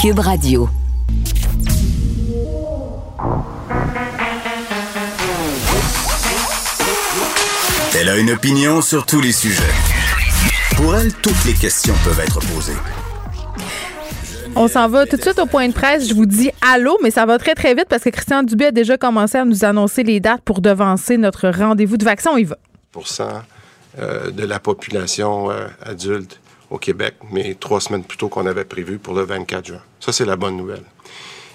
Cube Radio. Elle a une opinion sur tous les sujets. Pour elle, toutes les questions peuvent être posées. On s'en va tout de suite au point de presse. Je vous dis allô, mais ça va très, très vite parce que Christian Dubé a déjà commencé à nous annoncer les dates pour devancer notre rendez-vous de vaccin. On y va. Euh, de la population euh, adulte au Québec, mais trois semaines plus tôt qu'on avait prévu pour le 24 juin. Ça, c'est la bonne nouvelle.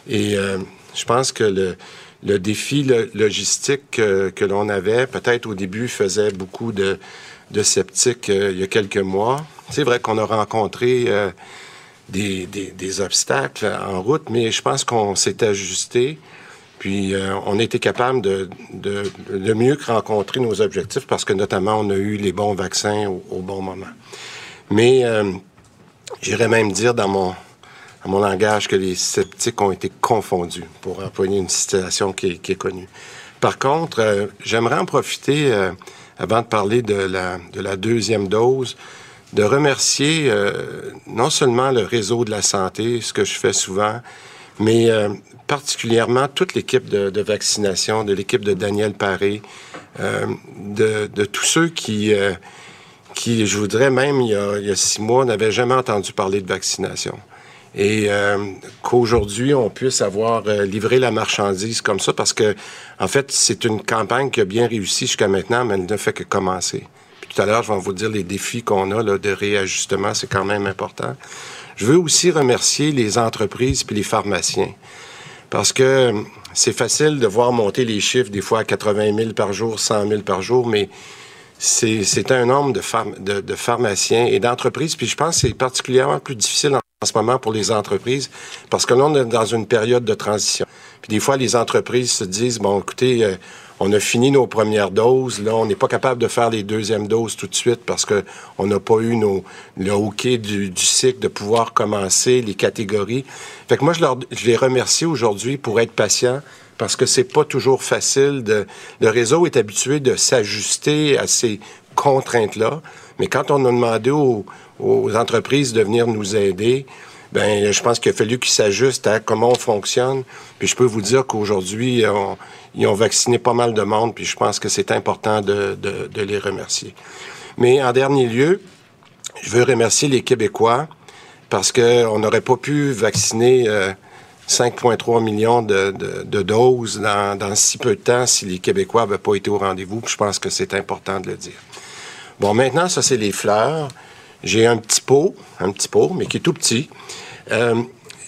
Et euh, je pense que le, défi logistique que, l'on avait, peut-être au début, faisait beaucoup de, sceptiques il y a quelques mois. C'est vrai qu'on a rencontré des, des, obstacles en route, mais je pense qu'on s'est ajusté. Puis euh, on a été capable de, de, de, mieux rencontrer nos objectifs parce que notamment on a eu les bons vaccins au, bon moment. Mais euh, j'irais même dire dans mon, dans mon langage que les sceptiques ont été confondus pour employer une situation qui qui est connue. Par contre, euh, j'aimerais en profiter euh, avant de parler de la, de la deuxième dose de remercier euh, non seulement le réseau de la santé, ce que je fais souvent, mais euh, particulièrement toute l'équipe de, vaccination, de l'équipe de Daniel Paré, euh, de, de, tous ceux qui, qui, je voudrais même, il y a, il y a six mois, n'avaient jamais entendu parler de vaccination. Et qu'aujourd'hui, on puisse avoir livré la marchandise comme ça, parce que, en fait, c'est une campagne qui a bien réussi jusqu'à maintenant, mais elle ne fait que commencer tout à l'heure, je vais vous dire les défis qu'on a là, de réajustement, c'est quand même important. Je veux aussi remercier les entreprises puis les pharmaciens. Parce que c'est facile de voir monter les chiffres, des fois à 80 000 par jour, 100 000 par jour, mais c'est un nombre de, de, pharmaciens et d'entreprises. Puis je pense que c'est particulièrement plus difficile en, ce moment pour les entreprises parce que là, on est dans une période de transition. Puis des fois, les entreprises se disent, bon, écoutez, euh, on a fini nos premières doses. Là, on n'est pas capable de faire les deuxièmes doses tout de suite parce que on n'a pas eu nos, le hockey du, du, cycle de pouvoir commencer les catégories. Fait que moi, je, leur, je les remercie aujourd'hui pour être patients parce que c'est pas toujours facile. De, le réseau est habitué de s'ajuster à ces contraintes-là. Mais quand on a demandé aux, aux entreprises de venir nous aider, ben, je pense qu'il a fallu qu'ils s'ajustent à comment on fonctionne. Puis je peux vous dire qu'aujourd'hui, ils ont vacciné pas mal de monde, puis je pense que c'est important de, de, les remercier. Mais en dernier lieu, je veux remercier les Québécois parce qu'on n'aurait pas pu vacciner 5,3 euh, millions de, de, doses dans, dans, si peu de temps si les Québécois n'avaient pas été au rendez-vous. Je pense que c'est important de le dire. Bon, maintenant, ça, c'est les fleurs. J'ai un petit pot, un petit pot, mais qui est tout petit. Euh,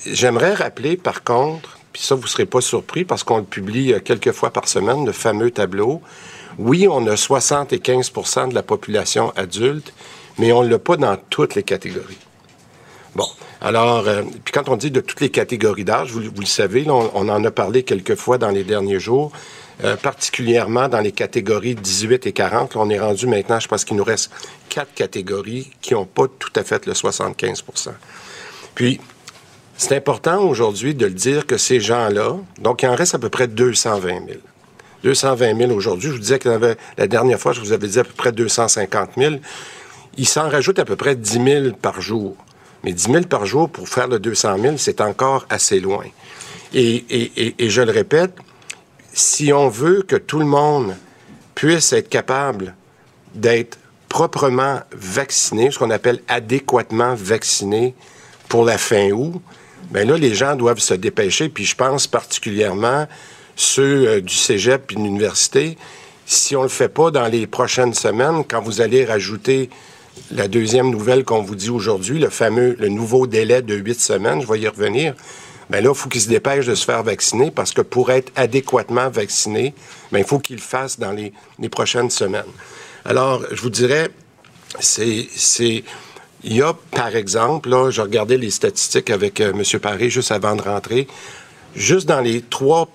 j'aimerais rappeler, par contre, puis ça, vous ne serez pas surpris parce qu'on le publie euh, quelques fois par semaine, le fameux tableau. Oui, on a 75% de la population adulte, mais on ne l'a pas dans toutes les catégories. Bon, alors, euh, puis quand on dit de toutes les catégories d'âge, vous, le savez, on, en a parlé quelques fois dans les derniers jours, particulièrement dans les catégories 18 et 40. on est rendu maintenant, je pense qu'il nous reste quatre catégories qui n'ont pas tout à fait le 75% puis, c'est important aujourd'hui de le dire que ces gens-là, donc il en reste à peu près 220 000. 220 000 aujourd'hui. Je vous disais que la dernière fois, je vous avais dit à peu près 250 000. Il s'en rajoute à peu près 10 000 par jour. Mais 10 000 par jour pour faire le 200 000, c'est encore assez loin. Et, et, et, je le répète, si on veut que tout le monde puisse être capable d'être proprement vacciné, ce qu'on appelle adéquatement vacciné, pour la fin août, bien là, les gens doivent se dépêcher, puis je pense particulièrement ceux euh, du cégep et de l'université. Si on ne le fait pas dans les prochaines semaines, quand vous allez rajouter la deuxième nouvelle qu'on vous dit aujourd'hui, le fameux, le nouveau délai de huit semaines, je vais y revenir, bien là, il faut qu'ils se dépêchent de se faire vacciner parce que pour être adéquatement vacciné, bien, il faut qu'ils le fassent dans les, prochaines semaines. Alors, je vous dirais, c'est, c'est, il y a, par exemple, là, je regardais les statistiques avec euh, M. Paré juste avant de rentrer. Juste dans les trois,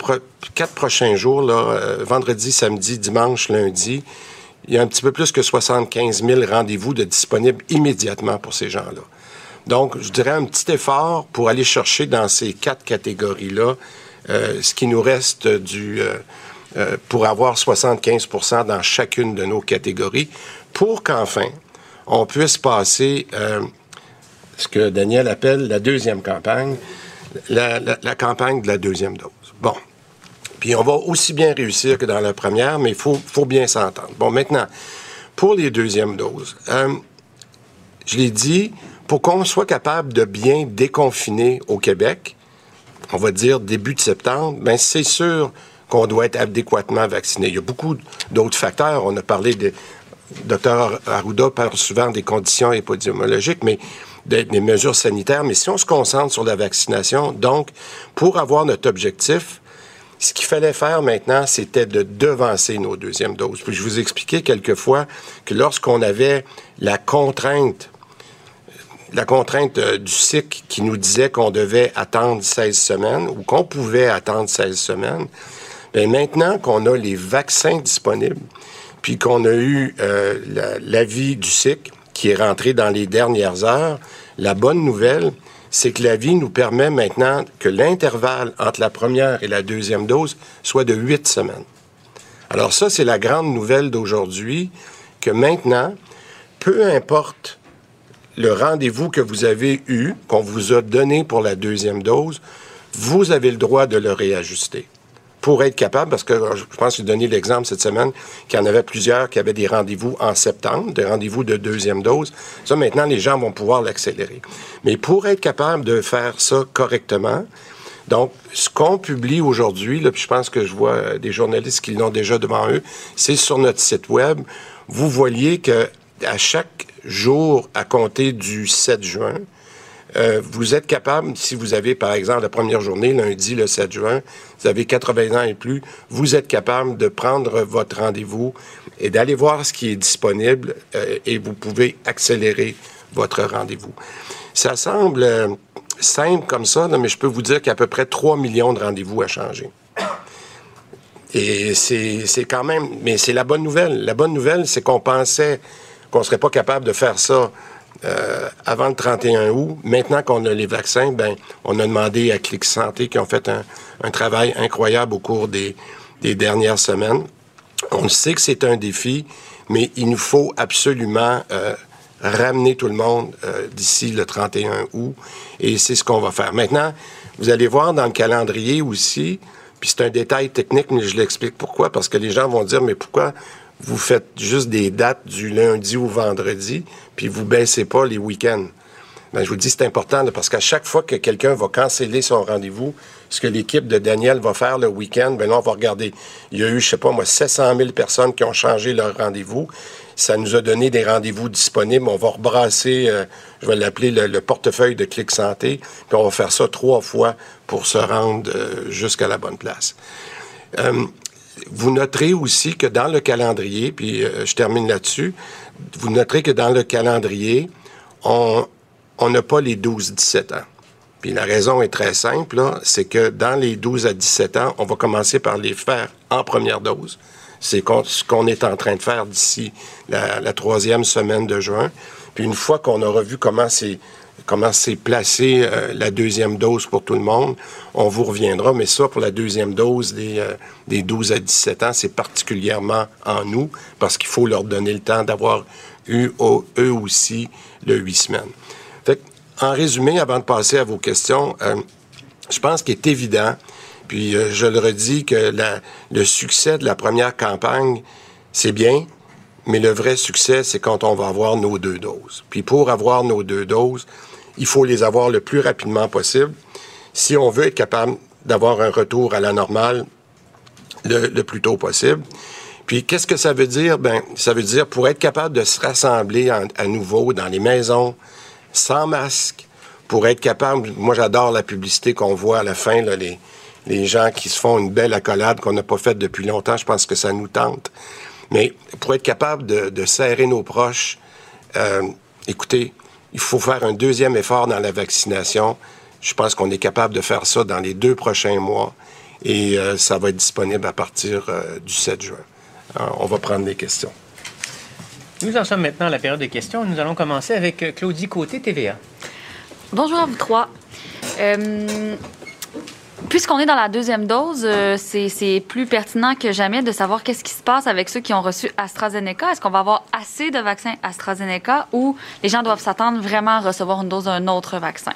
quatre prochains jours, là, euh, vendredi, samedi, dimanche, lundi, il y a un petit peu plus que 75 000 rendez-vous de disponibles immédiatement pour ces gens-là. Donc, je dirais un petit effort pour aller chercher dans ces quatre catégories-là euh, ce qui nous reste du pour avoir 75% dans chacune de nos catégories, pour qu'enfin, on puisse passer euh, ce que Daniel appelle la deuxième campagne, la, la, campagne de la deuxième dose. Bon. Puis on va aussi bien réussir que dans la première, mais il faut, faut bien s'entendre. Bon, maintenant, pour les deuxièmes doses, euh, je l'ai dit, pour qu'on soit capable de bien déconfiner au Québec, on va dire début de septembre, ben c'est sûr qu'on doit être adéquatement vacciné. Il y a beaucoup d'autres facteurs. On a parlé de... Dr Arruda parle souvent des conditions épidémiologiques, mais des mesures sanitaires. Mais si on se concentre sur la vaccination, donc, pour avoir notre objectif, ce qu'il fallait faire maintenant, c'était de devancer nos deuxièmes doses. Puis je vous expliquais quelquefois que lorsqu'on avait la contrainte la contrainte euh, du cycle qui nous disait qu'on devait attendre 16 semaines ou qu'on pouvait attendre 16 semaines, bien maintenant qu'on a les vaccins disponibles, puis qu'on a eu euh, l'avis du cycle qui est rentré dans les dernières heures, la bonne nouvelle, c'est que la vie nous permet maintenant que l'intervalle entre la première et la deuxième dose soit de huit semaines. Alors ça, c'est la grande nouvelle d'aujourd'hui, que maintenant, peu importe le rendez-vous que vous avez eu, qu'on vous a donné pour la deuxième dose, vous avez le droit de le réajuster pour être capable, parce que je pense que j'ai donné l'exemple cette semaine qu'il y en avait plusieurs qui avaient des rendez-vous en septembre, des rendez-vous de deuxième dose. Ça, maintenant, les gens vont pouvoir l'accélérer. Mais pour être capable de faire ça correctement, donc, ce qu'on publie aujourd'hui, puis je pense que je vois des journalistes qui l'ont déjà devant eux, c'est sur notre site web. Vous voyez que à chaque jour à compter du 7 juin, euh, vous êtes capable, si vous avez, par exemple, la première journée, lundi, le 7 juin, vous avez 80 ans et plus, vous êtes capable de prendre votre rendez-vous et d'aller voir ce qui est disponible euh, et vous pouvez accélérer votre rendez-vous. Ça semble euh, simple comme ça, mais je peux vous dire qu'il y a à peu près 3 millions de rendez-vous à changer. Et c'est quand même, mais c'est la bonne nouvelle. La bonne nouvelle, c'est qu'on pensait qu'on ne serait pas capable de faire ça euh, avant le 31 août. Maintenant qu'on a les vaccins, ben, on a demandé à Clic Santé qui ont fait un, travail incroyable au cours des, dernières semaines. On sait que c'est un défi, mais il nous faut absolument euh, ramener tout le monde euh, d'ici le 31 août, et c'est ce qu'on va faire. Maintenant, vous allez voir dans le calendrier aussi, puis c'est un détail technique, mais je l'explique pourquoi, parce que les gens vont dire, mais pourquoi vous faites juste des dates du lundi au vendredi, puis vous baissez pas les week-ends. Ben, je vous dis, c'est important parce qu'à chaque fois que quelqu'un va canceller son rendez-vous, ce que l'équipe de Daniel va faire le week-end, ben là, on va regarder. Il y a eu, je sais pas moi, 700 000 personnes qui ont changé leur rendez-vous. Ça nous a donné des rendez-vous disponibles. On va rebrasser, euh, je vais l'appeler le, portefeuille de Clic Santé, puis on va faire ça trois fois pour se rendre euh, jusqu'à la bonne place. Euh, vous noterez aussi que dans le calendrier, puis euh, je termine là-dessus, vous noterez que dans le calendrier, on n'a pas les 12-17 ans. Puis la raison est très simple, c'est que dans les 12 à 17 ans, on va commencer par les faire en première dose. C'est ce qu'on est en train de faire d'ici la, troisième semaine de juin. Puis une fois qu'on aura vu comment c'est comment s'est placée euh, la deuxième dose pour tout le monde. On vous reviendra, mais ça, pour la deuxième dose des, euh, des 12 à 17 ans, c'est particulièrement en nous, parce qu'il faut leur donner le temps d'avoir eu eux aussi le huit semaines. En résumé, avant de passer à vos questions, euh, je pense qu'il est évident, puis je le redis, que le succès de la première campagne, c'est bien, mais le vrai succès, c'est quand on va avoir nos deux doses. Puis pour avoir nos deux doses, il faut les avoir le plus rapidement possible si on veut être capable d'avoir un retour à la normale le, plus tôt possible. Puis qu'est-ce que ça veut dire? Ben, ça veut dire pour être capable de se rassembler à nouveau dans les maisons, sans masque, pour être capable, moi j'adore la publicité qu'on voit à la fin, les gens qui se font une belle accolade qu'on n'a pas faite depuis longtemps, je pense que ça nous tente. Mais pour être capable de, serrer nos proches, euh, écoutez, il faut faire un deuxième effort dans la vaccination. Je pense qu'on est capable de faire ça dans les deux prochains mois et euh, ça va être disponible à partir euh, du 7 juin. on va prendre des questions. Nous en sommes maintenant à la période de questions. Nous allons commencer avec Claudie Côté, TVA. Bonjour à vous trois. Puisqu'on est dans la deuxième dose, euh, c'est plus pertinent que jamais de savoir qu'est-ce qui se passe avec ceux qui ont reçu AstraZeneca. Est-ce qu'on va avoir assez de vaccins AstraZeneca ou les gens doivent s'attendre vraiment à recevoir une dose d'un autre vaccin?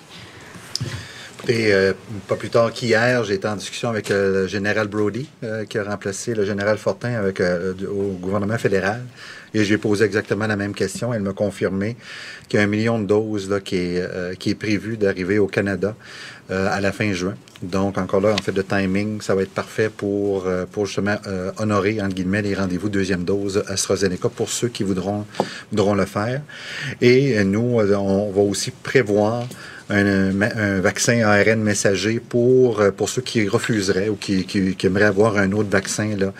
Écoutez, euh, pas plus tard qu'hier, été en discussion avec euh, le général Brody, qui a remplacé le général Fortin au gouvernement fédéral. Et j'ai posé exactement la même question. Elle m'a confirmé qu'il y a un million de doses là, qui, est, qui est prévu d'arriver au Canada à la fin juin. Donc, encore là, en fait, de timing, ça va être parfait pour, pour justement honorer, entre guillemets, les rendez-vous deuxième dose AstraZeneca pour ceux qui voudront, voudront le faire. Et nous, on va aussi prévoir un, vaccin ARN messager pour, euh, pour ceux qui refuseraient ou qui, qui, aimeraient avoir un autre vaccin là,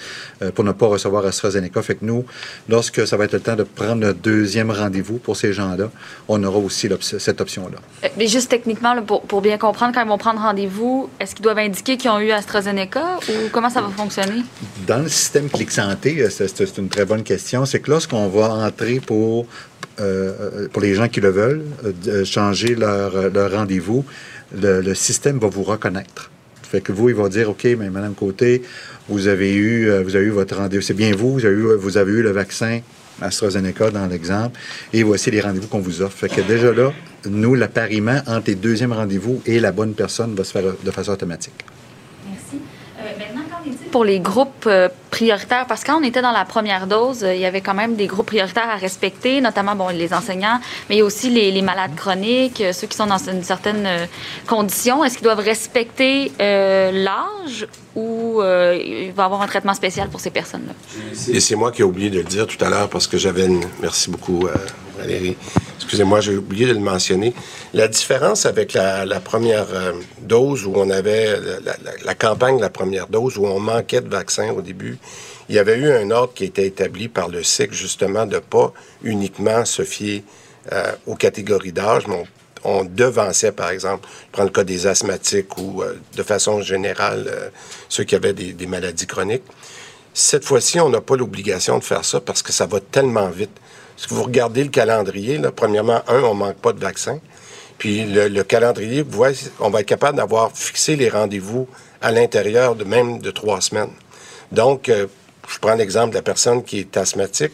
euh, pour ne pas recevoir AstraZeneca. Fait que nous, lorsque ça va être le temps de prendre le deuxième rendez-vous pour ces gens-là, on aura aussi cette option-là. Euh, mais juste techniquement, pour, pour, bien comprendre, quand ils vont prendre rendez-vous, est-ce qu'ils doivent indiquer qu'ils ont eu AstraZeneca ou comment ça va fonctionner? Dans le système Clic Santé, c'est une très bonne question. C'est que lorsqu'on va entrer pour euh, pour les gens qui le veulent, euh, changer leur, rendez-vous, le, système va vous reconnaître. Fait que vous, il va dire, OK, mais Madame Côté, vous avez eu, euh, vous avez eu votre rendez-vous. C'est bien vous, vous avez eu, vous avez eu le vaccin AstraZeneca dans l'exemple, et voici les rendez-vous qu'on vous offre. Fait que déjà là, nous, l'appariement entre les deuxièmes rendez-vous et la bonne personne va se faire de façon automatique pour les groupes euh, prioritaires? Parce que quand on était dans la première dose, euh, il y avait quand même des groupes prioritaires à respecter, notamment bon, les enseignants, mais il y a aussi les, malades chroniques, euh, ceux qui sont dans une certaine condition. Est-ce qu'ils doivent respecter l'âge ou il va y avoir un traitement spécial pour ces personnes-là? Et c'est moi qui ai oublié de le dire tout à l'heure parce que j'avais une... Merci beaucoup, Valérie. Excusez-moi, j'ai oublié de le mentionner. La différence avec la, première euh, dose où on avait la, campagne de la première dose où on manquait de vaccins au début, il y avait eu un ordre qui était établi par le SIC justement de pas uniquement se fier euh, aux catégories d'âge, mais on, devançait, par exemple, je prends le cas des asthmatiques ou euh, de façon générale ceux qui avaient des maladies chroniques. Cette fois-ci, on n'a pas l'obligation de faire ça parce que ça va tellement vite. Si vous regardez le calendrier, là, premièrement, un, on manque pas de vaccins. Puis le, calendrier, vous voyez, on va être capable d'avoir fixé les rendez-vous à l'intérieur de même de trois semaines. Donc, euh, je prends l'exemple de la personne qui est asthmatique.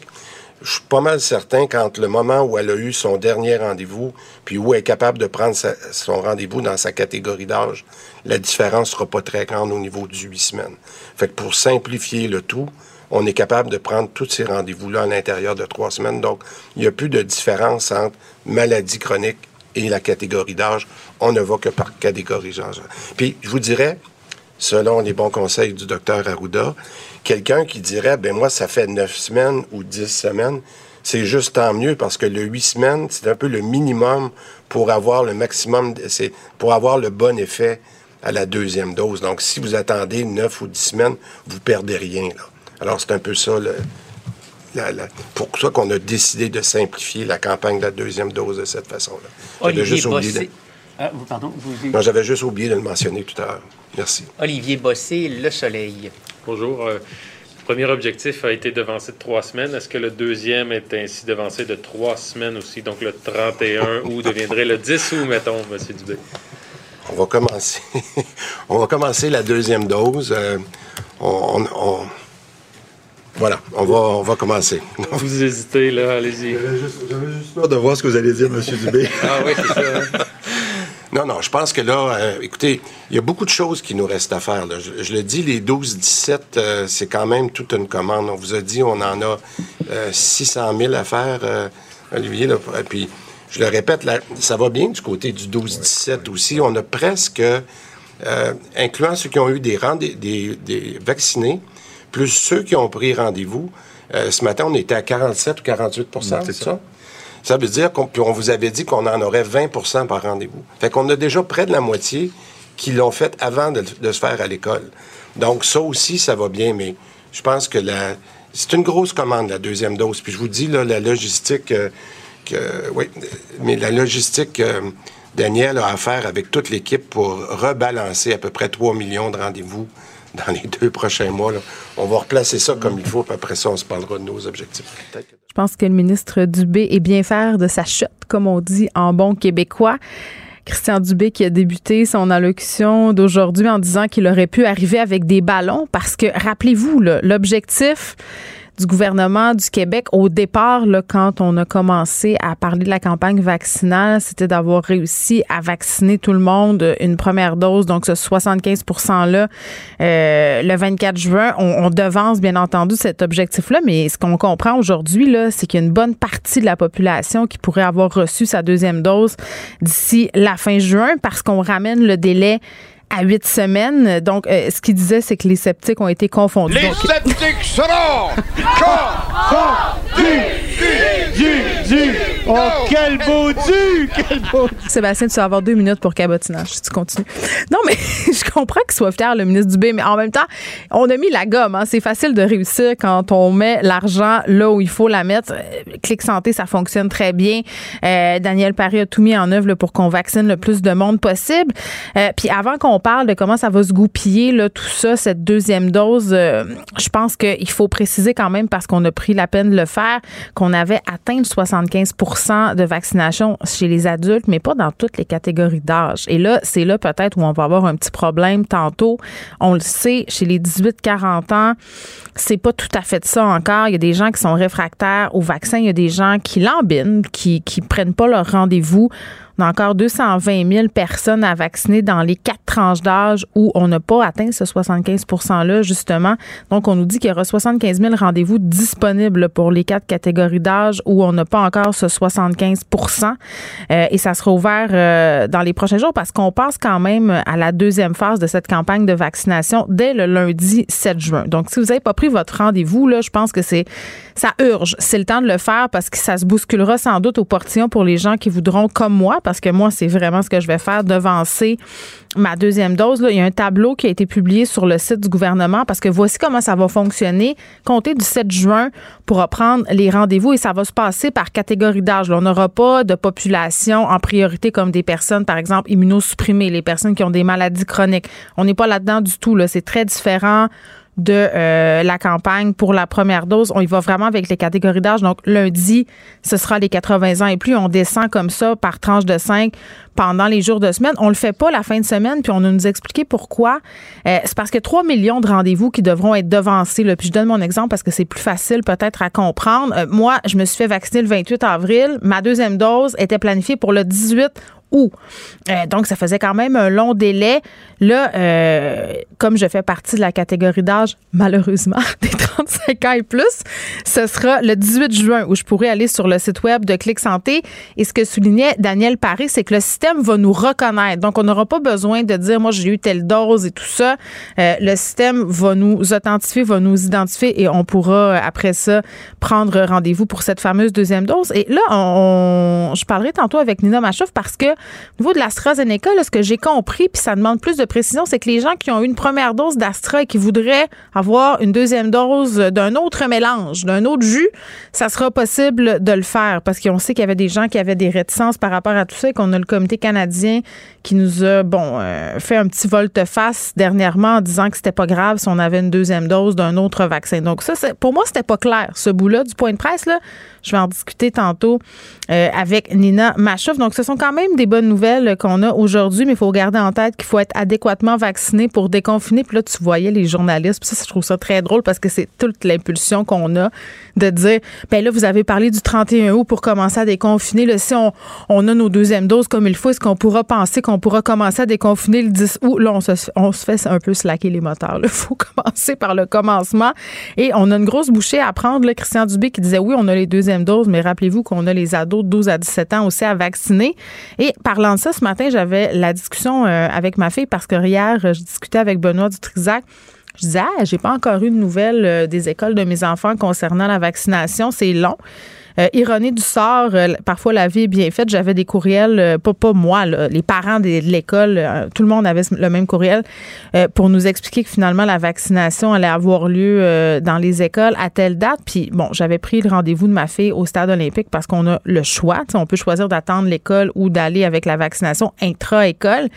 Je suis pas mal certain qu'entre le moment où elle a eu son dernier rendez-vous, puis où elle est capable de prendre son rendez-vous dans sa catégorie d'âge, la différence sera pas très grande au niveau du huit semaines. Fait que pour simplifier le tout, on est capable de prendre tous ces rendez-vous-là à l'intérieur de trois semaines. Donc, il n'y a plus de différence entre maladie chronique et la catégorie d'âge. On ne va que par catégorie d'âge. Puis, je vous dirais, selon les bons conseils du docteur Arruda, quelqu'un qui dirait, ben moi, ça fait neuf semaines ou dix semaines, c'est juste tant mieux parce que le huit semaines, c'est un peu le minimum pour avoir le maximum, c'est pour avoir le bon effet à la deuxième dose. Donc, si vous attendez neuf ou dix semaines, vous perdez rien, là. Alors, c'est un peu ça, le, pour ça qu'on a décidé de simplifier la campagne de la deuxième dose de cette façon-là. J'avais juste oublié ah, pardon, j'avais juste oublié de le mentionner tout à l'heure. Merci. Olivier Bossé, Le Soleil. Bonjour. Euh, le premier objectif a été devancé de trois semaines. Est-ce que le deuxième est ainsi devancé de trois semaines aussi? Donc le 31 août deviendrait le 10 août, mettons, M. Dubé? On va commencer. on va commencer la deuxième dose. Euh, on voilà, on va, on va commencer. Vous hésitez, là, allez-y. J'avais juste, peur de voir ce que vous allez dire, M. Dubé. ah oui, c'est ça. Non, non, je pense que là, euh, écoutez, il y a beaucoup de choses qui nous restent à faire. Je, le dis, les 12-17, euh, c'est quand même toute une commande. On vous a dit, on en a 600 euh, 000 à faire, Olivier. Là, puis, je le répète, là, ça va bien du côté du 12-17 aussi. On a presque, incluant ceux qui ont eu des, des, des vaccinés, plus ceux qui ont pris rendez-vous. Euh, ce matin, on était à 47 ou 48% c'est ça? Ça? Veut dire qu'on on vous avait dit qu'on en aurait 20% par rendez-vous. Fait qu'on a déjà près de la moitié qui l'ont fait avant de, se faire à l'école. Donc, ça aussi, ça va bien, mais je pense que la, c'est une grosse commande, la deuxième dose. Puis je vous dis, là, la logistique, euh, que, oui, mais la logistique, euh, Daniel a à faire avec toute l'équipe pour rebalancer à peu près 3 millions de rendez-vous dans les deux prochains mois. On va replacer ça comme il faut, puis après ça, on se parlera de nos objectifs. Je pense que le ministre Dubé est bien faire de sa chute, comme on dit en bon québécois. Christian Dubé qui a débuté son allocution d'aujourd'hui en disant qu'il aurait pu arriver avec des ballons parce que, rappelez-vous, l'objectif du gouvernement du Québec au départ, là, quand on a commencé à parler de la campagne vaccinale, c'était d'avoir réussi à vacciner tout le monde une première dose, donc ce 75 %-là, euh, le 24 juin. On, on, devance, bien entendu, cet objectif-là, mais ce qu'on comprend aujourd'hui, là, c'est qu'il y a une bonne partie de la population qui pourrait avoir reçu sa deuxième dose d'ici la fin juin parce qu'on ramène le délai à huit semaines. Donc, euh, ce qu'il disait, c'est que les sceptiques ont été confondus. Les Donc, sceptiques seront confondus du, du. Oh, quel beau du! Quel beau Sébastien, tu vas avoir deux minutes pour cabotinage tu continues. Non, mais je comprends qu'il soit fier, le ministre Dubé, mais en même temps, on a mis la gomme. Hein. C'est facile de réussir quand on met l'argent là où il faut la mettre. Euh, Clic Santé, ça fonctionne très bien. Euh, Daniel Paris a tout mis en œuvre pour qu'on vaccine le plus de monde possible. Euh, puis avant qu'on parle de comment ça va se goupiller, tout ça, cette deuxième dose, je pense qu'il faut préciser quand même, parce qu'on a pris la peine de le faire, qu'on avait atteint le 75 de vaccination chez les adultes, mais pas dans toutes les catégories d'âge. Et là, c'est là peut-être où on va avoir un petit problème tantôt. On le sait, chez les 18-40 ans, c'est pas tout à fait ça encore. Il y a des gens qui sont réfractaires au vaccin. Il y a des gens qui lambinent, qui, qui prennent pas leur rendez-vous. On a encore 220 000 personnes à vacciner dans les quatre tranches d'âge où on n'a pas atteint ce 75 %-là, justement. Donc, on nous dit qu'il y aura 75 000 rendez-vous disponibles pour les quatre catégories d'âge où on n'a pas encore ce 75% euh, Et ça sera ouvert euh, dans les prochains jours parce qu'on passe quand même à la deuxième phase de cette campagne de vaccination dès le lundi 7 juin. Donc, si vous n'avez pas pris votre rendez-vous, là, je pense que c'est ça urge. C'est le temps de le faire parce que ça se bousculera sans doute au portillon pour les gens qui voudront, comme moi, parce que moi, c'est vraiment ce que je vais faire, devancer ma deuxième dose. Il y a un tableau qui a été publié sur le site du gouvernement parce que voici comment ça va fonctionner. Comptez du 7 juin pour reprendre les rendez-vous et ça va se passer par catégorie d'âge. On n'aura pas de population en priorité comme des personnes, par exemple, immunosupprimées, les personnes qui ont des maladies chroniques. On n'est pas là-dedans du tout. C'est très différent de euh, la campagne pour la première dose. On y va vraiment avec les catégories d'âge. Donc, lundi, ce sera les 80 ans et plus. On descend comme ça par tranche de 5 pendant les jours de semaine. On le fait pas la fin de semaine, puis on va nous expliquer pourquoi. Euh, c'est parce que 3 millions de rendez-vous qui devront être devancés. Là. Puis je donne mon exemple parce que c'est plus facile peut-être à comprendre. Euh, moi, je me suis fait vacciner le 28 avril. Ma deuxième dose était planifiée pour le 18 Euh, donc, ça faisait quand même un long délai. Là, euh, comme je fais partie de la catégorie d'âge, malheureusement, des 35 ans et plus, ce sera le 18 juin où je pourrai aller sur le site web de Clic Santé. Et ce que soulignait Daniel Paris, c'est que le système va nous reconnaître. Donc, on n'aura pas besoin de dire, moi, j'ai eu telle dose et tout ça. Euh, le système va nous authentifier, va nous identifier et on pourra, après ça, prendre rendez-vous pour cette fameuse deuxième dose. Et là, je parlerai tantôt avec Nina Machouf parce que au niveau de l'AstraZeneca, ce que j'ai compris, puis ça demande plus de précision, c'est que les gens qui ont eu une première dose d'Astra et qui voudraient avoir une deuxième dose d'un autre mélange, d'un autre jus, ça sera possible de le faire parce qu'on sait qu'il y avait des gens qui avaient des réticences par rapport à tout ça et qu'on a le comité canadien qui nous a, bon, euh, fait un petit volte-face dernièrement en disant que c'était pas grave si on avait une deuxième dose d'un autre vaccin. Donc ça, pour moi, c'était pas clair, ce bout-là du point de presse, là. Je vais en discuter tantôt euh, avec Nina Machouf. Donc, ce sont quand même des bonnes nouvelles qu'on a aujourd'hui, mais il faut garder en tête qu'il faut être adéquatement vacciné pour déconfiner. Puis là, tu voyais les journalistes. Puis ça, je trouve ça très drôle parce que c'est toute l'impulsion qu'on a de dire, ben là, vous avez parlé du 31 août pour commencer à déconfiner. Là, si on, a nos deuxièmes doses comme il faut, est-ce qu'on pourra penser qu'on pourra commencer à déconfiner le 10 août? Là, on se, fait un peu slacker les moteurs. Il faut commencer par le commencement. Et on a une grosse bouchée à prendre. Christian Dubé qui disait, oui, on a les deuxièmes mais rappelez-vous qu'on a les ados de 12 à 17 ans aussi à vacciner. Et parlant de ça, ce matin, j'avais la discussion euh, avec ma fille parce que hier, je discutais avec Benoît Dutrisac. Je disais, ah, j'ai pas encore eu de nouvelles euh, des écoles de mes enfants concernant la vaccination. C'est long. Euh, ironie du sort, euh, parfois la vie est bien faite. J'avais des courriels, euh, pas, pas moi, là, les parents de, l'école, tout le monde avait le même courriel pour nous expliquer que finalement la vaccination allait avoir lieu dans les écoles à telle date. Puis bon, j'avais pris le rendez-vous de ma fille au stade olympique parce qu'on a le choix. on peut choisir d'attendre l'école ou d'aller avec la vaccination intra-école.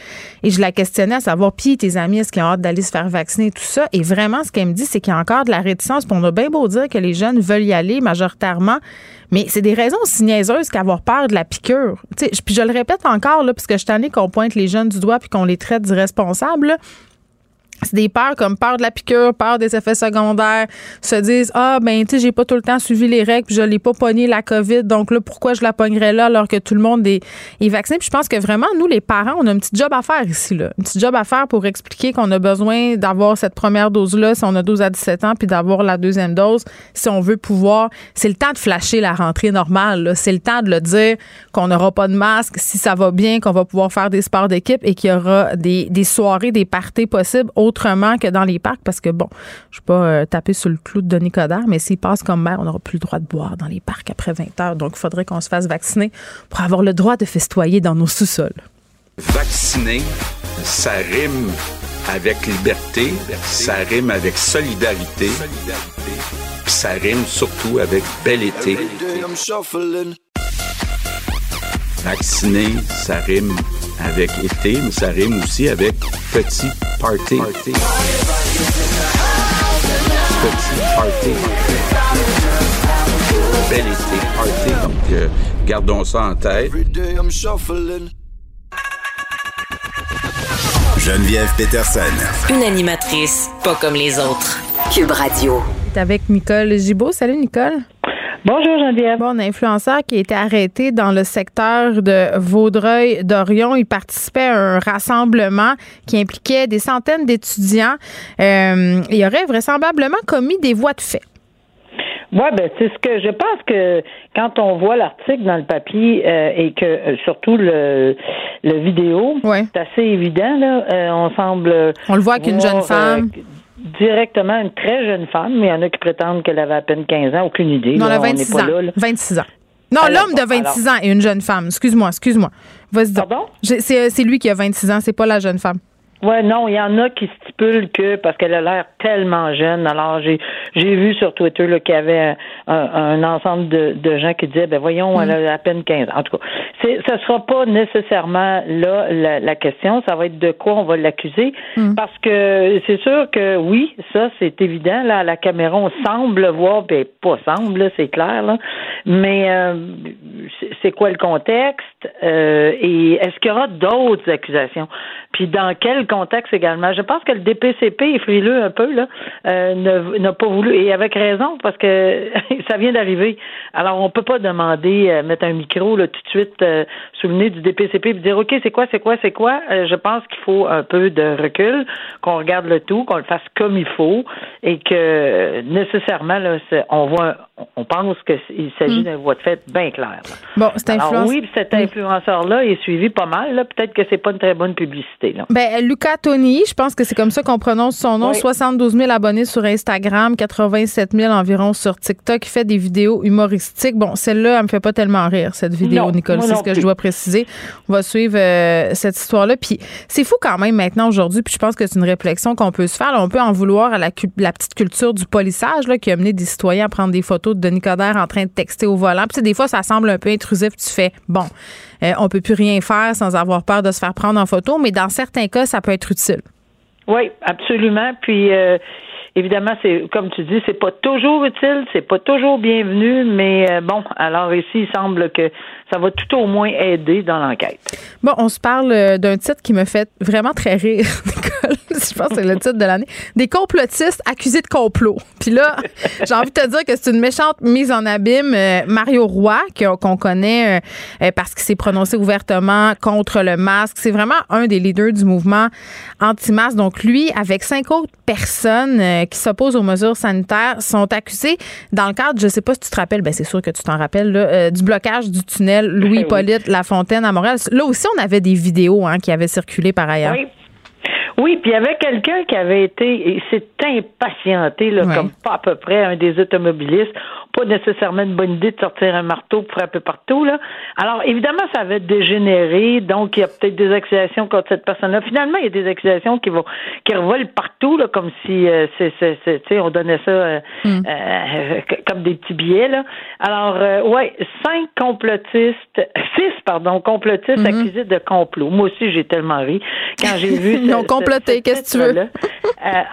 Et je la questionnais à savoir, puis tes amis, est-ce qu'ils ont hâte d'aller se faire vacciner, tout ça. Et vraiment, ce qu'elle me dit, c'est qu'il y a encore de la réticence. Puis on a bien beau dire que les jeunes veulent y aller majoritairement. Mais c'est des raisons aussi niaiseuses qu'avoir peur de la piqûre. puis je le répète encore, là, je suis qu'on pointe les jeunes du doigt puis qu'on les traite d'irresponsables. C'est des peurs comme peur de la piqûre, peur des effets secondaires, se disent ah ben tu sais j'ai pas tout le temps suivi les règles, puis je l'ai pas pogné la Covid, donc là pourquoi je la pognerais là alors que tout le monde est, est vacciné? Puis je pense que vraiment nous les parents, on a un petit job à faire ici là, un petit job à faire pour expliquer qu'on a besoin d'avoir cette première dose là si on a 12 à 17 ans puis d'avoir la deuxième dose si on veut pouvoir, c'est le temps de flasher la rentrée normale, c'est le temps de le dire qu'on n'aura pas de masque si ça va bien, qu'on va pouvoir faire des sports d'équipe et qu'il y aura des, des soirées, des parties possibles autrement que dans les parcs parce que, bon, je ne vais pas euh, taper sur le clou de Denis Coderre, mais s'il passe comme maire, on n'aura plus le droit de boire dans les parcs après 20 heures. Donc, il faudrait qu'on se fasse vacciner pour avoir le droit de festoyer dans nos sous-sols. Vacciner, ça rime avec liberté, ça rime avec solidarité, puis ça rime surtout avec bel été. Vacciner, ça rime avec été, mais ça rime aussi avec petit party. Petit party. Bel été party. Donc, euh, gardons ça en tête. Geneviève Peterson. Une animatrice pas comme les autres. Cube Radio. Avec Nicole Gibault. Salut Nicole. Bonjour Geneviève. Bon, un influenceur qui a été arrêté dans le secteur de Vaudreuil-Dorion. Il participait à un rassemblement qui impliquait des centaines d'étudiants. Euh, il aurait vraisemblablement commis des voies de fait. Oui, ben c'est ce que je pense que quand on voit l'article dans le papier euh, et que euh, surtout le, le vidéo, c'est assez évident là. on semble. On le voit qu'une jeune femme directement une très jeune femme, mais il y en a qui prétendent qu'elle avait à peine 15 ans, aucune idée. Non, elle a 26 ans. 26 ans. Non, l'homme de 26 ans et une jeune femme. Excuse-moi, excuse-moi. Vas-y. Pardon? C'est lui qui a 26 ans, c'est pas la jeune femme. Ouais, non, il y en a qui stipulent que parce qu'elle a l'air tellement jeune. Alors j'ai j'ai vu sur Twitter qu'il y avait un, ensemble de, de, gens qui disaient ben voyons, elle a à peine 15 ans. En tout cas, c'est ça sera pas nécessairement là la, question. Ça va être de quoi on va l'accuser mm. parce que c'est sûr que oui, ça c'est évident. Là, à la caméra, on semble voir, ben pas semble, c'est clair là. Mais euh, c'est quoi le contexte? Euh, et est-ce qu'il y aura d'autres accusations? Puis dans quel contexte également. Je pense que le DPCP est frileux un peu, là, euh, n'a pas voulu, et avec raison, parce que ça vient d'arriver. Alors, on peut pas demander, euh, mettre un micro là, tout de suite euh, sous le nez du DPCP et dire, OK, c'est quoi, c'est quoi, c'est quoi? je pense qu'il faut un peu de recul, qu'on regarde le tout, qu'on le fasse comme il faut, et que nécessairement, là, on voit, on pense qu'il s'agit mm. d'un voie de fait bien clair. Bon, c'est influence... oui, cet influenceur-là est suivi pas mal. Là. Peut-être que c'est pas une très bonne publicité. Là. Ben, Luca Tony, je pense que c'est comme ça qu'on prononce son nom. 72 000 abonnés sur Instagram, 87 000 environ sur TikTok. Il fait des vidéos humoristiques. Bon, celle-là, elle me fait pas tellement rire, cette vidéo, Nicole. C'est ce que je dois préciser. On va suivre euh, cette histoire-là. Puis c'est fou quand même maintenant, aujourd'hui, puis je pense que c'est une réflexion qu'on peut se faire. on peut en vouloir à la, la petite culture du polissage là, qui a amené des citoyens à prendre des photos de Denis Coderre en train de texter au volant. Puis des fois, ça semble un peu intrusif. Tu fais, bon, euh, on peut plus rien faire sans avoir peur de se faire prendre en photo, mais dans certains cas, ça peut être utile. Oui, absolument. Puis euh, évidemment, c'est comme tu dis, c'est pas toujours utile, c'est pas toujours bienvenu, mais euh, bon, alors ici, il semble que ça va tout au moins aider dans l'enquête. Bon, on se parle euh, d'un titre qui me fait vraiment très rire. Je pense que c'est le titre de l'année. Des complotistes accusés de complot. Puis là, j'ai envie de te dire que c'est une méchante mise en abîme. Euh, Mario Roy, qu'on connaît euh, parce qu'il s'est prononcé ouvertement contre le masque. C'est vraiment un des leaders du mouvement anti-masque. Donc lui, avec cinq autres personnes qui s'opposent aux mesures sanitaires, sont accusés dans le cadre, je sais pas si tu te rappelles, ben c'est sûr que tu t'en rappelles, du blocage du tunnel Louis-Polyte Lafontaine à Montréal. Là aussi, on avait des vidéos hein, qui avaient circulé par ailleurs. Oui. Oui, puis il y avait quelqu'un qui avait été, et s'est impatienté, là, comme pas à peu près un des automobilistes pas nécessairement une bonne idée de sortir un marteau pour frapper partout. Là. Alors, évidemment, ça avait dégénéré, donc il y a peut-être des accusations contre cette personne-là. Finalement, il y a des accusations qui vont qui revolent partout, là, comme si euh, c'est, c'est, on donnait ça euh, hmm. euh, comme des petits billets. Là. Alors, euh, ouais, cinq complotistes, six, pardon, complotistes hmm. accusés de complot. Moi aussi, j'ai tellement ri quand j'ai vu. Ont comploté, qu'est-ce que tu veux?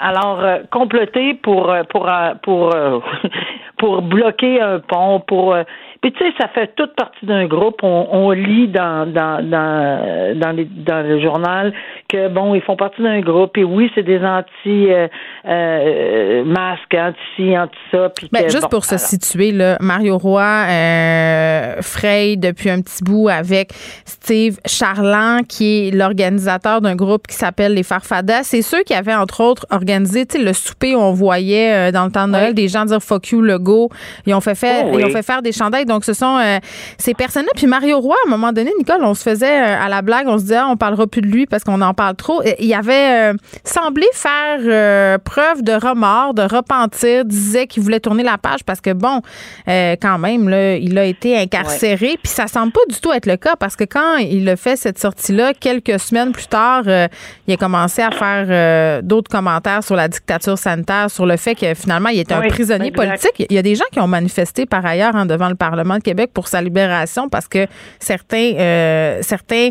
alors, comploter pour pour pour pour bloquer un pont, pour euh, puis tu sais, ça fait toute partie d'un groupe. On, lit dans dans dans dans, les, dans le journal que bon, ils font partie d'un groupe et oui, c'est des anti euh, euh, masques, anti anti ça. Puis Ben, que, juste bon, pour se situer, là, Mario Roy euh, Frey depuis un petit bout avec Steve Charland, qui est l'organisateur d'un groupe qui s'appelle les Farfadas. C'est ceux qui avaient, entre autres, organisé tu sais, le souper où on voyait euh, dans le temps de Noël des gens dire fuck you, le go. Ils ont fait faire, Oh oui. ils ont fait faire des chandails. Donc, ce sont euh, ces personnes-là. Puis Mario Roy, à un moment donné, Nicole, on se faisait euh, à la blague, on se disait, ah, on parlera plus de lui parce qu'on en parle trop. Et Il avait euh, semblé faire preuve de remords, de repentir, disait qu'il voulait tourner la page parce que, bon, quand même, là, il a été incarcéré. Puis ça semble pas du tout être le cas parce que quand il a fait cette sortie-là, quelques semaines plus tard, il a commencé à faire d'autres commentaires sur la dictature sanitaire, sur le fait que finalement, il était un prisonnier exact. politique. Il y a des gens qui ont manifesté par ailleurs hein, devant le Parlement de Québec pour sa libération parce que certains, euh, certains,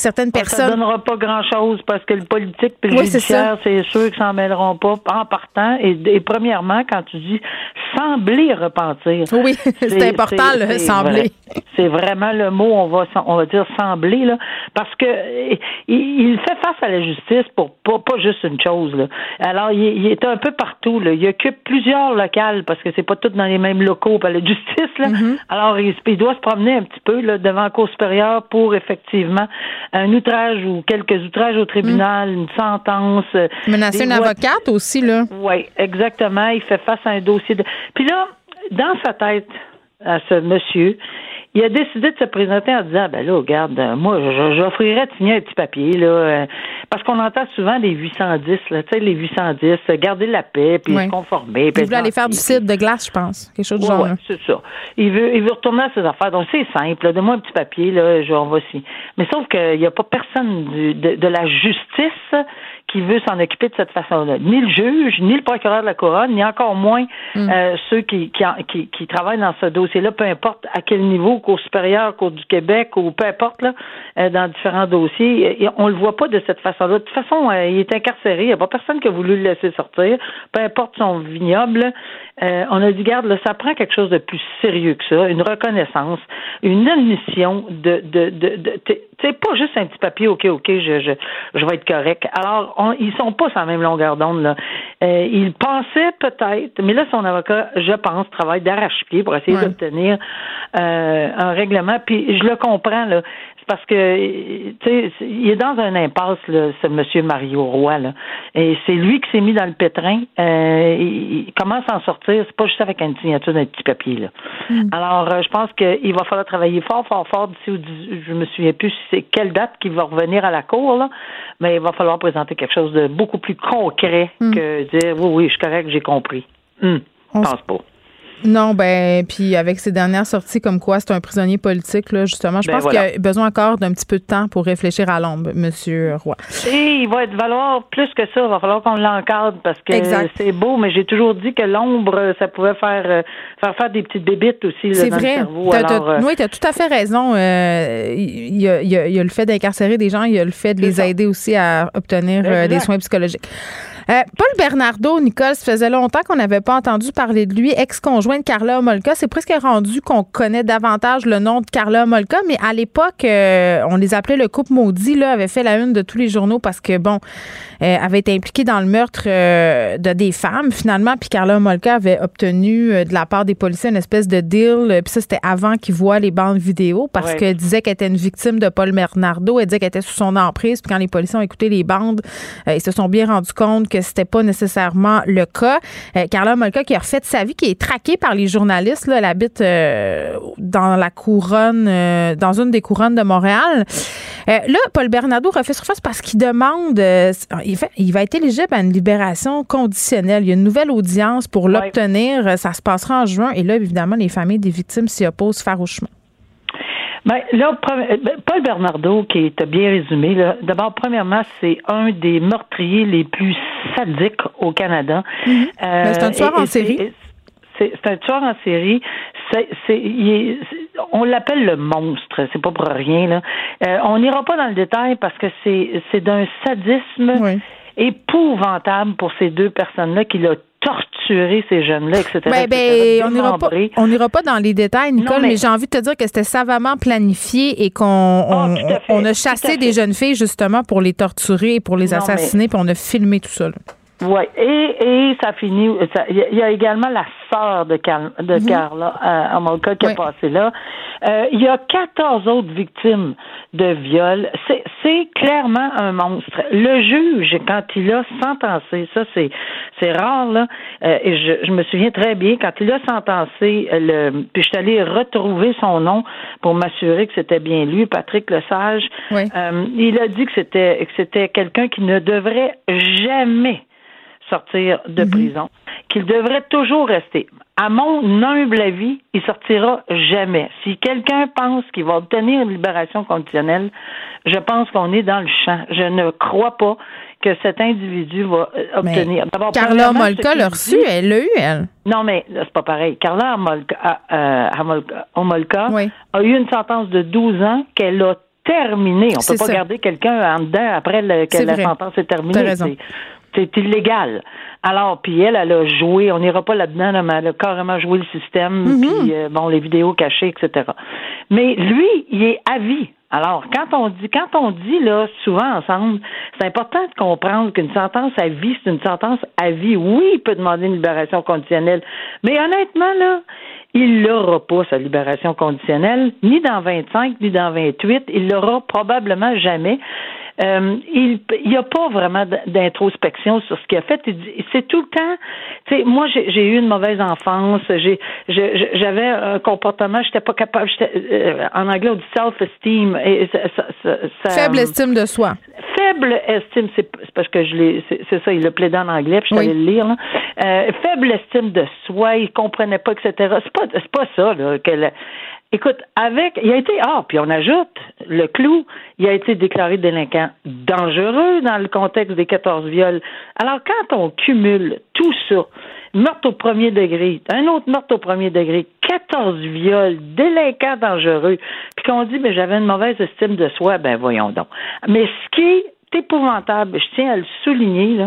certaines Ça personnes. donnera pas grand-chose parce que le politique puis le Oui, judiciaire, c'est sûr qu'ils s'en mêleront pas en partant. Et, et premièrement, quand tu dis sembler repentir. Oui, c'est important, le sembler. vrai. C'est vraiment le mot, on va, on va dire sembler, là, parce que euh, il, il fait face à la justice pour pas, pas juste une chose. Là. Alors, il, il est un peu partout. Là. Il occupe plusieurs locales parce que c'est pas tout dans les mêmes locaux par la justice. Là. Mm-hmm. Alors, il, il doit se promener un petit peu là, devant la Cour supérieure pour effectivement un outrage ou quelques outrages au tribunal, une sentence. euh, Menacer une avocate aussi, là. oui, exactement. Il fait face à un dossier de. Puis là, dans sa tête, à ce monsieur, il a décidé de se présenter en disant ben là, regarde, euh, moi, j'offrirais de signer un petit papier, là, euh, parce qu'on entend souvent les 810, là, tu sais, les 810, euh, garder la paix, puis se conformer. Il voulait aller faire du site de glace, je pense. Quelque chose du Ouais, genre. ouais, là. c'est ça. Il veut, il veut retourner à ses affaires. Donc, c'est simple. Donne-moi un petit papier, là, je, on va signer. Mais sauf qu'il n'y a pas personne du- de, de la justice qui veut s'en occuper de cette façon-là. Ni le juge, ni le procureur de la couronne, ni encore moins euh, ceux qui, qui, qui, qui travaillent dans ce dossier-là, peu importe à quel niveau, Cour supérieure, Cour du Québec, ou peu importe, là, euh, dans différents dossiers. Et on le voit pas de cette façon-là. De toute façon, euh, il est incarcéré. Il n'y a pas personne qui a voulu le laisser sortir, peu importe son vignoble. Euh, on a dit, garde, là, ça prend quelque chose de plus sérieux que ça, une reconnaissance, une admission de, de, de, de t'sais, pas juste un petit papier, ok, ok, je, je, je vais être correct. Alors, on, ils sont pas sur la même longueur d'onde, là. Euh, il pensait peut-être, mais là, son avocat, je pense, travaille d'arrache-pied pour essayer Ouais. d'obtenir euh, un règlement. Puis je le comprends, là. C'est parce que, tu sais, il est dans un impasse, là, ce monsieur Mario Roy, là. Et c'est lui qui s'est mis dans le pétrin. Euh, il, il commence à en sortir. C'est pas juste avec une signature d'un petit papier, là. Alors, euh, je pense qu'il va falloir travailler fort, fort, fort d'ici je me souviens plus si c'est quelle date qu'il va revenir à la cour, là. Mais il va falloir présenter quelque chose de beaucoup plus concret que dire, oui, oui, je suis correct, j'ai compris. Je On pense pas. Non, ben, puis avec ces dernières sorties comme quoi c'est un prisonnier politique, là, justement, je Ben pense voilà. qu'il a besoin encore d'un petit peu de temps pour réfléchir à l'ombre, Monsieur Roy. Et il va être valoir plus que ça. Il va falloir qu'on l'encadre parce que c'est beau, mais j'ai toujours dit que l'ombre, ça pouvait faire, euh, faire faire des petites bébites aussi là, C'est dans vrai. le cerveau. Alors, euh, oui, tu as tout à fait raison. Euh, Il y, a, il y a- il y a le fait d'incarcérer des gens, il y a le fait de C'est les ça. aider aussi à obtenir euh, des soins psychologiques. Euh, Paul Bernardo, Nicole, ça faisait longtemps qu'on n'avait pas entendu parler de lui, ex-conjoint de Carla Molka. C'est presque rendu qu'on connaît davantage le nom de Carla Molka, mais à l'époque, euh, on les appelait le couple maudit, là, avait fait la une de tous les journaux parce que, bon, euh, avait été impliqué dans le meurtre de des femmes, finalement, puis Carla Molka avait obtenu de la part des policiers une espèce de deal, puis ça, c'était avant qu'ils voient les bandes vidéo, parce Ouais. qu'elle disait qu'elle était une victime de Paul Bernardo, elle disait qu'elle était sous son emprise, puis quand les policiers ont écouté les bandes, ils se sont bien rendus compte que c'était pas nécessairement le cas. Euh, Carla Molka qui a refait sa vie, qui est traquée par les journalistes, là, elle habite euh, dans la couronne, euh, dans une des couronnes de Montréal. Euh, là, Paul Bernardo refait surface parce qu'il demande, il, fait- il va être éligible à une libération conditionnelle. Il y a une nouvelle audience pour l'obtenir. Ça se passera en juin. Et là, évidemment, les familles des victimes s'y opposent farouchement. Ben, là, pre- ben, Paul Bernardo, qui est bien résumé, là, d'abord, premièrement, c'est un des meurtriers les plus sadiques au Canada. Euh, c'est un tueur et- en série. C'est un tueur en série. Est- on l'appelle le monstre. C'est pas pour rien là. Euh, on n'ira pas dans le détail parce que c'est, c'est d'un sadisme Oui. Épouvantable pour ces deux personnes-là qui l'ont torturé ces jeunes-là, etc. Ben, ben, etc., on n'ira pas, on n'ira pas dans les détails, Nicole, Non, mais, mais- j'ai envie de te dire que c'était savamment planifié et qu'on on, Ah, on a chassé des jeunes filles justement pour les torturer et pour les Non, mais- assassiner, puis on a filmé tout ça. là. Oui, et, et ça finit. Il y, a- également la sœur de, Car- de Carla euh, Amolka qui. Oui. est passée là. Euh, il y a 14 autres victimes de viol. C'est- C'est clairement un monstre. Le juge, quand il a sentencé, ça c'est c'est rare là, euh, et je, je me souviens très bien quand il a sentencé euh, le, puis je suis allée retrouver son nom pour m'assurer que c'était bien lui, Patrick Lesage. Oui. Euh, il a dit que c'était que c'était quelqu'un qui ne devrait jamais sortir de prison, qu'il devrait toujours rester. À mon humble avis, il sortira jamais. Si quelqu'un pense qu'il va obtenir une libération conditionnelle, je pense qu'on est dans le champ. Je ne crois pas que cet individu va euh, obtenir. Carla Molka l'a reçu, elle l'a eu, elle. non, mais c'est pas pareil. Carla Amolka, euh, Amolka Oui. a eu une sentence de 12 ans qu'elle a terminée. On C'est peut pas ça. garder quelqu'un en dedans après le- que la vrai. sentence est terminée. C'est illégal. Alors, puis elle, elle a joué, on n'ira pas là-dedans, là, mais elle a carrément joué le système, Mm-hmm. puis euh, bon, les vidéos cachées, etc. Mais lui, il est à vie. Alors, quand on dit, quand on dit là, souvent ensemble, c'est important de comprendre qu'une sentence à vie, c'est une sentence à vie. Oui, il peut demander une libération conditionnelle, mais honnêtement là, il l'aura pas sa libération conditionnelle, ni dans 25, ni dans 28. Il l'aura probablement jamais. Euh, il n'y a pas vraiment d'introspection sur ce qu'il a fait. C'est tout le temps. Tu sais, moi, j'ai eu une mauvaise enfance. J'ai, j'avais un comportement. J'étais pas capable. j'étais, euh, en anglais, on dit self-esteem. Et ça- ça- ça- ça- Faible estime de soi. Faible estime, c'est c'est parce que je l'ai, c'est ça, il l'a plaidé en anglais, puis je Oui. le lire. Là. Euh, faible estime de soi, il comprenait pas, etc. C'est pas, c'est pas ça là. Que la- Écoute, avec, il a été, ah, puis on ajoute le clou, il a été déclaré délinquant dangereux dans le contexte des 14 viols. Alors quand on cumule tout ça, meurtre au premier degré, un autre meurtre au premier degré, 14 viols, délinquant dangereux, puis qu'on dit, mais j'avais une mauvaise estime de soi, ben voyons donc. Mais ce qui est épouvantable, je tiens à le souligner,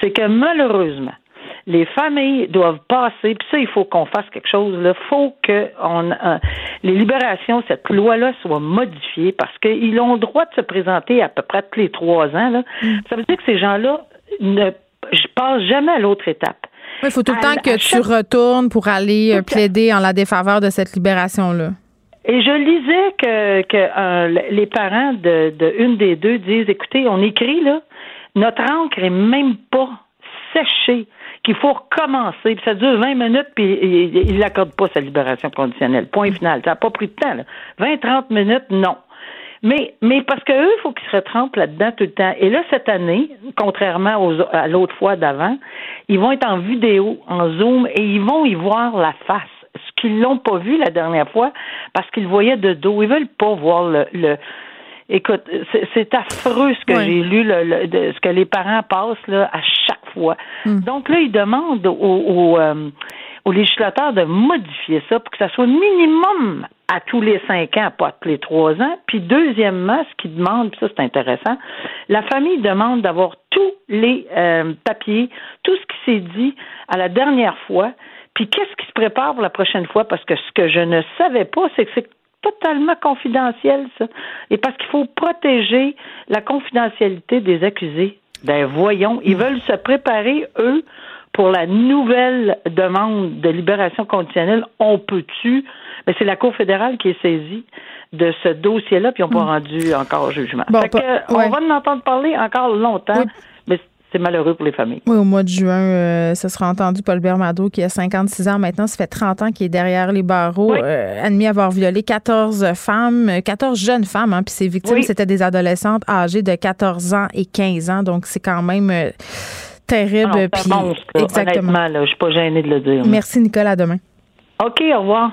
c'est que malheureusement, les familles doivent passer, puis ça, il faut qu'on fasse quelque chose. Il faut que on, euh, les libérations, cette loi-là soit modifiée parce qu'ils ont le droit de se présenter à peu près tous les trois ans. Là. Ça veut dire que ces gens-là ne je passe jamais à l'autre étape. Il faut tout le À- temps que tu retournes pour aller euh, plaider en la défaveur de cette libération-là. Et je lisais que, que euh, les parents de, de une des deux disent écoutez, on écrit là, notre encre est même pas séchée, qu'il faut recommencer, puis ça dure 20 minutes, puis il n'accorde pas sa libération conditionnelle. Point final. Ça n'a pas pris de temps, là. 20-30 minutes, non. Mais, mais parce que eux, il faut qu'ils se retrempent là-dedans tout le temps. Et là, cette année, contrairement aux, à l'autre fois d'avant, ils vont être en vidéo, en zoom, et ils vont y voir la face. Ce qu'ils l'ont pas vu la dernière fois, parce qu'ils le voyaient de dos. Ils veulent pas voir le, le Écoute, c'est- affreux ce que j'ai lu, le- le- de- ce que les parents passent là, à chaque fois. Donc là, ils demandent aux, aux, euh, aux législateurs de modifier ça pour que ça soit minimum à tous les cinq ans, pas tous les trois ans. Puis deuxièmement, ce qu'ils demandent, puis ça c'est intéressant, la famille demande d'avoir tous les euh, papiers, tout ce qui s'est dit à la dernière fois, puis qu'est-ce qui se prépare pour la prochaine fois, parce que ce que je ne savais pas, c'est que c'est totalement confidentiel, ça. Et parce qu'il faut protéger la confidentialité des accusés. Ben voyons, ils veulent se préparer, eux, pour la nouvelle demande de libération conditionnelle. On peut-tu? Mais c'est la Cour fédérale qui est saisie de ce dossier-là, puis ils n'ont pas rendu encore jugement. Bon, Fait pas- que, ouais. On va en entendre parler encore longtemps, Oui. C'est malheureux pour les familles. Oui, au mois de juin, euh, ce sera entendu Paul Bermado, qui a 56 ans maintenant. Ça fait 30 ans qu'il est derrière les barreaux, Oui. euh, admis avoir violé 14 femmes, euh, 14 jeunes femmes. Hein, puis ses victimes, Oui. c'était des adolescentes âgées de 14 ans et 15 ans. Donc, c'est quand même euh, terrible. Monstre, là. exactement. honnêtement, là, je suis pas gênée de le dire. Merci, Nicolas. À demain. OK, au revoir.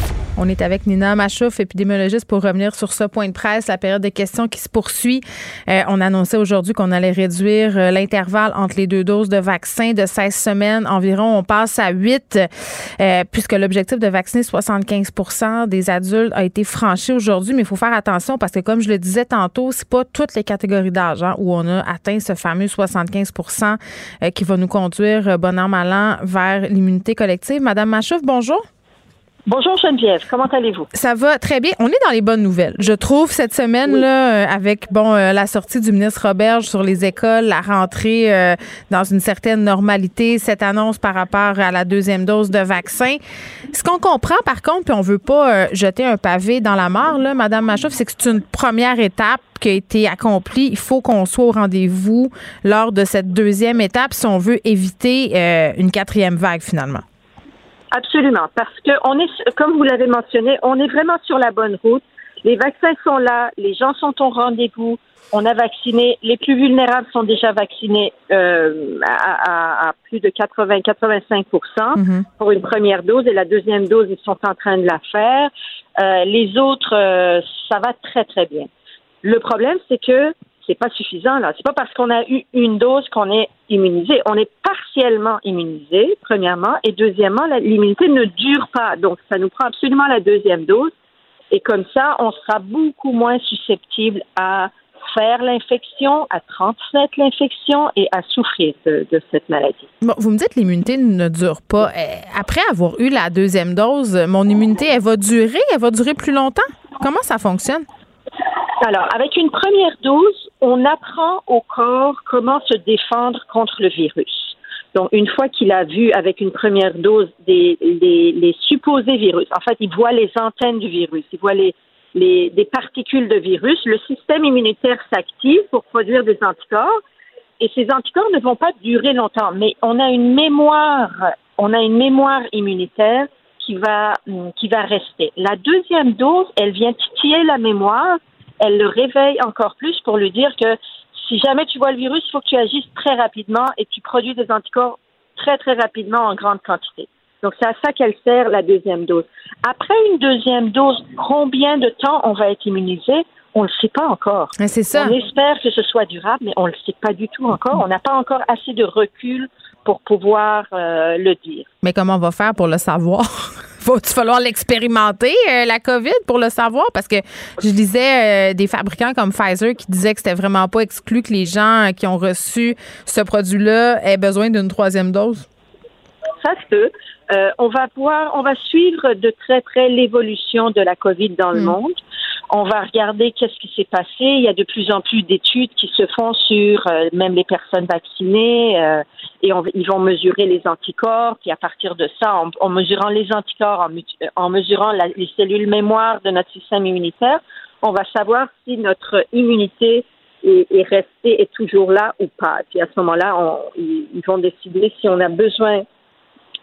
On est avec Nina Machouf, épidémiologiste, pour revenir sur ce point de presse, la période de questions qui se poursuit. Euh, on annonçait aujourd'hui qu'on allait réduire euh, l'intervalle entre les deux doses de vaccin de 16 semaines environ. On passe à 8, euh, puisque l'objectif de vacciner 75% des adultes a été franchi aujourd'hui. Mais il faut faire attention parce que, comme je le disais tantôt, c'est pas toutes les catégories d'âge hein, où on a atteint ce fameux 75% qui va nous conduire, bon an, mal an, vers l'immunité collective. Madame Machouf, bonjour. Bonjour Geneviève, comment allez-vous? Ça va très bien. On est dans les bonnes nouvelles. Je trouve cette semaine là, euh, avec bon euh, la sortie du ministre Roberge sur les écoles, la rentrée euh, dans une certaine normalité, cette annonce par rapport à la deuxième dose de vaccin. Ce qu'on comprend par contre, puis on veut pas jeter un pavé dans la mare là, Madame Machouf, c'est que c'est une première étape qui a été accomplie. Il faut qu'on soit au rendez-vous lors de cette deuxième étape si on veut éviter une quatrième vague finalement. Absolument, parce que on est, comme vous l'avez mentionné, on est vraiment sur la bonne route. Les vaccins sont là, les gens sont au rendez-vous. On a vacciné, les plus vulnérables sont déjà vaccinés euh, à, à, plus de 80-85 mm-hmm. pour une première dose et la deuxième dose, ils sont en train de la faire. Euh, les autres, euh, ça va très très bien. Le problème, c'est que c'est pas suffisant là. C'est pas parce qu'on a eu une dose qu'on est immunisé. On est partiellement immunisé, premièrement, et deuxièmement, l'immunité ne dure pas. Donc, ça nous prend absolument la deuxième dose, et comme ça, on sera beaucoup moins susceptible à faire l'infection, à transmettre l'infection et à souffrir de, cette maladie. Vous me dites l'immunité ne dure pas. Eh, après avoir eu la deuxième dose, mon immunité, elle va durer? Elle va durer plus longtemps? Comment ça fonctionne? Alors, avec une première dose, on apprend au corps comment se défendre contre le virus. Donc, une fois qu'il a vu avec une première dose des, les, supposés virus, en fait, il voit les antennes du virus, il voit les, les, des particules de virus, le système immunitaire s'active pour produire des anticorps. Et ces anticorps ne vont pas durer longtemps, mais on a une mémoire, on a une mémoire immunitaire qui va, qui va rester. La deuxième dose, elle vient titiller la mémoire elle le réveille encore plus pour lui dire que si jamais tu vois le virus, il faut que tu agisses très rapidement et que tu produis des anticorps très, très rapidement en grande quantité. Donc, c'est à ça qu'elle sert la deuxième dose. Après une deuxième dose, combien de temps on va être immunisé? On ne le sait pas encore. C'est ça. On espère que ce soit durable, mais on ne le sait pas du tout encore. On n'a pas encore assez de recul pour pouvoir euh, le dire. Mais comment on va faire pour le savoir? Va-tu falloir l'expérimenter, euh, la COVID, pour le savoir? Parce que je lisais euh, des fabricants comme Pfizer qui disaient que c'était vraiment pas exclu que les gens qui ont reçu ce produit-là aient besoin d'une troisième dose. Ça se peut. on va voir, on va suivre de très près l'évolution de la COVID dans le hmm. monde. On va regarder qu'est-ce qui s'est passé. Il y a de plus en plus d'études qui se font sur euh, même les personnes vaccinées euh, et ils vont mesurer les anticorps. Puis à partir de ça, en, mesurant les anticorps, en, mesurant les cellules mémoire de notre système immunitaire, on va savoir si notre immunité est, restée, est toujours là ou pas. Puis à ce moment-là, ils vont décider si on a besoin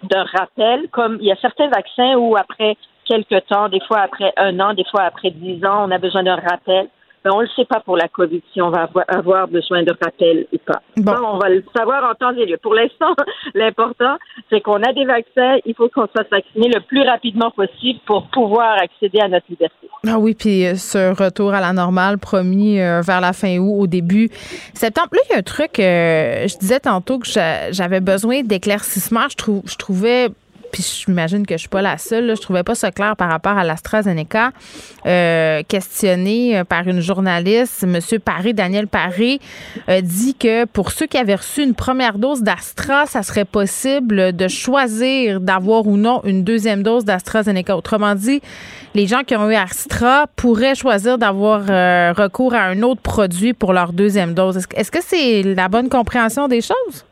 d'un rappel, comme il y a certains vaccins où après quelques temps, des fois après un an, des fois après dix ans, on a besoin d'un rappel. Mais on ne le sait pas pour la COVID si on va avoir besoin de rappel ou pas. Bon. on va le savoir en temps et lieu. Pour l'instant, l'important, c'est qu'on a des vaccins. Il faut qu'on soit vacciné le plus rapidement possible pour pouvoir accéder à notre liberté. Ah oui, puis euh, ce retour à la normale promis euh, vers la fin août, au début septembre. Là, il y a un truc, euh, je disais tantôt que j'avais besoin d'éclaircissement. Je, je trouvais puis j'imagine que je suis pas la seule, là, je trouvais pas ça clair par rapport à l'AstraZeneca. Euh, questionné euh, par une journaliste, M. Paré, Daniel Paré, euh, dit que pour ceux qui avaient reçu une première dose d'Astra, ça serait possible de choisir d'avoir ou non une deuxième dose d'AstraZeneca. Autrement dit, les gens qui ont eu Astra pourraient choisir d'avoir recours à un autre produit pour leur deuxième dose. Est-ce que c'est la bonne compréhension des choses?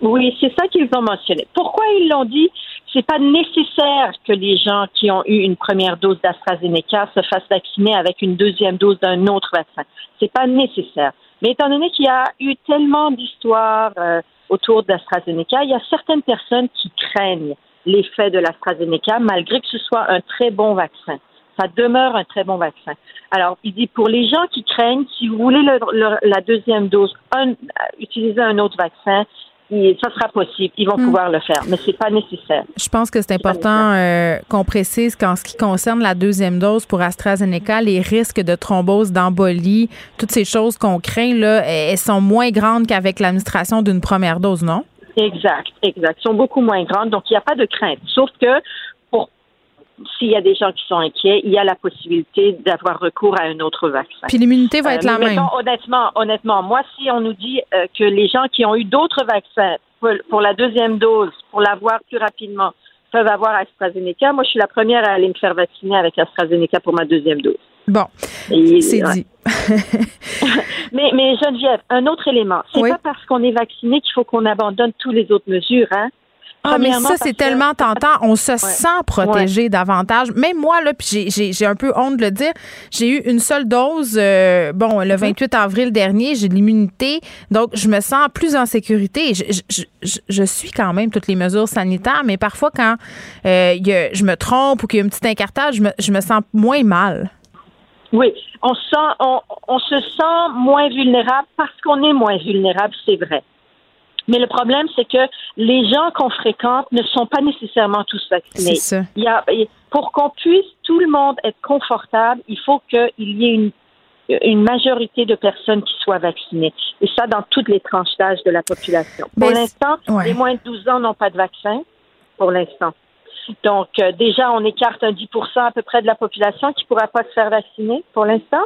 Oui, c'est ça qu'ils ont mentionné. Pourquoi ils l'ont dit? C'est pas nécessaire que les gens qui ont eu une première dose d'AstraZeneca se fassent vacciner avec une deuxième dose d'un autre vaccin. C'est pas nécessaire. Mais étant donné qu'il y a eu tellement d'histoires euh, autour d'AstraZeneca, il y a certaines personnes qui craignent l'effet de l'AstraZeneca malgré que ce soit un très bon vaccin. Ça demeure un très bon vaccin. Alors, il dit pour les gens qui craignent, si vous voulez la deuxième dose, un, utiliser un autre vaccin, ça sera possible. Ils vont Hmm. pouvoir le faire, mais c'est pas nécessaire. Je pense que c'est important euh, qu'on précise qu'en ce qui concerne la deuxième dose pour AstraZeneca, les risques de thrombose, d'embolie, toutes ces choses qu'on craint, là, elles sont moins grandes qu'avec l'administration d'une première dose, non? Exact, exact. Ils sont beaucoup moins grandes, donc il n'y a pas de crainte. Sauf que s'il y a des gens qui sont inquiets, il y a la possibilité d'avoir recours à un autre vaccin. Puis l'immunité va être Euh, la même. mettons, honnêtement, honnêtement, moi, si on nous dit euh, que les gens qui ont eu d'autres vaccins pour, pour la deuxième dose, pour l'avoir plus rapidement, peuvent avoir AstraZeneca, moi, je suis la première à aller me faire vacciner avec AstraZeneca pour ma deuxième dose. Bon, Et- c'est ouais. dit. Mais, mais Geneviève, un autre élément, c'est pas parce qu'on est vacciné qu'il faut qu'on abandonne toutes les autres mesures, hein. Ah, mais ça, c'est que- tellement tentant. On se Ouais. sent protégé davantage. Même moi, là, puis j'ai- j'ai j'ai un peu honte de le dire, j'ai eu une seule dose, euh, bon, le 28 avril dernier, j'ai de l'immunité. Donc, je me sens plus en sécurité. Je, je- je- suis quand même toutes les mesures sanitaires, mais parfois, quand euh, il y a- je me trompe ou qu'il y a un petit incartage, je me, je me sens moins mal. Oui, on sent, on, on se sent moins vulnérable parce qu'on est moins vulnérable, c'est vrai. Mais le problème, c'est que les gens qu'on fréquente ne sont pas nécessairement tous vaccinés. C'est ça. Il y a, pour qu'on puisse tout le monde être confortable, il faut qu'il y ait une, une majorité de personnes qui soient vaccinées. Et ça, dans toutes les tranches d'âge de la population. Pour Ben, l'instant, ouais. les moins de 12 ans n'ont pas de vaccin. Pour l'instant. Donc, euh, déjà, on écarte un 10 à peu près de la population qui ne pourra pas se faire vacciner pour l'instant.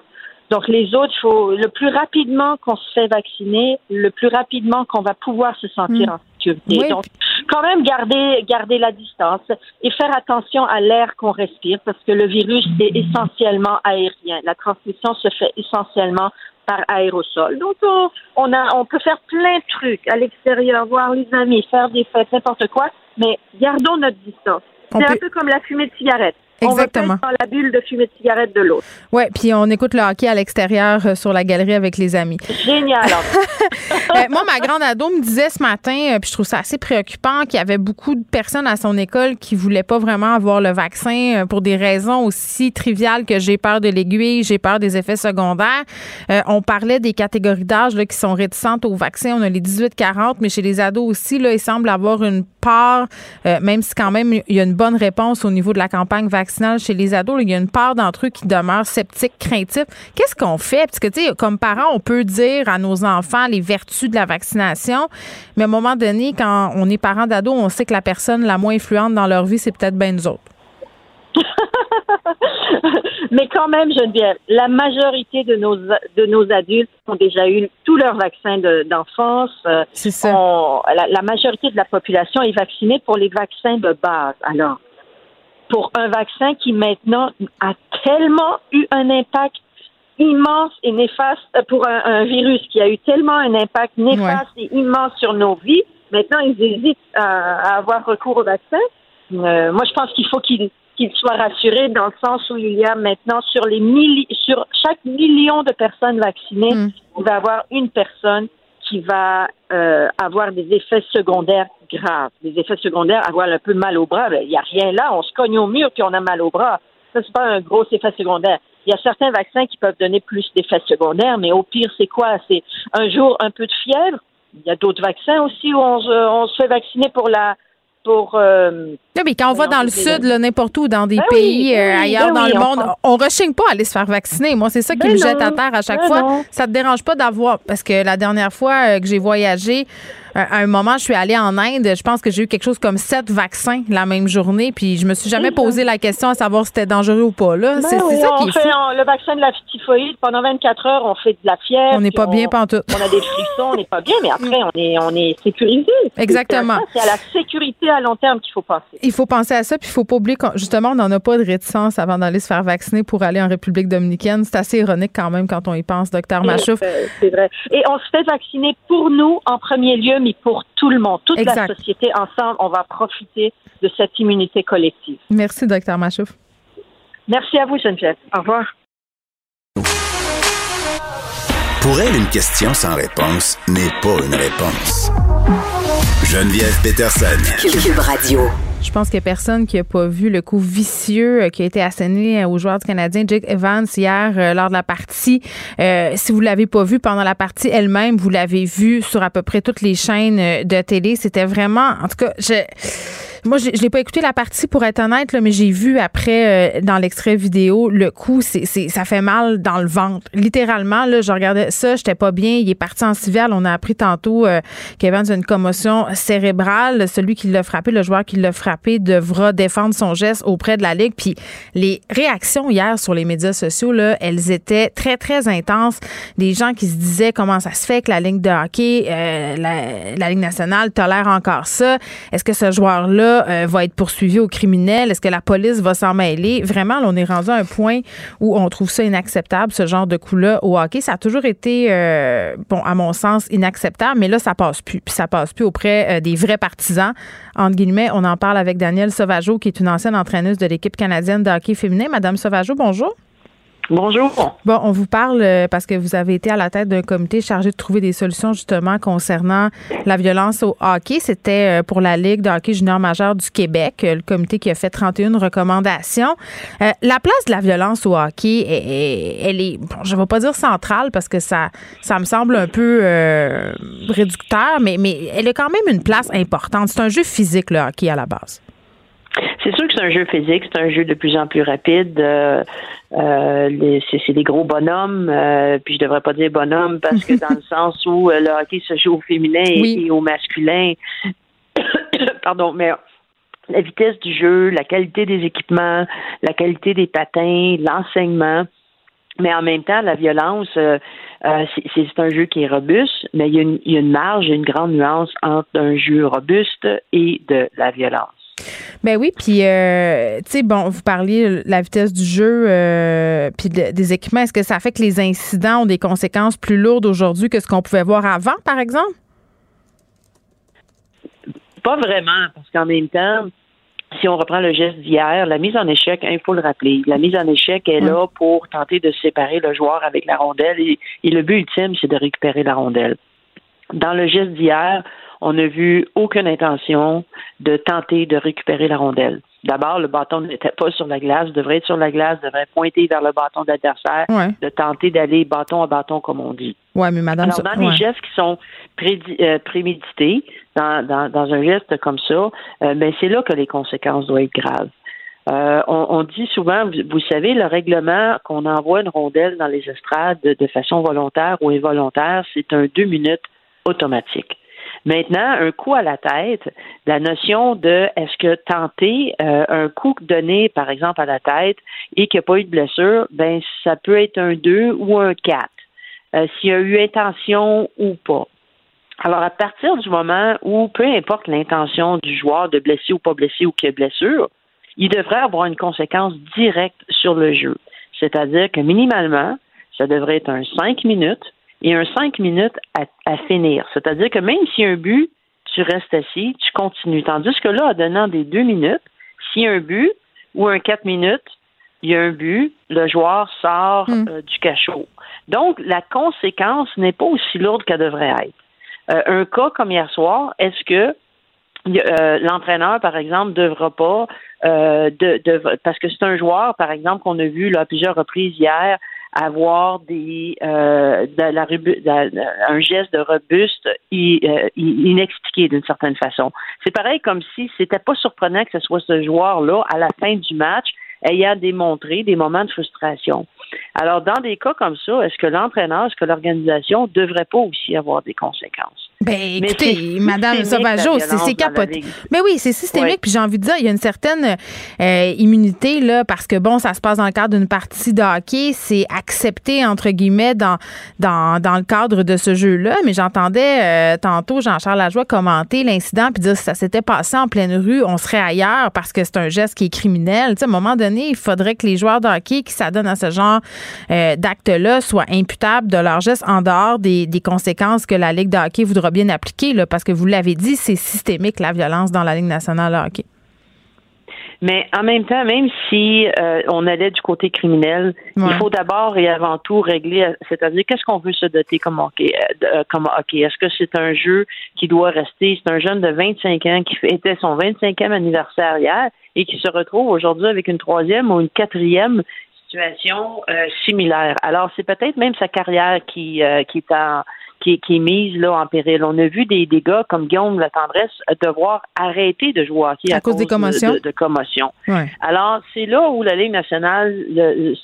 Donc, les autres, il faut le plus rapidement qu'on se fait vacciner, le plus rapidement qu'on va pouvoir se sentir Mm. en sécurité. Oui. Donc, quand même garder, garder la distance et faire attention à l'air qu'on respire parce que le virus est essentiellement aérien. La transmission se fait essentiellement par aérosol. Donc, on, on, a, on peut faire plein de trucs à l'extérieur, voir les amis, faire des fêtes, n'importe quoi, mais gardons notre distance. C'est un peu comme la fumée de cigarette. Exactement. On va dans la bulle de fumée de cigarette de l'autre. Ouais, puis on écoute le hockey à l'extérieur euh, sur la galerie avec les amis. Génial. Euh, moi, ma grande ado me disait ce matin, euh, puis je trouve ça assez préoccupant, qu'il y avait beaucoup de personnes à son école qui voulaient pas vraiment avoir le vaccin euh, pour des raisons aussi triviales que j'ai peur de l'aiguille, j'ai peur des effets secondaires. On parlait des catégories d'âge qui sont réticentes au vaccin. On a les 18-40, mais chez les ados aussi, là, il semble avoir une part, euh, même si quand même il y a une bonne réponse au niveau de la campagne vaccinale chez les ados, il y a une part d'entre eux qui demeurent sceptiques, craintifs. Qu'est-ce qu'on fait? Parce que, tu sais, comme parents, on peut dire à nos enfants les vertus de la vaccination, mais à un moment donné, quand on est parent d'ados, on sait que la personne la moins influente dans leur vie, c'est peut-être bien nous autres. Mais quand même, Geneviève, la majorité de nos, de nos adultes ont déjà eu tous leurs vaccins de- d'enfance. Euh, C'est ça. on- la, la majorité de la population est vaccinée pour les vaccins de base. Alors, pour un vaccin qui maintenant a tellement eu un impact immense et néfaste euh, pour un, un virus qui a eu tellement un impact néfaste et immense sur nos vies, maintenant ils hésitent à, à avoir recours au vaccin. Euh, moi, je pense qu'il faut qu'ils qu'ils soient rassurés dans le sens où il y a maintenant sur les milli sur chaque million de personnes vaccinées, il va y avoir une personne qui va euh, avoir des effets secondaires graves. Des effets secondaires, avoir un peu mal au bras. Ben, Il n'y a rien là, on se cogne au mur puis on a mal au bras. Ça, c'est pas un gros effet secondaire. Il y a certains vaccins qui peuvent donner plus d'effets secondaires, mais au pire, c'est quoi? C'est un jour un peu de fièvre. Il y a d'autres vaccins aussi où on on se fait vacciner pour la pour euh, Là, mais quand on va dans le sud, n'importe où, dans des Ben oui, pays ben euh, oui, ailleurs ben dans oui, le on monde, prend- on rechigne pas à aller se faire vacciner. Moi, c'est ça qui Ben me jette à terre à chaque ben fois. non. Ça te dérange pas d'avoir, parce que la dernière fois euh, que j'ai voyagé, à un moment, je suis allée en Inde. Je pense que j'ai eu quelque chose comme sept vaccins la même journée, puis je me suis jamais posé la question à savoir si c'était dangereux ou pas. Là, Ben c'est oui, ça on qui est fait fou. on- le vaccin de la typhoïde pendant 24 heures, on fait de la fièvre. On n'est pas bien pantoute. On a des frissons, on n'est pas bien, mais après on est on est sécurisé. Exactement. C'est à la sécurité à long terme qu'il faut penser. Il faut penser à ça, puis il faut pas oublier qu'on- justement, on n'en a pas de réticence avant d'aller se faire vacciner pour aller en République dominicaine. C'est assez ironique quand même quand on y pense, docteur Machouf. Euh, C'est vrai. Et on se fait vacciner pour nous en premier lieu, mais pour tout le monde. Toute Exact. la société, ensemble, on va profiter de cette immunité collective. Merci, docteur Machouf. Merci à vous, Geneviève. Au revoir. Pour elle, une question sans réponse n'est pas une réponse. Geneviève Peterson. Cube Radio. Je pense a personne qui n'a pas vu le coup vicieux euh, qui a été asséné aux joueurs du Canadien, Jake Evans, hier euh, lors de la partie. Euh, si vous ne l'avez pas vu pendant la partie elle-même, vous l'avez vu sur à peu près toutes les chaînes de télé. C'était vraiment, en tout cas, je moi, je, l'ai pas écouté la partie pour être honnête, là, mais j'ai vu après euh, dans l'extrait vidéo le coup, c'est, ça fait mal dans le ventre. Littéralement, là, je regardais ça, j'étais pas bien. Il est parti en civil. On a appris tantôt euh, qu'Evans a une commotion cérébrale. Celui qui l'a frappé, le joueur qui l'a frappé, devra défendre son geste auprès de la ligue. Puis les réactions hier sur les médias sociaux, là, elles étaient très très intenses. Des gens qui se disaient comment ça se fait que la ligue de hockey, euh, la ligue nationale tolère encore ça. Est-ce que ce joueur-là euh, va être poursuivi au criminel? Est-ce que la police va s'en mêler? Vraiment, on est rendu à un point où on trouve ça inacceptable, ce genre de coup-là au hockey. Ça a toujours été, euh, bon, à mon sens, inacceptable, mais là, ça passe plus. Puis ça passe plus auprès euh, des vrais partisans. Entre guillemets, on en parle avec Danielle Sauvageau, qui est une ancienne entraîneuse de l'équipe canadienne de hockey féminin. Madame Sauvageau, bonjour. Bonjour. Bon, on vous parle euh, parce que vous avez été à la tête d'un comité chargé de trouver des solutions justement concernant la violence au hockey. C'était euh, pour la Ligue de hockey junior majeur du Québec, euh, le comité qui a fait 31 recommandations. la place de la violence au hockey, elle est, bon, je ne vais pas dire centrale parce que ça, ça me semble un peu réducteur, mais, mais elle a quand même une place importante. C'est un jeu physique, le hockey, à la base. C'est sûr que c'est un jeu physique, c'est un jeu de plus en plus rapide. Euh, euh, c'est des gros bonhommes, euh, puis je devrais pas dire bonhomme parce que dans le sens où le hockey se joue au féminin et, au masculin. Pardon, mais la vitesse du jeu, la qualité des équipements, la qualité des patins, l'enseignement. Mais en même temps, la violence, c'est un jeu qui est robuste, mais il y, a une, il y a une marge, une grande nuance entre un jeu robuste et de la violence. Ben oui, puis euh, tu sais, bon, vous parliez de la vitesse du jeu, euh, puis des équipements. Est-ce que ça fait que les incidents ont des conséquences plus lourdes aujourd'hui que ce qu'on pouvait voir avant, par exemple? Pas vraiment, parce qu'en même temps, si on reprend le geste d'hier, la mise en échec, il faut le rappeler, la mise en échec est là pour tenter de séparer le joueur avec la rondelle et le but ultime, c'est de récupérer la rondelle. Dans le geste d'hier, on n'a vu aucune intention de tenter de récupérer la rondelle. D'abord, le bâton n'était pas sur la glace, devrait être sur la glace, devrait pointer vers le bâton d'adversaire, de tenter d'aller bâton à bâton, comme on dit. Ouais, mais madame, Alors, dans les gestes qui sont euh, prémédités, dans, un geste comme ça, euh, ben, c'est là que les conséquences doivent être graves. Euh, on, dit souvent, vous, savez, le règlement qu'on envoie une rondelle dans les estrades de façon volontaire ou involontaire, c'est un deux minutes automatique. Maintenant, un coup à la tête, la notion de est-ce que tenter euh, un coup donné, par exemple, à la tête et qu'il n'y a pas eu de blessure, ben ça peut être un 2 ou un 4. Euh, s'il y a eu intention ou pas. Alors, à partir du moment où, peu importe l'intention du joueur de blesser ou pas blesser ou qu'il y ait blessure, il devrait avoir une conséquence directe sur le jeu. C'est-à-dire que minimalement, ça devrait être un 5 minutes et un cinq minutes à, finir. C'est-à-dire que même s'il y a un but, tu restes assis, tu continues. Tandis que là, en donnant des deux minutes, s'il y a un but ou un quatre minutes, il y a un but, le joueur sort hmm. euh, du cachot. Donc, la conséquence n'est pas aussi lourde qu'elle devrait être. Euh, un cas comme hier soir, est-ce que euh, l'entraîneur, par exemple, ne devra pas, de, parce que c'est un joueur, par exemple, qu'on a vu là, à plusieurs reprises hier, avoir des euh, un geste de robuste euh, inexpliqué d'une certaine façon. C'est pareil comme si c'était pas surprenant que ce soit ce joueur-là à la fin du match ayant démontré des moments de frustration. Alors, dans des cas comme ça, est-ce que l'entraîneur, est-ce que l'organisation devrait pas aussi avoir des conséquences? Ben, écoutez, Madame Sauvageau, c'est capoté. Mais oui, c'est systémique. Puis j'ai envie de dire, il y a une certaine euh, immunité, là, parce que bon, ça se passe dans le cadre d'une partie de hockey. C'est accepté, entre guillemets, dans, dans, dans le cadre de ce jeu-là. Mais j'entendais euh, tantôt Jean-Charles Lajoie commenter l'incident puis dire que ça s'était passé en pleine rue, on serait ailleurs parce que c'est un geste qui est criminel. Tu sais, à un moment donné, il faudrait que les joueurs de hockey qui s'adonnent à ce genre euh, d'actes-là soient imputables de leur geste en dehors des, des conséquences que la Ligue de hockey voudra bien appliqué, là, parce que vous l'avez dit, c'est systémique, la violence dans la Ligue nationale de hockey. Mais en même temps, même si euh, on allait du côté criminel, il faut d'abord et avant tout régler, c'est-à-dire qu'est-ce qu'on veut se doter comme hockey, euh, euh, comme hockey? Est-ce que c'est un jeu qui doit rester? C'est un jeune de 25 ans qui fêtait son 25e anniversaire hier et qui se retrouve aujourd'hui avec une troisième ou une quatrième situation similaire. Alors c'est peut-être même sa carrière qui qui est en qui, est mise là en péril. On a vu des, des gars comme Guillaume La Tendresse devoir arrêter de jouer au hockey à, cause, des commotions? De, commotion. Alors, c'est là où la Ligue nationale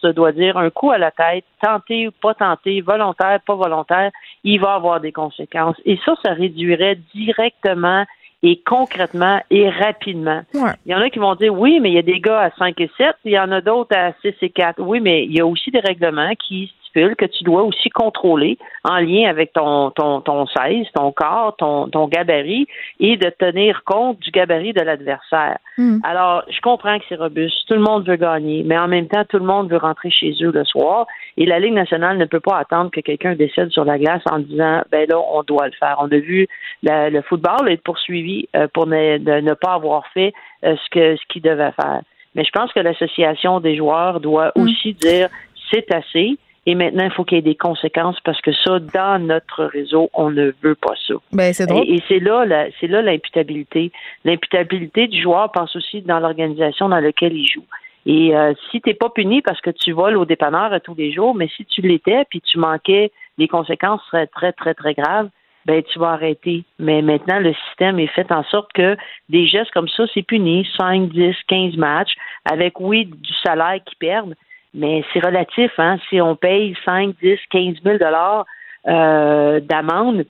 se doit dire un coup à la tête, tenter ou pas tenter, volontaire, pas volontaire, il va avoir des conséquences. Et ça, ça réduirait directement et concrètement et rapidement. Il y en a qui vont dire oui, mais il y a des gars à 5 et 7, il y en a d'autres à 6 et 4. Oui, mais il y a aussi des règlements qui que tu dois aussi contrôler en lien avec ton, ton, ton size, ton corps, ton, ton gabarit et de tenir compte du gabarit de l'adversaire. Hmm. Alors, je comprends que c'est robuste. Tout le monde veut gagner, mais en même temps, tout le monde veut rentrer chez eux le soir et la Ligue nationale ne peut pas attendre que quelqu'un décède sur la glace en disant, ben là, on doit le faire. On a vu le football être poursuivi euh, pour ne, ne pas avoir fait euh, ce que ce qu'il devait faire. Mais je pense que l'association des joueurs doit hmm. aussi dire c'est assez. Et maintenant, il faut qu'il y ait des conséquences parce que ça, dans notre réseau, on ne veut pas ça. Ben, c'est drôle. Et, c'est là, c'est là l'imputabilité. L'imputabilité du joueur passe aussi dans l'organisation dans laquelle il joue. Et euh, si tu n'es pas puni parce que tu voles au dépanneur tous les jours, mais si tu l'étais puis tu manquais, les conséquences seraient très, très, très graves, ben tu vas arrêter. Mais maintenant, le système est fait en sorte que des gestes comme ça, c'est puni, 5, 10, 15 matchs, avec, oui, du salaire qu'ils perdent, mais c'est relatif, hein. Si on paye 5, 10, 15 000 dollars euh, d'amende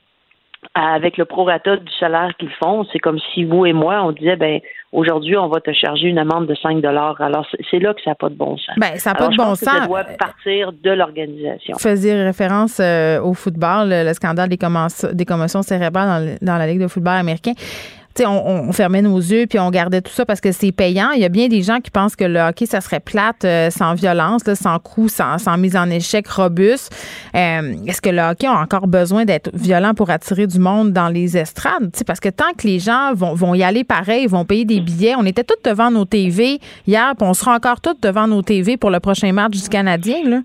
avec le prorata du salaire qu'ils font, c'est comme si vous et moi, on disait, ben aujourd'hui, on va te charger une amende de 5 dollars. Alors, c'est là que ça n'a pas de bon sens. Ben, ça n'a pas de bon sens. ça doit partir de l'organisation. Vous faisiez référence euh, au football, le, scandale des, des commotions cérébrales dans, dans la Ligue de football américain on, fermait nos yeux puis on gardait tout ça parce que c'est payant. Il y a bien des gens qui pensent que le hockey, ça serait plate euh, sans violence, sans coups, sans, mise en échec robuste. Euh, est-ce que le hockey a encore besoin d'être violent pour attirer du monde dans les estrades? parce que tant que les gens vont, y aller pareil, vont payer des billets, on était tous devant nos TV hier, puis on sera encore tous devant nos TV pour le prochain match du Canadien. Là.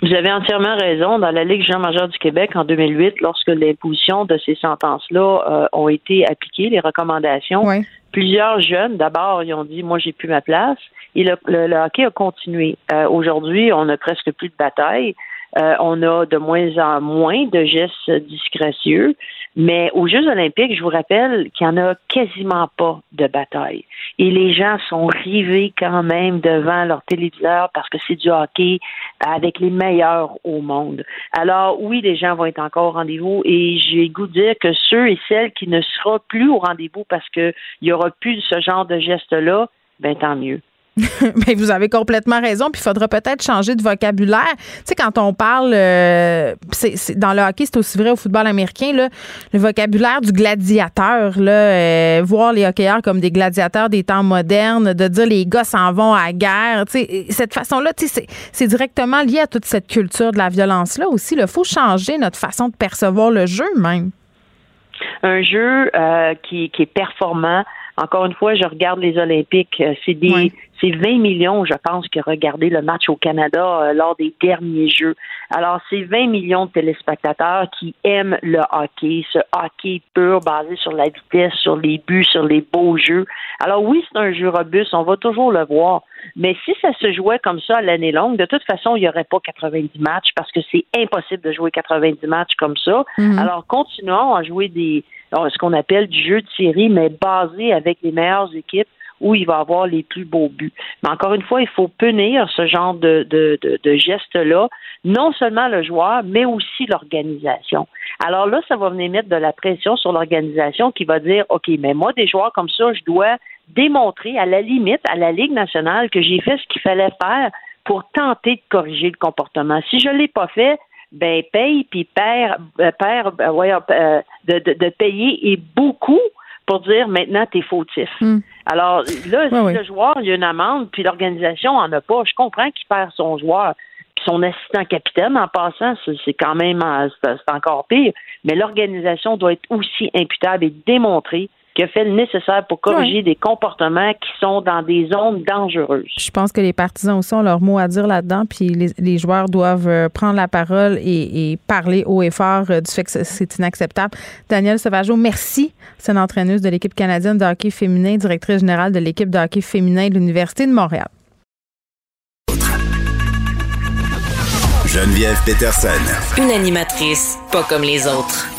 Vous avez entièrement raison. Dans la Ligue jean majeure du Québec en 2008, lorsque l'imposition de ces sentences-là euh, ont été appliquées, les recommandations, plusieurs jeunes, d'abord, ils ont dit, moi, j'ai plus ma place. Et le, le, hockey a continué. Euh, aujourd'hui, on n'a presque plus de bataille. Euh, on a de moins en moins de gestes disgracieux. Mais aux Jeux olympiques, je vous rappelle qu'il n'y en a quasiment pas de bataille. Et les gens sont rivés quand même devant leur téléviseur parce que c'est du hockey avec les meilleurs au monde. Alors oui, les gens vont être encore au rendez-vous et j'ai goût de dire que ceux et celles qui ne seront plus au rendez-vous parce qu'il n'y aura plus de ce genre de geste-là, ben tant mieux. Mais vous avez complètement raison. Puis il faudra peut-être changer de vocabulaire. Tu sais, quand on parle, euh, dans le hockey, c'est aussi vrai au football américain, là, le vocabulaire du gladiateur, là, euh, voir les hockeyeurs comme des gladiateurs des temps modernes, de dire les gars s'en vont à la guerre. Tu sais, cette façon-là, tu sais, c'est directement lié à toute cette culture de la violence-là aussi. Il faut changer notre façon de percevoir le jeu même. Un jeu euh, qui, qui est performant, encore une fois, je regarde les Olympiques. Euh, c'est des, c'est 20 millions, je pense, qui ont regardé le match au Canada euh, lors des derniers Jeux. Alors, c'est 20 millions de téléspectateurs qui aiment le hockey, ce hockey pur basé sur la vitesse, sur les buts, sur les beaux jeux. Alors oui, c'est un jeu robuste, on va toujours le voir. Mais si ça se jouait comme ça à l'année longue, de toute façon, il n'y aurait pas 90 matchs parce que c'est impossible de jouer 90 matchs comme ça. Mm-hmm. Alors, continuons à jouer des, ce qu'on appelle du jeu de série, mais basé avec les meilleures équipes où il va avoir les plus beaux buts. Mais encore une fois, il faut punir ce genre de, de, de, de gestes-là, non seulement le joueur, mais aussi l'organisation. Alors là, ça va venir mettre de la pression sur l'organisation qui va dire, OK, mais moi, des joueurs comme ça, je dois démontrer à la limite à la Ligue nationale que j'ai fait ce qu'il fallait faire pour tenter de corriger le comportement. Si je ne l'ai pas fait, ben paye puis perd, euh, perd euh, euh, de, de, de, payer et beaucoup pour dire maintenant t'es fautif. Hmm. Alors là, si le joueur il y a une amende puis l'organisation en a pas, je comprends qu'il perd son joueur puis son assistant capitaine en passant, c'est quand même c'est encore pire. Mais l'organisation doit être aussi imputable et démontrer qui a fait le nécessaire pour corriger des comportements qui sont dans des zones dangereuses. Je pense que les partisans aussi ont leur mot à dire là-dedans, puis les, joueurs doivent euh, prendre la parole et, parler haut et fort euh, du fait que c'est inacceptable. Daniel Sauvageau, merci. C'est une entraîneuse de l'équipe canadienne de hockey féminin, directrice générale de l'équipe de hockey féminin de l'Université de Montréal. Geneviève Peterson. Une animatrice pas comme les autres.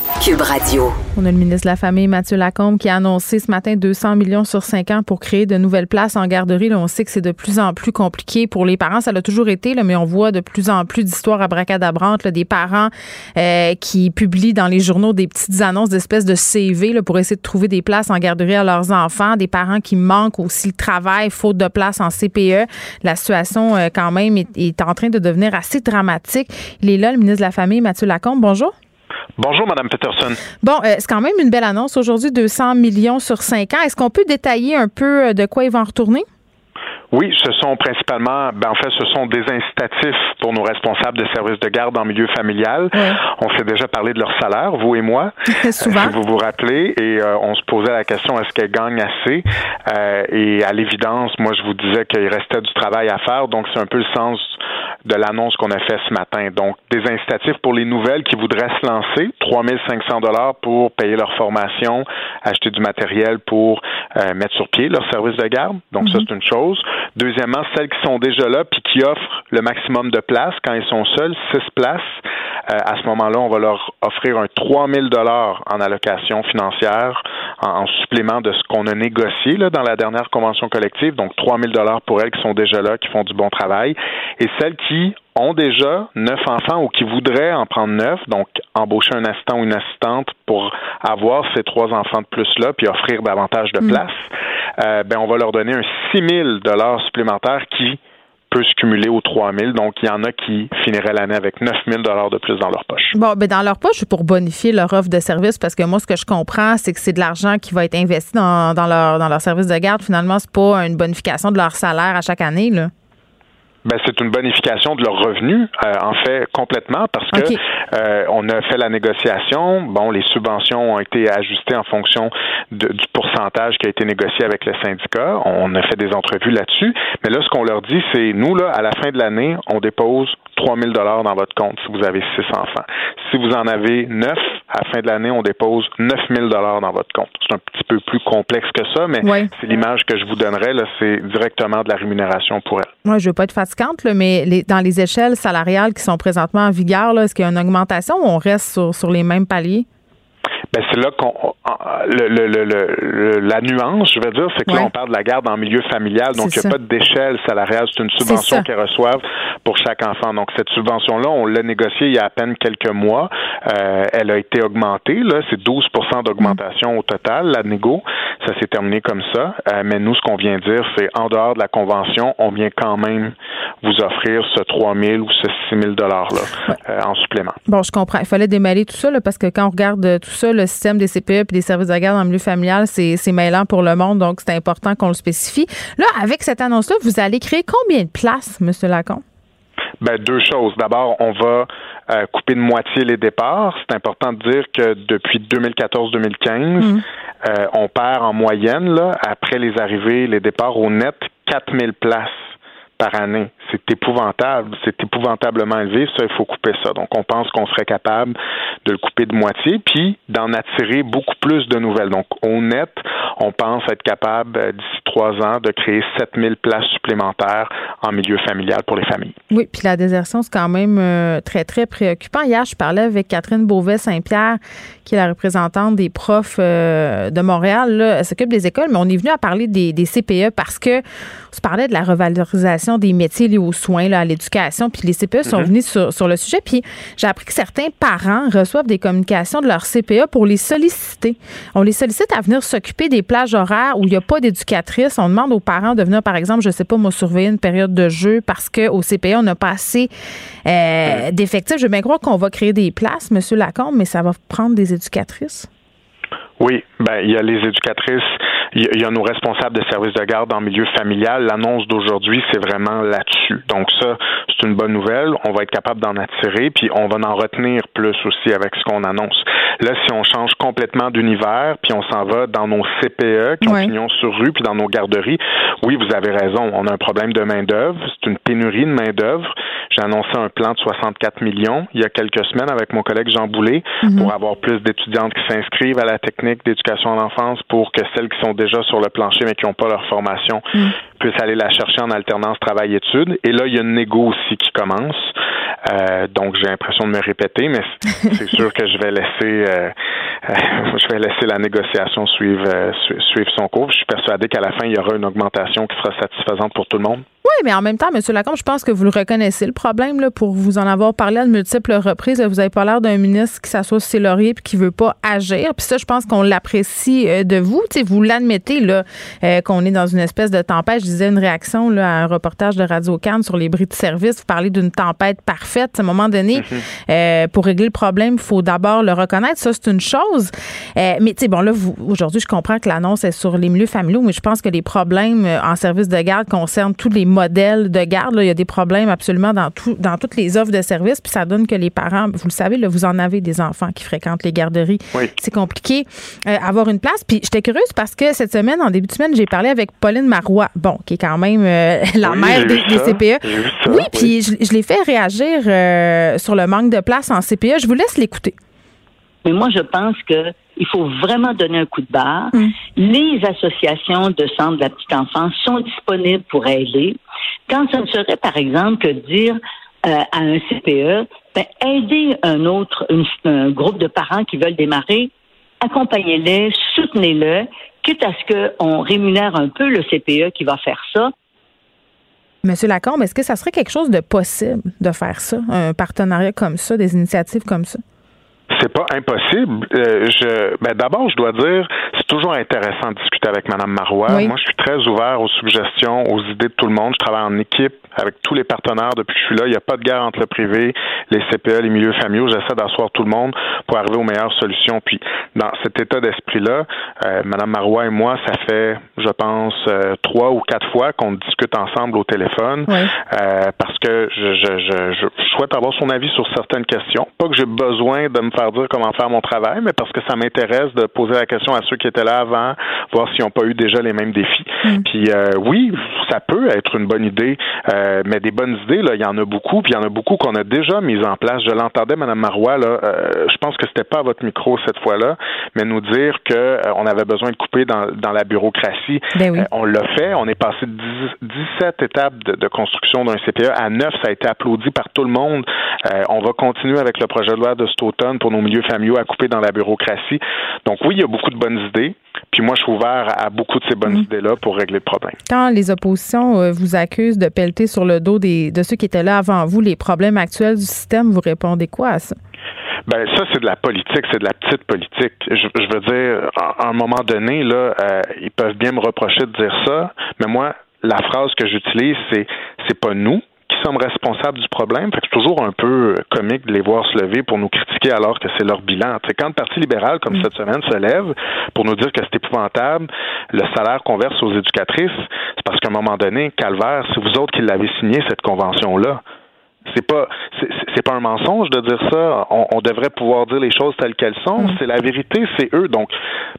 On a le ministre de la Famille, Mathieu Lacombe, qui a annoncé ce matin 200 millions sur 5 ans pour créer de nouvelles places en garderie. On sait que c'est de plus en plus compliqué pour les parents. Ça l'a toujours été, là, mais on voit de plus en plus d'histoires abracadabrantes, là, des parents euh, qui publient dans les journaux des petites annonces d'espèces de CV là, pour essayer de trouver des places en garderie à leurs enfants. Des parents qui manquent aussi le travail, faute de place en CPE. La situation, euh, quand même, est, est en train de devenir assez dramatique. Il est là, le ministre de la Famille, Mathieu Lacombe. Bonjour. Bonjour, Madame Peterson. Bon, euh, c'est quand même une belle annonce aujourd'hui, 200 millions sur 5 ans. Est-ce qu'on peut détailler un peu euh, de quoi ils vont retourner? Oui, ce sont principalement, ben en fait, ce sont des incitatifs pour nos responsables de services de garde en milieu familial. On s'est déjà parlé de leur salaire, vous et moi. Souvent. si vous vous rappelez, et euh, on se posait la question est-ce qu'elles gagnent assez? Euh, Et à l'évidence, moi, je vous disais qu'il restait du travail à faire. Donc, c'est un peu le sens de l'annonce qu'on a fait ce matin. Donc, des incitatifs pour les nouvelles qui voudraient se lancer, 3500 dollars pour payer leur formation, acheter du matériel pour euh, mettre sur pied leur service de garde. Donc, ça, mhm. c'est une chose. Deuxièmement, celles qui sont déjà là puis qui offrent le maximum de places quand ils sont seuls, six places. Euh, à ce moment-là, on va leur offrir un 3 000 dollars en allocation financière en, supplément de ce qu'on a négocié là, dans la dernière convention collective. Donc 3 000 dollars pour elles qui sont déjà là, qui font du bon travail, et celles qui ont déjà neuf enfants ou qui voudraient en prendre neuf, donc embaucher un assistant ou une assistante pour avoir ces trois enfants de plus là, puis offrir davantage de mm. place, euh, ben on va leur donner un 6 000 dollars supplémentaires qui peut se cumuler aux 3 000. Donc, il y en a qui finiraient l'année avec 9 000 de plus dans leur poche. Bon, ben dans leur poche pour bonifier leur offre de service, parce que moi, ce que je comprends, c'est que c'est de l'argent qui va être investi dans, dans, leur, dans leur service de garde. Finalement, c'est pas une bonification de leur salaire à chaque année, là. Ben, c'est une bonification de leurs revenus, euh, en fait, complètement, parce que euh, on a fait la négociation. Bon, les subventions ont été ajustées en fonction du pourcentage qui a été négocié avec le syndicat. On a fait des entrevues là-dessus. Mais là, ce qu'on leur dit, c'est nous, là, à la fin de l'année, on dépose 3 000 dollars dans votre compte si vous avez six enfants. Si vous en avez neuf, à la fin de l'année, on dépose 9 000 dollars dans votre compte. C'est un petit peu plus complexe que ça, mais c'est l'image que je vous donnerais. Là, c'est directement de la rémunération pour elle. Moi, je veux pas être mais dans les échelles salariales qui sont présentement en vigueur, est-ce qu'il y a une augmentation ou on reste sur les mêmes paliers? Ben c'est là qu'on le, le, le, la nuance, je veux dire, c'est que là on parle de la garde en milieu familial, donc il n'y a pas d'échelle salariale, c'est une subvention qu'ils reçoivent pour chaque enfant. Donc cette subvention-là, on l'a négociée il y a à peine quelques mois. Euh, elle a été augmentée, là, c'est 12% d'augmentation au total, la négo. Ça s'est terminé comme ça. Euh, mais nous, ce qu'on vient dire, c'est en dehors de la convention, on vient quand même vous offrir ce 3 000 ou ce 6 000 $-là euh, en supplément. Bon, je comprends. Il fallait démêler tout ça, là, parce que quand on regarde tout ça, le système des CPE et des services de garde en milieu familial, c'est mêlant pour le monde, donc c'est important qu'on le spécifie. Là, avec cette annonce-là, vous allez créer combien de places, M. Lacombe? Ben, deux choses. D'abord, on va euh, couper de moitié les départs. C'est important de dire que depuis 2014-2015, mm. euh, on perd en moyenne, là, après les arrivées, les départs au net, 4000 places par année. C'est épouvantable. C'est épouvantablement élevé. Ça, il faut couper ça. Donc, on pense qu'on serait capable de le couper de moitié, puis d'en attirer beaucoup plus de nouvelles. Donc, au net, on pense être capable, euh, d'ici trois ans, de créer 7000 places supplémentaires en milieu familial pour les familles. Oui, puis la désertion, c'est quand même euh, très, très préoccupant. Hier, je parlais avec Catherine Beauvais-Saint-Pierre, qui est la représentante des profs euh, de Montréal. Elle s'occupe des écoles, mais on est venu à parler des, des CPE parce que on se parlait de la revalorisation des métiers liés aux soins, là, à l'éducation, puis les CPE sont mhm. venus sur, sur, le sujet. Puis j'ai appris que certains parents reçoivent des communications de leur CPE pour les solliciter. On les sollicite à venir s'occuper des plages horaires où il n'y a pas d'éducatrice. On demande aux parents de venir, par exemple, je ne sais pas, moi, surveiller une période de jeu parce qu'au CPE, on n'a pas assez euh, d'effectifs. Je veux bien croire qu'on va créer des places, M. Lacombe, mais ça va prendre des éducatrices. Oui, ben il y a les éducatrices il y, a nos responsables de services de garde en milieu familial. L'annonce d'aujourd'hui, c'est vraiment là-dessus. Donc ça, c'est une bonne nouvelle. On va être capable d'en attirer, puis on va en retenir plus aussi avec ce qu'on annonce. Là, si on change complètement d'univers, puis on s'en va dans nos CPE qui ont pignon sur rue, puis dans nos garderies, oui, vous avez raison. On a un problème de main-d'œuvre. C'est une pénurie de main-d'œuvre. J'ai annoncé un plan de 64 millions il y a quelques semaines avec mon collègue Jean Boulet Mhm. pour avoir plus d'étudiantes qui s'inscrivent à la technique d'éducation à l'enfance pour que celles qui sont déjà sur le plancher mais qui n'ont pas leur formation Mhm. Puissent aller la chercher en alternance travail-études. Et là, il y a une négo qui commence. Euh, donc, j'ai l'impression de me répéter, mais c'est sûr que je vais laisser, euh, euh, je vais laisser la négociation suivre, su- suivre son cours. Je suis persuadé qu'à la fin, il y aura une augmentation qui sera satisfaisante pour tout le monde. Oui, mais en même temps, M. Lacombe, je pense que vous le reconnaissez, le problème, là, pour vous en avoir parlé à de multiples reprises. vous n'avez pas l'air d'un ministre qui s'assoit sur ses lauriers et qui veut pas agir. Puis ça, je pense qu'on l'apprécie de vous. Vous l'admettez qu'on est dans une espèce de tempête. Disais une réaction là, à un reportage de Radio Cannes sur les bris de service. Vous parlez d'une tempête parfaite. À un moment donné, euh, pour régler le problème, il faut d'abord le reconnaître. Ça, c'est une chose. Euh, mais tu sais, bon, là, aujourd'hui, je comprends que l'annonce est sur les milieux familiaux, mais je pense que les problèmes euh, en service de garde concernent tous les modèles de garde. là. Il y a des problèmes absolument dans, tout, dans toutes les offres de services, puis ça donne que les parents, vous le savez, là, vous en avez des enfants qui fréquentent les garderies. C'est compliqué euh, avoir une place. Puis j'étais curieuse parce que cette semaine, en début de semaine, j'ai parlé avec Pauline Marois, bon, qui est quand même euh, la Oui, mère des. CPE. Ça, oui, puis je, je l'ai fait réagir euh, sur le manque de place en CPE. Je vous laisse l'écouter. Mais moi, je pense que il faut vraiment donner un coup de barre. Les associations de centres de la petite enfance sont disponibles pour aider. Quand ce ne serait, par exemple, que de dire euh, à un CPE, ben, aider un autre, une- un groupe de parents qui veulent démarrer, accompagnez-les, soutenez-le, quitte à ce qu'on rémunère un peu le CPE qui va faire ça. Monsieur Lacombe, est-ce que ça serait quelque chose de possible de faire ça, un partenariat comme ça, des initiatives comme ça? C'est pas impossible. Euh, je, ben d'abord, je dois dire, c'est toujours intéressant de discuter avec Madame Marois. Oui. Moi, je suis très ouvert aux suggestions, aux idées de tout le monde. Je travaille en équipe avec tous les partenaires depuis que je suis là. Il n'y a pas de guerre entre le privé, les CPE, les milieux familiaux. J'essaie d'asseoir tout le monde pour arriver aux meilleures solutions. Puis, dans cet état d'esprit-là, euh, Madame Marois et moi, ça fait, je pense, euh, trois ou quatre fois qu'on discute ensemble au téléphone euh, parce que je, je, je, je souhaite avoir son avis sur certaines questions. Pas que j'ai besoin de me faire dire comment faire mon travail, mais parce que ça m'intéresse de poser la question à ceux qui étaient là avant, voir s'ils n'ont pas eu déjà les mêmes défis. Puis euh, oui, ça peut être une bonne idée, euh, mais des bonnes idées, là, il y en a beaucoup, puis il y en a beaucoup qu'on a déjà mises en place. Je l'entendais, Madame Marois, là, euh, je pense que c'était pas à votre micro cette fois-là, mais nous dire que euh, on avait besoin de couper dans, dans la bureaucratie. Ben oui. Euh, on l'a fait. On est passé de 10 17 étapes de, de construction d'un CPE à 9. Ça a été applaudi par tout le monde. Euh, on va continuer avec le projet de loi de cet automne pour nos milieux familiaux à couper dans la bureaucratie. Donc oui, il y a beaucoup de bonnes idées. Puis moi, je suis ouvert à, beaucoup de ces bonnes idées-là pour régler le problème. Quand les oppositions euh, vous accusent de pelleter sur le dos des, de ceux qui étaient là avant vous les problèmes actuels du système, vous répondez quoi à ça? Ben ça c'est de la politique, c'est de la petite politique. Je, je veux dire, à un moment donné là, euh, ils peuvent bien me reprocher de dire ça, mais moi la phrase que j'utilise c'est c'est pas nous sommes responsables du problème. Fait que c'est toujours un peu comique de les voir se lever pour nous critiquer alors que c'est leur bilan. C'est quand le Parti libéral, comme cette semaine, se lève pour nous dire que c'est épouvantable, le salaire qu'on verse aux éducatrices, c'est parce qu'à un moment donné, calvaire, c'est vous autres qui l'avez signé, cette convention-là. C'est pas c'est c'est pas un mensonge de dire ça. On, on devrait pouvoir dire les choses telles qu'elles sont. C'est la vérité, c'est eux. Donc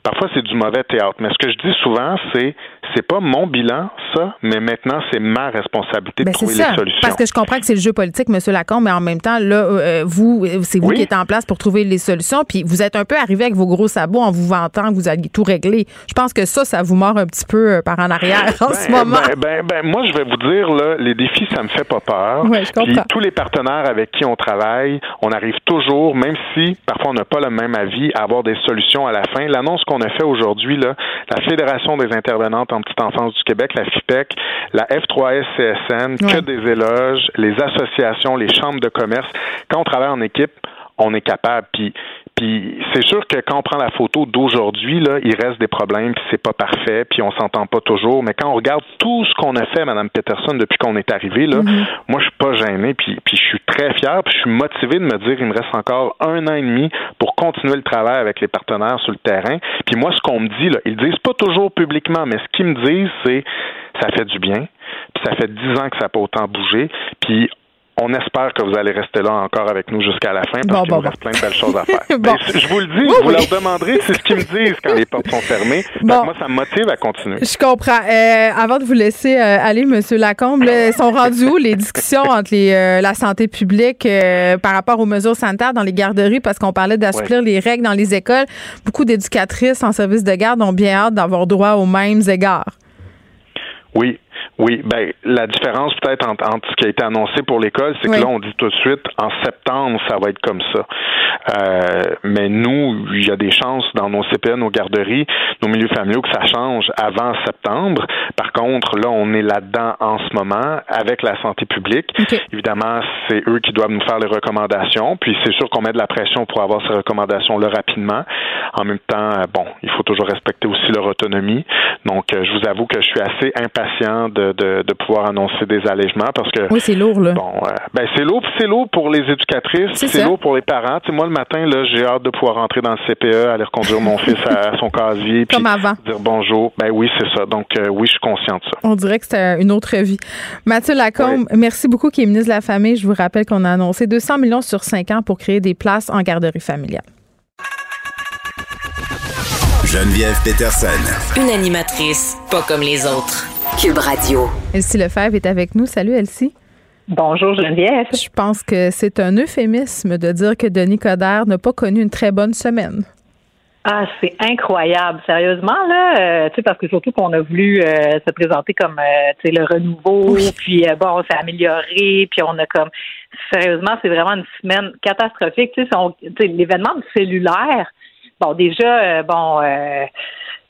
parfois c'est du mauvais théâtre. Mais ce que je dis souvent, c'est c'est pas mon bilan ça, mais maintenant c'est ma responsabilité de Ben, trouver ça. les solutions. Parce que je comprends que c'est le jeu politique, M. Lacombe, mais en même temps, là, euh, vous, euh, c'est vous Oui. qui êtes en place pour trouver les solutions. Puis vous êtes un peu arrivé avec vos gros sabots en vous vantant que vous alliez tout régler. Je pense que ça, ça vous mord un petit peu euh, par en arrière en Ben, ce moment. Ben, ben, ben, moi, je vais vous dire, là, les défis, ça me fait pas peur. Ouais, je comprends. Puis tous les partenaires avec qui on travaille, on arrive toujours, même si parfois on n'a pas le même avis, à avoir des solutions à la fin. L'annonce qu'on a fait aujourd'hui, là, la Fédération des intervenantes en petite enfance du Québec, la FIPEC, la F3SCSN, que des éloges, les associations, les chambres de commerce. Quand on travaille en équipe, on est capable. Puis, Puis c'est sûr que quand on prend la photo d'aujourd'hui, là, il reste des problèmes, puis c'est pas parfait, puis on s'entend pas toujours. Mais quand on regarde tout ce qu'on a fait, Mme Peterson, depuis qu'on est arrivé, là, moi je suis pas gêné, puis, puis je suis très fier, puis je suis motivé de me dire il me reste encore un an et demi pour continuer le travail avec les partenaires sur le terrain. Puis moi, ce qu'on me dit, là, ils le disent pas toujours publiquement, mais ce qu'ils me disent, c'est ça fait du bien. Puis ça fait dix ans que ça n'a pas autant bougé. Puis on espère que vous allez rester là encore avec nous jusqu'à la fin parce qu'il nous reste plein de belles choses à faire. Bon. Je vous le dis, Oui, vous oui. leur demanderez, c'est ce qu'ils me disent quand les portes sont fermées. Bon. moi, ça me motive à continuer. Je comprends. Euh, avant de vous laisser euh, aller, Monsieur Lacombe, là, sont rendus où les discussions entre les, euh, la santé publique par rapport aux mesures sanitaires dans les garderies? Parce qu'on parlait d'assouplir les règles dans les écoles. Beaucoup d'éducatrices en service de garde ont bien hâte d'avoir droit aux mêmes égards. Oui, oui. Ben, la différence peut-être entre, entre ce qui a été annoncé pour l'école, c'est Oui. que là, on dit tout de suite, en septembre, ça va être comme ça. Euh, mais nous, il y a des chances dans nos CPN, nos garderies, nos milieux familiaux, que ça change avant septembre. Par contre, là, on est là-dedans en ce moment avec la santé publique. Évidemment, c'est eux qui doivent nous faire les recommandations. Puis c'est sûr qu'on met de la pression pour avoir ces recommandations-là rapidement. En même temps, euh, bon, il faut toujours respecter aussi leur autonomie. Donc, euh, je vous avoue que je suis assez impatient de, de, de pouvoir annoncer des allègements parce que Oui, c'est lourd, là. Bon, euh, ben c'est lourd, c'est lourd pour les éducatrices, C'est c'est lourd pour les parents. Tu sais, moi le matin là, j'ai hâte de pouvoir rentrer dans le CPE, aller reconduire mon fils à, son casier, puis Comme avant. dire bonjour. Ben oui, c'est ça. Donc euh, oui, je suis conscient de ça. On dirait que c'était une autre vie. Mathieu Lacombe, merci beaucoup, qui est ministre de la Famille. Je vous rappelle qu'on a annoncé 200 millions sur 5 ans pour créer des places en garderie familiale. Geneviève Peterson. Une animatrice pas comme les autres. Cube Radio. Elsie Lefebvre est avec nous. Salut, Elsie. Bonjour, Geneviève. Je pense que c'est un euphémisme de dire que Denis Coderre n'a pas connu une très bonne semaine. Ah, c'est incroyable, sérieusement là, euh, tu sais parce que surtout qu'on a voulu euh, se présenter comme euh, tu sais le renouveau, puis euh, bon, on s'est amélioré, puis on a comme sérieusement, c'est vraiment une semaine catastrophique, tu sais, l'événement du cellulaire. Bon, déjà euh, bon euh,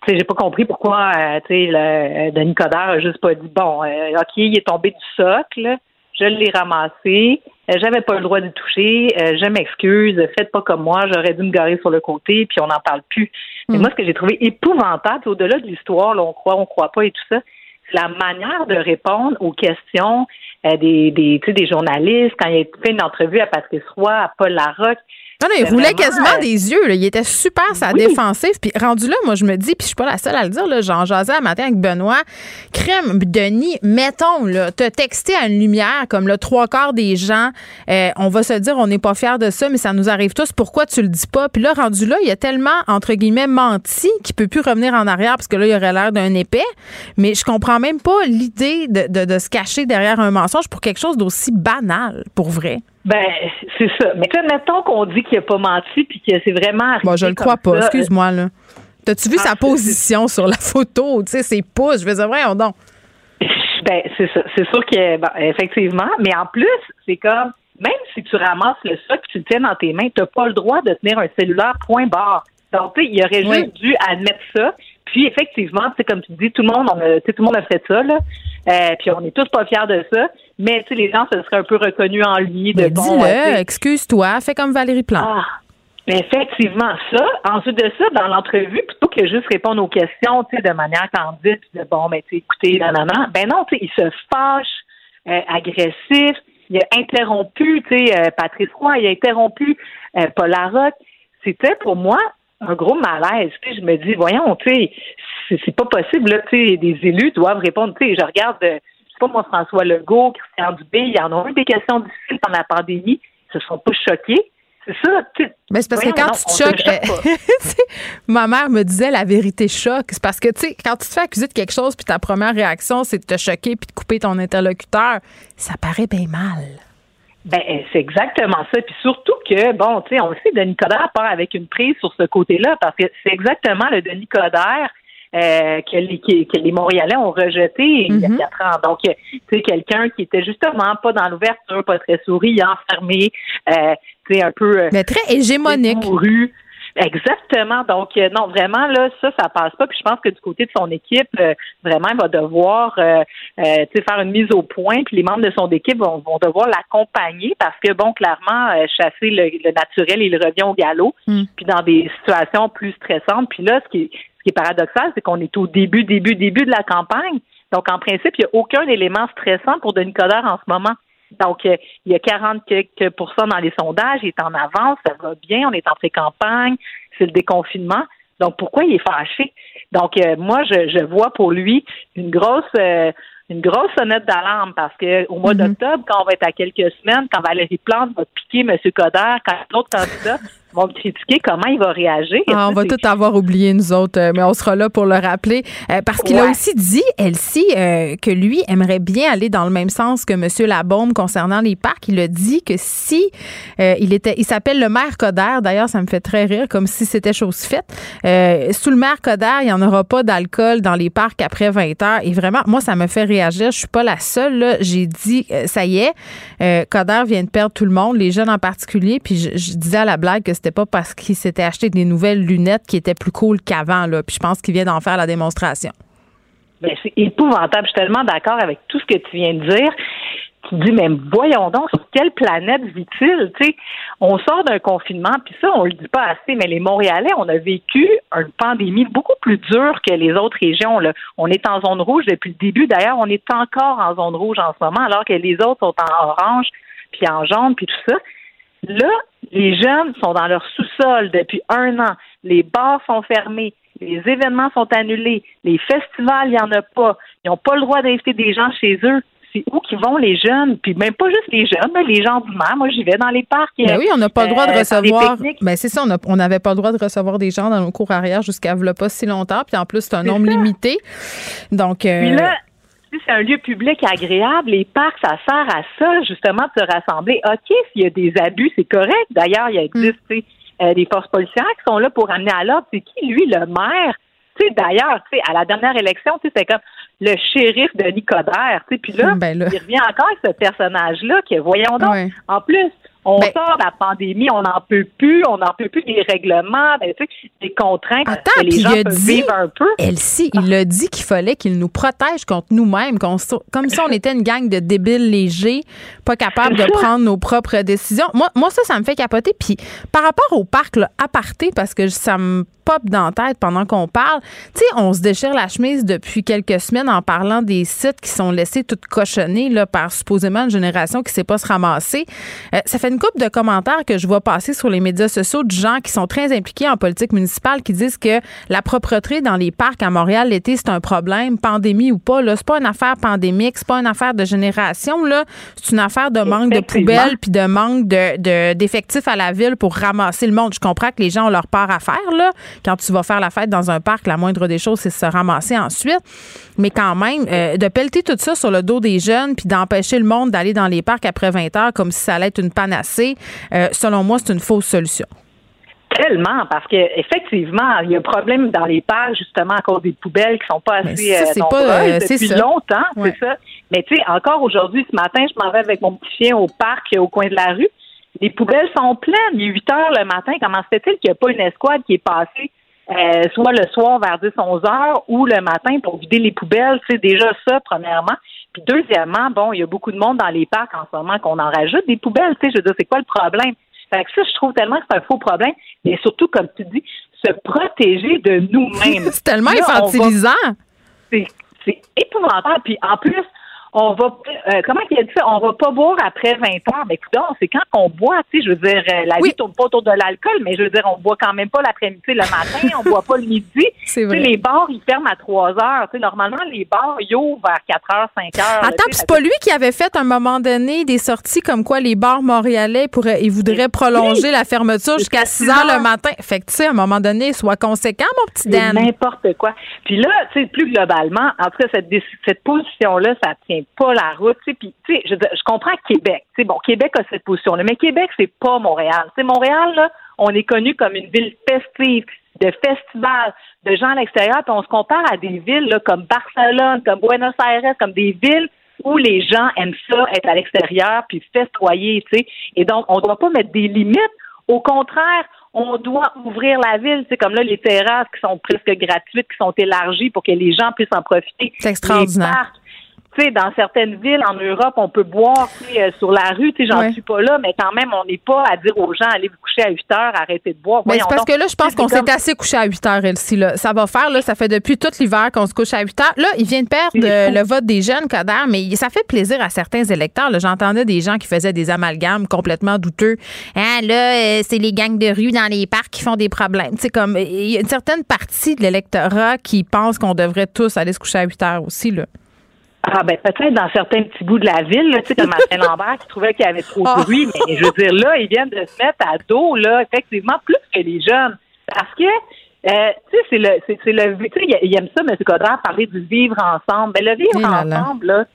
sais, j'ai pas compris pourquoi euh, tu sais le Denis Coderre a juste pas dit bon, euh, OK, il est tombé du socle, je l'ai ramassé, euh, j'avais pas le droit de le toucher, euh, je m'excuse, faites pas comme moi, j'aurais dû me garer sur le côté, puis on n'en parle plus. Mais moi, ce que j'ai trouvé épouvantable, au-delà de l'histoire, là, on croit, on croit pas et tout ça, c'est la manière de répondre aux questions euh, des, des, tu sais, des journalistes, quand il a fait une entrevue à Patrice Roy, à Paul Larocque, Non, non, il roulait vraiment, quasiment des yeux. là. Il était super sa Oui. défensive. Puis rendu là, moi, je me dis, puis je suis pas la seule à le dire, là, j'en jasais un matin avec Benoît. Crème, Denis, mettons, là, te texter à une lumière comme le trois quarts des gens, euh, on va se dire, on n'est pas fiers de ça, mais ça nous arrive tous. Pourquoi tu le dis pas? Puis là, rendu là, il a tellement, entre guillemets, menti qu'il peut plus revenir en arrière parce que là, il aurait l'air d'un épais. Mais je comprends même pas l'idée de, de- de se cacher derrière un mensonge pour quelque chose d'aussi banal, pour vrai. Ben, c'est ça. Mais tu sais, mettons qu'on dit qu'il a pas menti puis que c'est vraiment Bon, je le crois pas, excuse-moi, là. T'as-tu vu sa position sur la photo? Tu sais, ses pouces. Je veux dire, voyons donc. Ben, c'est ça. C'est sûr que, bon, effectivement. Mais en plus, c'est comme, même si tu ramasses le sac que tu le tiens dans tes mains, t'as pas le droit de tenir un cellulaire point barre. Donc, tu sais, il aurait Oui. juste dû admettre ça. Puis, effectivement, sais, comme tu dis, tout le monde, on a, tout le monde a fait ça, là. Euh, puis, on est tous pas fiers de ça. Mais, tu sais, les gens se seraient un peu reconnus en lui de Ben, bon. Dis-le, euh, excuse-toi, fais comme Valérie Plante. ah, effectivement, ça. Ensuite de ça, dans l'entrevue, plutôt que juste répondre aux questions, tu sais, de manière candide, puis de bon, ben, tu écoutez, non, ben non, tu sais, il se fâche, euh, agressif. Il a interrompu, tu sais, euh, Patrice Roy, il a interrompu Paul Larocque. C'était pour moi un gros malaise. Je me dis, voyons, tu sais, c'est- pas possible, là, tu sais, des élus doivent répondre. Tu sais, je regarde, euh, je sais pas moi, François Legault, Christian Dubé, il y en a eu des questions difficiles pendant la pandémie. Ils se sont pas choqués. C'est ça. Ben, c'est parce que quand non, tu te choques, choque ma mère me disait la vérité choque. C'est parce que, tu sais, quand tu te fais accuser de quelque chose, puis ta première réaction, c'est de te choquer puis de couper ton interlocuteur, ça paraît bien mal. Ben, c'est exactement ça. Puis surtout que, bon, tu sais, on le sait, Denis Coderre part avec une prise sur ce côté-là parce que c'est exactement le Denis Coderre euh, que, les, que- que les Montréalais ont rejeté il y a quatre ans. Donc, euh, tu sais, quelqu'un qui était justement pas dans l'ouverture, pas très souriant, fermé, euh, tu sais, un peu... euh, Mais très hégémonique. Exactement. Donc, euh, non, vraiment, là, ça, ça passe pas. Puis je pense que du côté de son équipe, euh, vraiment, il va devoir euh, euh faire une mise au point. Puis les membres de son équipe vont, vont devoir l'accompagner parce que, bon, clairement, chasser le, naturel, il revient au galop. Mm. Puis dans des situations plus stressantes. Puis là, ce qui est, ce qui est paradoxal, c'est qu'on est au début, début, début de la campagne. Donc, en principe, il n'y a aucun élément stressant pour Denis Coderre en ce moment. Donc, euh, il y a 40 quelques pourcents dans les sondages, il est en avance, ça va bien, on est en pré-campagne, c'est le déconfinement. Donc, pourquoi il est fâché? Donc, euh, moi, je, je, vois pour lui une grosse euh, une grosse sonnette d'alarme parce que au mois Mhm. d'octobre, quand on va être à quelques semaines, quand Valérie Plante va piquer M. Coder, quand l'autre candidat vont le critiquer, comment il va réagir? Ah, on va tout avoir oublié, nous autres, euh, mais on sera là pour le rappeler. Euh, parce qu'il a aussi dit, Elsie, euh, que lui aimerait bien aller dans le même sens que M. Labaume concernant les parcs. Il a dit que si euh, il était, il s'appelle le maire Coder, d'ailleurs, ça me fait très rire, comme si c'était chose faite. Euh, sous le maire Coder, il n'y en aura pas d'alcool dans les parcs après 20 heures. Et vraiment, moi, ça me fait réagir. Je suis pas la seule. J'ai dit, ça y est, euh, Coder vient de perdre tout le monde, les jeunes en particulier. Puis je, je disais à la blague que c'était pas parce qu'il s'était acheté des nouvelles lunettes qui étaient plus cool qu'avant. Là. Puis je pense qu'il vient d'en faire la démonstration. Ben, c'est épouvantable. Je suis tellement d'accord avec tout ce que tu viens de dire. Tu dis, mais voyons donc, sur quelle planète vit-il? On sort d'un confinement, puis ça, on le dit pas assez, mais les Montréalais, on a vécu une pandémie beaucoup plus dure que les autres régions. Là. On est en zone rouge depuis le début. D'ailleurs, on est encore en zone rouge en ce moment, alors que les autres sont en orange, puis en jaune, puis tout ça. Là, les jeunes sont dans leur sous-sol depuis un an. Les bars sont fermés. Les événements sont annulés. Les festivals, il n'y en a pas. Ils n'ont pas le droit d'inviter des gens chez eux. C'est où qu'ils vont, les jeunes? Puis même pas juste les jeunes, mais les gens du maire. Moi, j'y vais dans les parcs. Ben oui, on n'a pas le droit de euh, recevoir. pique-niques. Ben c'est ça, on n'avait pas le droit de recevoir des gens dans nos cours arrière jusqu'à pas si longtemps. Puis en plus, c'est un nombre limité. Donc, euh, Puis là, si c'est un lieu public agréable, les parcs, ça sert à ça, justement, de se rassembler. OK, s'il y a des abus, c'est correct. D'ailleurs, il existe sais, euh, des forces policières qui sont là pour amener à l'ordre. C'est qui, lui, le maire? Tu sais, d'ailleurs, tu sais, à la dernière élection, tu sais, c'est comme le shérif de Nicodère. Tu sais, puis là, Ben là. il revient encore avec ce personnage-là que, voyons donc, Ouais. en plus, on Ben- sort de la pandémie, on n'en peut plus, on n'en peut plus des règlements, ben, tu sais, des contraintes Attends, que les gens il a peuvent dit, vivre un peu. Elsie, il a dit qu'il fallait qu'il nous protège contre nous-mêmes, comme si on était une gang de débiles légers, pas capables de prendre nos propres décisions. Moi, moi ça, ça me fait capoter. Puis par rapport au parc, là, aparté, parce que ça me pop dans la tête pendant qu'on parle, tu sais, on se déchire la chemise depuis quelques semaines en parlant des sites qui sont laissés toutes cochonnés là, par supposément une génération qui ne sait pas se ramasser. Euh, ça fait une couple de commentaires que je vois passer sur les médias sociaux de gens qui sont très impliqués en politique municipale qui disent que la propreté dans les parcs à Montréal l'été, c'est un problème, pandémie ou pas. Là, c'est pas une affaire pandémique, c'est pas une affaire de génération. Là, c'est une affaire de manque de poubelles puis de manque de, de- d'effectifs à la ville pour ramasser le monde. Je comprends que les gens ont leur part à faire là. Quand tu vas faire la fête dans un parc, la moindre des choses, c'est se ramasser ensuite. Mais quand même, euh, de pelleter tout ça sur le dos des jeunes puis d'empêcher le monde d'aller dans les parcs après 20 heures comme si ça allait être une panacée, euh, selon moi, c'est une fausse solution. Tellement, parce que effectivement, il y a un problème dans les parcs justement à cause des poubelles qui sont pas assez ça, euh, c'est pas, nombreuses euh, c'est depuis ça. longtemps, Ouais. c'est ça. Mais tu sais, encore aujourd'hui, ce matin, je m'en vais avec mon petit chien au parc euh, au coin de la rue. Les poubelles sont pleines. Il est 8 heures le matin. Comment se fait-il qu'il n'y a pas une escouade qui est passée euh, soit le soir vers 10-11 heures ou le matin pour vider les poubelles? C'est déjà ça, premièrement. Puis deuxièmement, bon, il y a beaucoup de monde dans les parcs en ce moment qu'on en rajoute des poubelles. Tu sais, je veux dire, c'est quoi le problème? Fait que ça, je trouve tellement que c'est un faux problème. Mais surtout, comme tu dis, se protéger de nous-mêmes. c'est tellement Là, infantilisant. c'est c'est épouvantable. Puis en plus, on va euh, comment il a dit ça? On va pas boire après 20 heures. Mais écoute, c'est quand qu'on boit, tu sais, je veux dire, euh, la vie tourne pas autour de l'alcool, mais je veux dire, on boit quand même pas l'après-midi, le matin, on boit pas le midi. C'est Tu sais, vrai. les bars, ils ferment à 3 heures. Tu sais, normalement, les bars, ils ouvrent vers 4 heures, 5 heures. là, Attends, c'est pas lui qui avait fait à un moment donné des sorties comme quoi les bars montréalais pourraient, ils voudraient prolonger la fermeture jusqu'à 6 heures le matin. Fait que tu sais, à un moment donné, sois conséquent, mon petit Dan. n'importe quoi. Puis là, tu sais, plus globalement, en tout cas, cette, cette position-là, ça tient pas la route. tu sais. Puis, tu sais, je, je comprends Québec. Tu sais, bon, Québec a cette position-là, mais Québec, c'est pas Montréal. Tu sais, Montréal, là, on est connu comme une ville festive, de festivals, de gens à l'extérieur, puis on se compare à des villes là, comme Barcelone, comme Buenos Aires, comme des villes où les gens aiment ça, être à l'extérieur, puis festoyer, tu sais. Et donc, on ne doit pas mettre des limites. Au contraire, on doit ouvrir la ville. C'est comme là, les terrasses qui sont presque gratuites, qui sont élargies pour que les gens puissent en profiter. C'est extraordinaire tu sais, dans certaines villes en Europe, on peut boire euh, sur la rue. Tu sais, j'en suis pas là, mais quand même, on n'est pas à dire aux gens allez vous coucher à 8 heures, arrêtez de boire. Mais c'est parce que là, je pense qu'on s'est assez couché à 8 heures, Elsie. Là. Ça va faire, là, ça fait depuis tout l'hiver qu'on se couche à 8 heures. Là, il vient de perdre le vote des jeunes, Coder, mais ça fait plaisir à certains électeurs. J'entendais des gens qui faisaient des amalgames complètement douteux. Hein, là, euh, c'est les gangs de rue dans les parcs qui font des problèmes. Tu sais, comme il y a une certaine partie de l'électorat qui pense qu'on devrait tous aller se coucher à 8 heures aussi, là. Ah ben peut-être dans certains petits bouts de la ville, tu sais, comme Martin Lambert qui trouvait qu'il y avait trop de ah. bruit, mais je veux dire, là, ils viennent de se mettre à dos, là, effectivement, plus que les jeunes. Parce que euh, tu sais, c'est le, c'est, le, tu sais, il aime ça, M. Codra, parler du vivre ensemble. Ben, le vivre ensemble, là,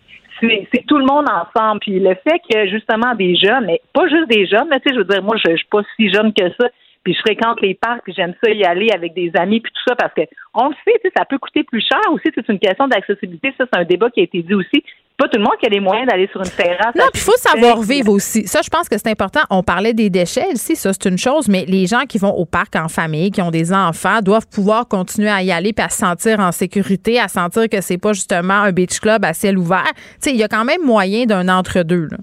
c'est, c'est tout le monde ensemble. Puis le fait que, justement, des jeunes, mais pas juste des jeunes, mais tu sais, je veux dire, moi, je, je suis pas si jeune que ça, puis je fréquente les parcs, puis j'aime ça y aller avec des amis, puis tout ça, parce que on le sait, ça peut coûter plus cher aussi. C'est une question d'accessibilité. Ça, c'est un débat qui a été dit aussi. Pas tout le monde qui a les moyens d'aller sur une terrasse. Non, puis il faut savoir vivre aussi. Ça, je pense que c'est important. On parlait des déchets ici, ça, c'est une chose, mais les gens qui vont au parc en famille, qui ont des enfants, doivent pouvoir continuer à y aller puis à se sentir en sécurité, à sentir que c'est pas justement un beach club à ciel ouvert. Tu sais, il y a quand même moyen d'un entre-deux, là.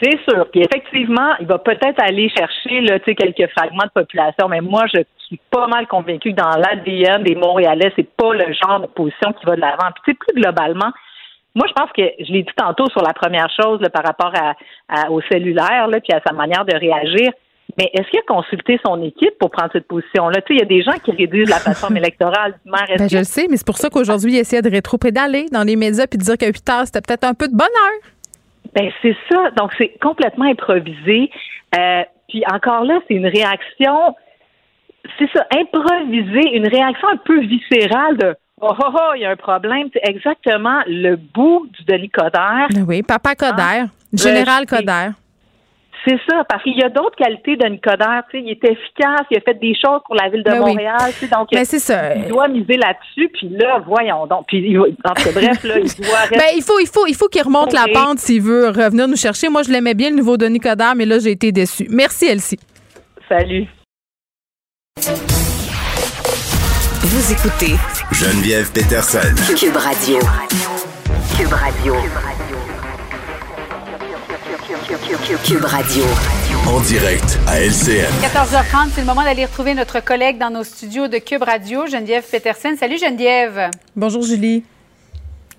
C'est sûr. Puis effectivement, il va peut-être aller chercher là, quelques fragments de population, mais moi, je suis pas mal convaincue que dans l'ADN des Montréalais, c'est pas le genre de position qui va de l'avant. Puis plus globalement, moi, je pense que je l'ai dit tantôt sur la première chose par rapport à, au cellulaire, là, puis à sa manière de réagir. Mais est-ce qu'il a consulté son équipe pour prendre cette position-là? Tu sais, il y a des gens qui réduisent la plateforme électorale du maire. Ben, je le sais, mais c'est pour ça qu'aujourd'hui, il essaie de rétro-pédaler dans les médias puis de dire que 8 heures, c'était peut-être un peu de bonheur. Ben c'est ça. Donc c'est complètement improvisé. Euh, puis encore là, c'est une réaction. C'est ça, improvisé, une réaction un peu viscérale de Oh, oh, oh, il y a un problème. C'est exactement le bout du Denis Coderre. Ben oui, Papa Coderre, ah, Général Coderre. C'est ça, parce qu'il y a d'autres qualités de Nicodère. Il est efficace, il a fait des choses pour la ville de ben Montréal. Donc, ben, ça. il doit miser là-dessus. Puis là, voyons donc. Puis, bref, là, il doit ben, il faut, il faut, il faut qu'il remonte la pente s'il veut revenir nous chercher. Moi, je l'aimais bien, le nouveau de Nicodère, mais là, j'ai été déçue. Merci, Elsie. Salut. Vous écoutez Geneviève Peterson. Cube Radio. Cube Radio. Cube Radio. En direct à LCN. 14h30, c'est le moment d'aller retrouver notre collègue dans nos studios de Cube Radio, Geneviève Petersen. Salut Geneviève. Bonjour Julie.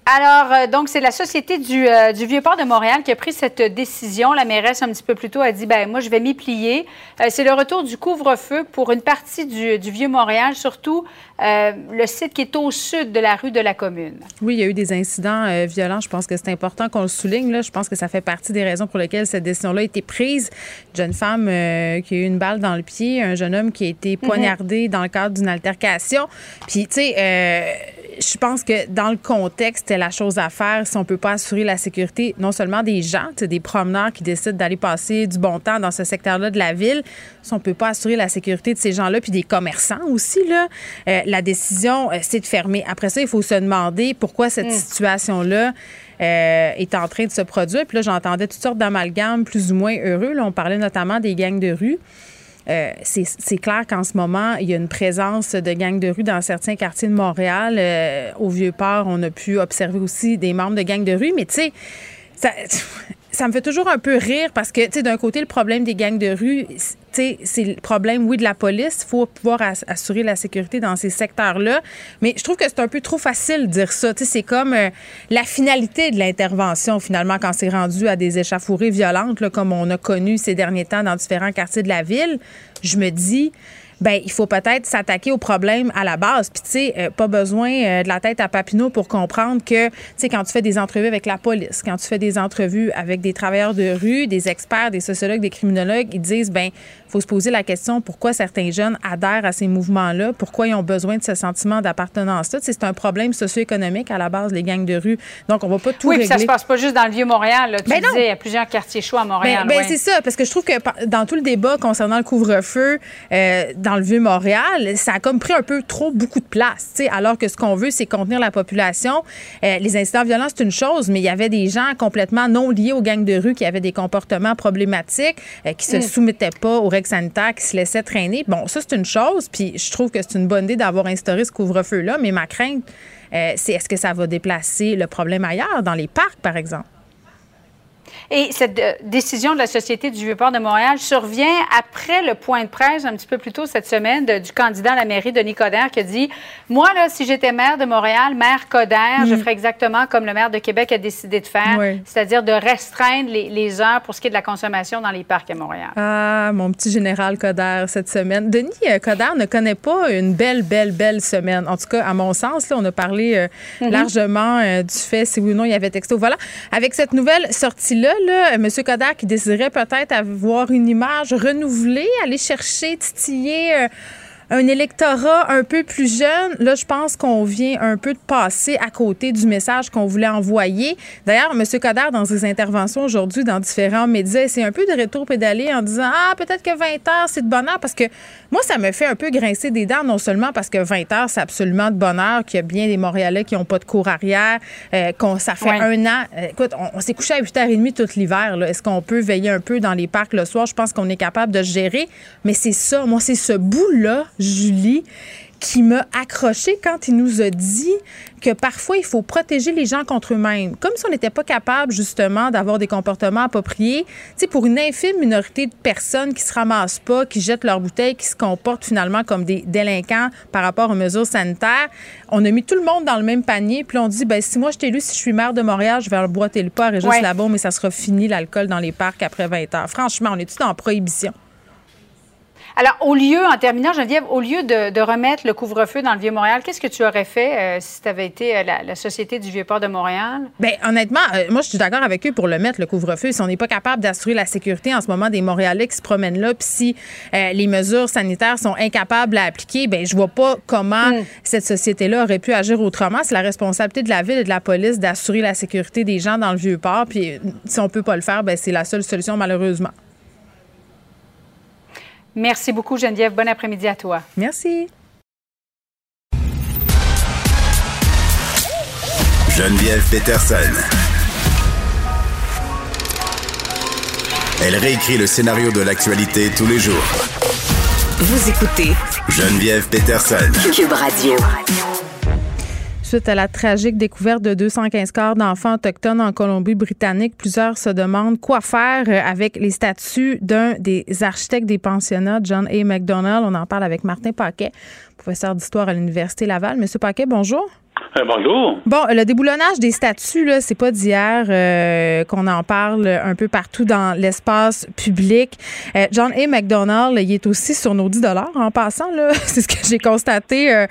Alors, euh, donc, c'est la Société du, euh, du Vieux-Port de Montréal qui a pris cette décision. La mairesse, un petit peu plus tôt, a dit, ben moi, je vais m'y plier. Euh, c'est le retour du couvre-feu pour une partie du, du Vieux-Montréal, surtout le site qui est au sud de la rue de la commune. Oui, il y a eu des incidents violents. Je pense que c'est important qu'on le souligne. Là. Je pense que ça fait partie des raisons pour lesquelles cette décision-là a été prise. Une jeune femme qui a eu une balle dans le pied, un jeune homme qui a été mhm. poignardé dans le cadre d'une altercation. Puis, tu sais, je pense que dans le contexte, la chose à faire si on peut pas assurer la sécurité non seulement des gens, des promeneurs qui décident d'aller passer du bon temps dans ce secteur-là de la ville, si on peut pas assurer la sécurité de ces gens-là, puis des commerçants aussi, là, euh, la décision, euh, c'est de fermer. Après ça, il faut se demander pourquoi cette mm. situation-là euh, est en train de se produire. Puis là, j'entendais toutes sortes d'amalgames plus ou moins heureux. Là, on parlait notamment des gangs de rue. Euh, c'est clair qu'en ce moment, il y a une présence de gangs de rue dans certains quartiers de Montréal. Euh, au Vieux-Port, on a pu observer aussi des membres de gangs de rue, mais tu sais, ça, ça me fait toujours un peu rire parce que, tu sais, d'un côté, le problème des gangs de rue, tu sais, c'est le problème, oui, de la police. Il faut pouvoir assurer la sécurité dans ces secteurs-là. Mais je trouve que c'est un peu trop facile de dire ça. Tu sais, c'est comme euh, la finalité de l'intervention, finalement, quand c'est rendu à des échauffourées violentes, là, comme on a connu ces derniers temps dans différents quartiers de la ville. Je me dis, ben il faut peut-être s'attaquer au problème à la base. Puis tu sais, euh, pas besoin euh, de la tête à Papineau pour comprendre que tu sais quand tu fais des entrevues avec la police, quand tu fais des entrevues avec des travailleurs de rue, des experts, des sociologues, des criminologues, ils disent ben faut se poser la question pourquoi certains jeunes adhèrent à ces mouvements-là, pourquoi ils ont besoin de ce sentiment d'appartenance-là? C'est un problème socio-économique à la base, les gangs de rue. Donc, on va pas tout oui, régler. Oui, ça se passe pas juste dans le Vieux-Montréal. Tu ben disais, il y a plusieurs quartiers chauds à Montréal. Ben, ben c'est ça, parce que je trouve que dans tout le débat concernant le couvre-feu, euh, dans le Vieux-Montréal, ça a comme pris un peu trop beaucoup de place, alors que ce qu'on veut, c'est contenir la population. Euh, les incidents violents, c'est une chose, mais il y avait des gens complètement non liés aux gangs de rue qui avaient des comportements problématiques, euh, qui se Mm. soumettaient pas aux règles sanitaires, qui se laissaient traîner. Bon, ça, c'est une chose, puis je trouve que c'est une bonne idée d'avoir instauré ce couvre-feu-là, mais ma crainte, euh, c'est est-ce que ça va déplacer le problème ailleurs, dans les parcs, par exemple? Et cette euh, décision de la Société du Vieux-Port de Montréal survient après le point de presse un petit peu plus tôt cette semaine de- du candidat à la mairie, Denis Coderre, qui a dit Moi, là, si j'étais maire de Montréal, maire Coderre, je Mm. ferais exactement comme le maire de Québec a décidé de faire, Oui. c'est-à-dire de restreindre les, les heures pour ce qui est de la consommation dans les parcs à Montréal. Ah, mon petit général Coder cette semaine. Denis euh, Coderre ne connaît pas une belle, belle, belle semaine. En tout cas, à mon sens, là, on a parlé euh, Mhm. largement euh, du fait si oui ou non il y avait texto. Voilà. Avec cette nouvelle sortie-là, là, M. Coder qui désirait peut-être avoir une image renouvelée, aller chercher, titiller. euh, un électorat un peu plus jeune, là, je pense qu'on vient un peu de passer à côté du message qu'on voulait envoyer. D'ailleurs, M. Coder, dans ses interventions aujourd'hui dans différents médias, c'est un peu de rétro-pédaler en disant Ah, peut-être que 20 heures, c'est de bonheur. Parce que moi, ça me fait un peu grincer des dents, non seulement parce que 20 heures, c'est absolument de bonheur, qu'il y a bien des Montréalais qui n'ont pas de cours arrière, euh, qu'on ça fait Ouais. un an. Euh, écoute, on, on s'est couché à 8h30 tout l'hiver. là. Est-ce qu'on peut veiller un peu dans les parcs le soir? Je pense qu'on est capable de gérer. Mais c'est ça, moi, c'est ce bout-là, Julie, qui m'a accroché quand il nous a dit que parfois il faut protéger les gens contre eux-mêmes. Comme si on n'était pas capable justement d'avoir des comportements appropriés. Tu sais, pour une infime minorité de personnes qui se ramassent pas, qui jettent leurs bouteilles, qui se comportent finalement comme des délinquants par rapport aux mesures sanitaires, on a mis tout le monde dans le même panier. Puis on dit, ben si moi je t'ai élu, si je suis maire de Montréal, je vais boiter le pas à Régis Ouais. Labaume, mais ça sera fini l'alcool dans les parcs après 20 heures. Franchement, on est tout en prohibition? Alors, au lieu, en terminant, Geneviève, au lieu de, de remettre le couvre-feu dans le Vieux-Montréal, qu'est-ce que tu aurais fait euh, si tu avais été euh, la, la Société du Vieux-Port de Montréal? Bien, honnêtement, euh, moi, je suis d'accord avec eux pour le mettre, le couvre-feu. Si on n'est pas capable d'assurer la sécurité en ce moment des Montréalais qui se promènent là, puis si les mesures sanitaires sont incapables à appliquer, ben je vois pas comment cette société-là aurait pu agir autrement. C'est la responsabilité de la ville et de la police d'assurer la sécurité des gens dans le Vieux-Port. Puis si on peut pas le faire, ben c'est la seule solution, malheureusement. Merci beaucoup, Geneviève. Bon après-midi à toi. Merci. Geneviève Peterson. Elle réécrit le scénario de l'actualité tous les jours. Vous écoutez Geneviève Peterson. Cube Radio. Suite à la tragique découverte de 215 corps d'enfants autochtones en Colombie-Britannique, plusieurs se demandent quoi faire euh, avec les statuts d'un des architectes des pensionnats, John A. McDonald. On en parle avec Martin Paquet, professeur d'histoire à l'Université Laval. Monsieur Paquet, bonjour. Euh, bonjour. Bon, le déboulonnage des statuts, là, c'est pas d'hier euh, qu'on en parle un peu partout dans l'espace public. Euh, John A. McDonald, il est aussi sur nos 10 en passant, là. c'est ce que j'ai constaté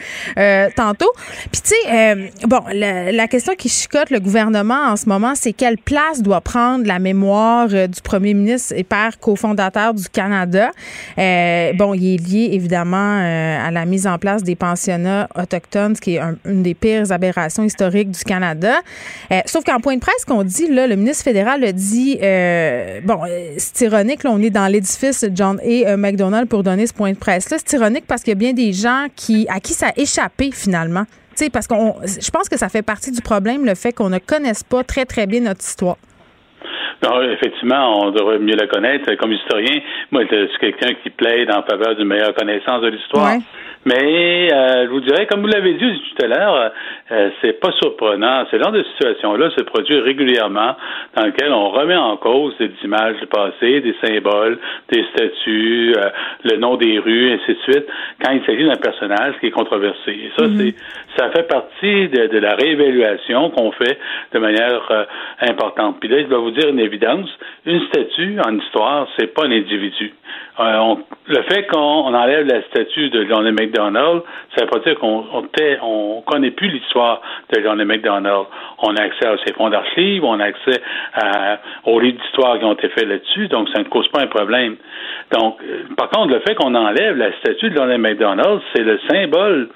tantôt. Puis, tu sais, bon, la, question qui chicote le gouvernement en ce moment, c'est quelle place doit prendre la mémoire du premier ministre et père cofondateur du Canada? Bon, il est lié évidemment à la mise en place des pensionnats autochtones, ce qui est un- une des pires aberrations historiques du Canada. Euh, sauf qu'en point de presse qu'on dit, là, le ministre fédéral a dit, euh, bon, euh, c'est ironique, là, on est dans l'édifice John A. McDonald pour donner ce point de presse-là. C'est ironique parce qu'il y a bien des gens qui, à qui ça a échappé finalement. Parce qu'on, je pense que ça fait partie du problème, le fait qu'on ne connaisse pas très, très bien notre histoire. Non, effectivement, on devrait mieux la connaître. Comme historien, moi, je suis quelqu'un qui plaide en faveur d'une meilleure connaissance de l'histoire. Ouais. Mais euh, je vous dirais, comme vous l'avez dit tout à l'heure, euh, c'est pas surprenant. Ce genre de situation-là se produit régulièrement dans lequel on remet en cause des images du passé, des symboles, des statues, euh, le nom des rues, ainsi de suite, quand il s'agit d'un personnage qui est controversé. Et ça, Mhm. c'est ça fait partie de, de la réévaluation qu'on fait de manière euh, importante. Puis là, je dois vous dire une évidence, une statue en histoire, c'est pas un individu. Euh, on- le fait qu'on on enlève la statue de John A. MacDonald, ça veut pas dire qu'on on, on connaît plus l'histoire de John A. MacDonald. On a accès à ses fonds d'archives, on a accès à- aux livres d'histoire qui ont été faits là-dessus, donc ça ne cause pas un problème. Donc, euh, par contre, le fait qu'on enlève la statue de John A. MacDonald, c'est le symbole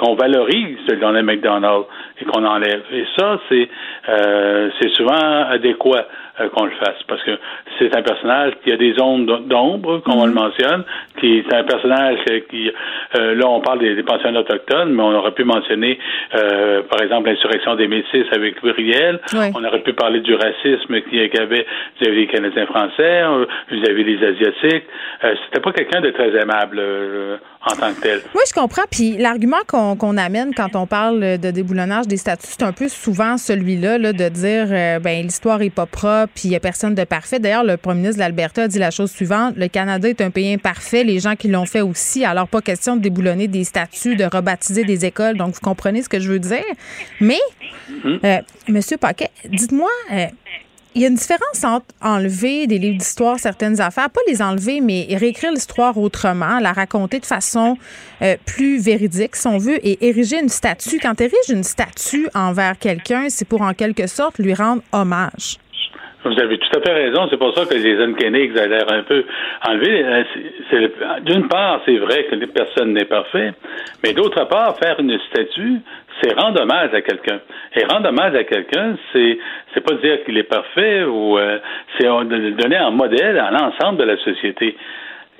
qu'on valorise le Donald McDonald et qu'on enlève. Et ça, c'est euh, c'est souvent adéquat qu'on le fasse parce que c'est un personnage qui a des ondes d'ombre, comme on le mentionne, qui est un personnage qui euh, là on parle des, des pensionnats autochtones, mais on aurait pu mentionner euh, par exemple l'insurrection des Métis avec Riel. On aurait pu parler du racisme qu'il y avait vis-à-vis les Canadiens français, vis-à-vis des Asiatiques. C'était pas quelqu'un de très aimable en tant que tel. Oui, je comprends. Puis l'argument qu'on amène quand on parle de déboulonnage des statuts, c'est un peu souvent celui-là là, de dire ben l'histoire est pas propre puis il n'y a personne de parfait. D'ailleurs, le premier ministre de l'Alberta a dit la chose suivante le Canada est un pays imparfait, les gens qui l'ont fait aussi. Alors, pas question de déboulonner des statuts, de rebaptiser des écoles. Donc, vous comprenez ce que je veux dire. Mais, euh, Monsieur Paquet, dites-moi, euh, il y a une différence entre enlever des livres d'histoire certaines affaires, pas les enlever, mais réécrire l'histoire autrement, la raconter de façon euh, plus véridique, si on veut, et ériger une statue. Quand tu ériges une statue envers quelqu'un, c'est pour en quelque sorte lui rendre hommage. Vous avez tout à fait raison. C'est pour ça que les uncanny exagèrent un peu. Enlever, euh, d'une part, c'est vrai que les personnes n'est parfait, mais d'autre part, faire une statue, c'est rendre hommage à quelqu'un. Et rendre hommage à quelqu'un, c'est c'est pas dire qu'il est parfait ou euh, c'est donner un modèle à l'ensemble de la société.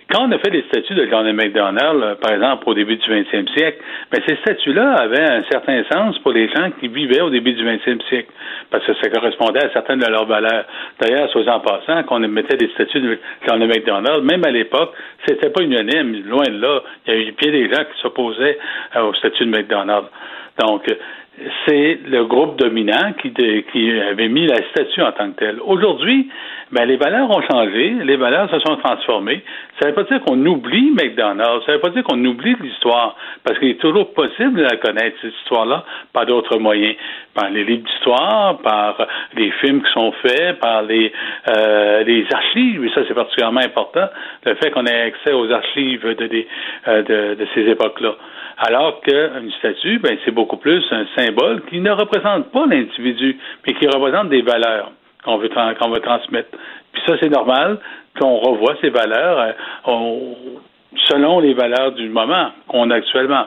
Quand on a fait les statuts de John McDonald, euh, par exemple, au début du 20e siècle, mais ces statuts-là avaient un certain sens pour les gens qui vivaient au début du 20e siècle, parce que ça correspondait à certaines de leurs valeurs. D'ailleurs, soit en passant, qu'on mettait des statuts de John McDonald, même à l'époque, c'était pas unanime, loin de là. Il y avait bien des gens qui s'opposaient euh, au statut de McDonald. Donc, c'est le groupe dominant qui, qui avait mis la statue en tant que telle. Aujourd'hui, ben, les valeurs ont changé, les valeurs se sont transformées. Ça ne veut pas dire qu'on oublie McDonald's, ça ne veut pas dire qu'on oublie l'histoire, parce qu'il est toujours possible de la connaître, cette histoire-là, par d'autres moyens. Par les livres d'histoire, par les films qui sont faits, par les, euh, les archives, et ça c'est particulièrement important, le fait qu'on ait accès aux archives de, euh, de, de ces époques-là. Alors qu'une statue, ben, c'est beaucoup plus un symbole qui ne représente pas l'individu, mais qui représente des valeurs qu'on veut, qu'on veut transmettre. Puis ça, c'est normal qu'on revoie ces valeurs euh, selon les valeurs du moment qu'on a actuellement.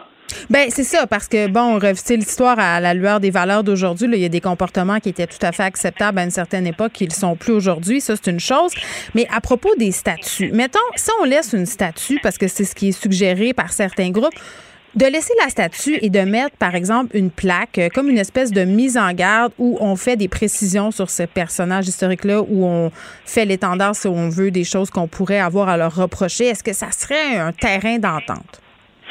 Ben c'est ça parce que bon revisiter l'histoire à la lueur des valeurs d'aujourd'hui, il y a des comportements qui étaient tout à fait acceptables à une certaine époque qui ne sont plus aujourd'hui, ça c'est une chose. Mais à propos des statuts, mettons si on laisse une statue parce que c'est ce qui est suggéré par certains groupes, de laisser la statue et de mettre, par exemple, une plaque, euh, comme une espèce de mise en garde où on fait des précisions sur ce personnage historique-là, où on fait l'étendard, si on veut, des choses qu'on pourrait avoir à leur reprocher. Est-ce que ça serait un terrain d'entente?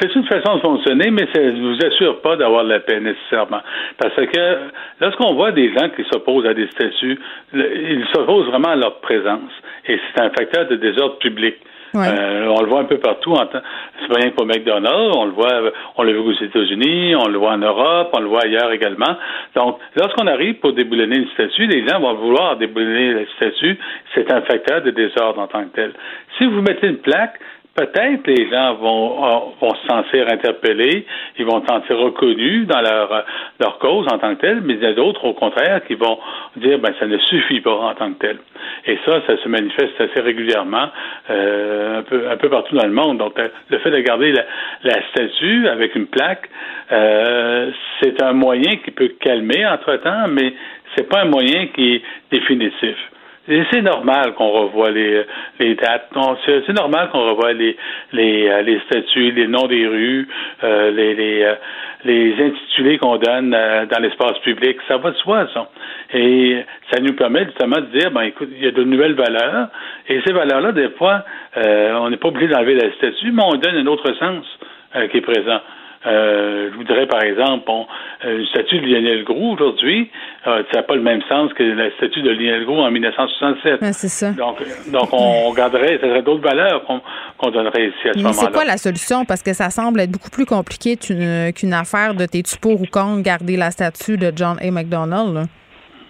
C'est une façon de fonctionner, mais ça ne vous assure pas d'avoir la paix nécessairement. Parce que lorsqu'on voit des gens qui s'opposent à des statues, ils s'opposent vraiment à leur présence. Et c'est un facteur de désordre public. Euh, on le voit un peu partout. C'est pas rien pour McDonald's. On le voit, on l'a vu aux États-Unis, on le voit en Europe, on le voit ailleurs également. Donc, lorsqu'on arrive pour déboulonner une statue, les gens vont vouloir déboulonner la statue. C'est un facteur de désordre en tant que tel. Si vous mettez une plaque, peut-être les gens vont, euh, vont se sentir interpellés, ils vont se sentir reconnus dans leur, leur cause en tant que telle, mais il y a d'autres, au contraire, qui vont dire ben ça ne suffit pas en tant que tel. Et ça, ça se manifeste assez régulièrement euh, un, peu, un peu partout dans le monde. Donc, euh, le fait de garder la, la statue avec une plaque, euh, c'est un moyen qui peut calmer entre-temps, mais c'est pas un moyen qui est définitif. Et c'est normal qu'on revoie les, les dates. C'est normal qu'on revoie les, les, euh, les statuts, les noms des rues, euh, les, les, euh, les intitulés qu'on donne dans l'espace public. Ça va de soi, ça. Et ça nous permet justement de dire, ben écoute, il y a de nouvelles valeurs. Et ces valeurs-là, des fois, on n'est pas obligé d'enlever la statue, mais on donne un autre sens qui est présent. Euh, je voudrais, par exemple, bon, une statue de Lionel Groux aujourd'hui, euh, ça n'a pas le même sens que la statue de Lionel Groux en 1967. c'est ça. Donc, donc on garderait, ça serait d'autres valeurs qu'on donnerait ici à ce moment-là. c'est quoi la solution? Parce que ça semble être beaucoup plus compliqué qu'une affaire de tes tu pour ou contre garder la statue de John A. McDonald.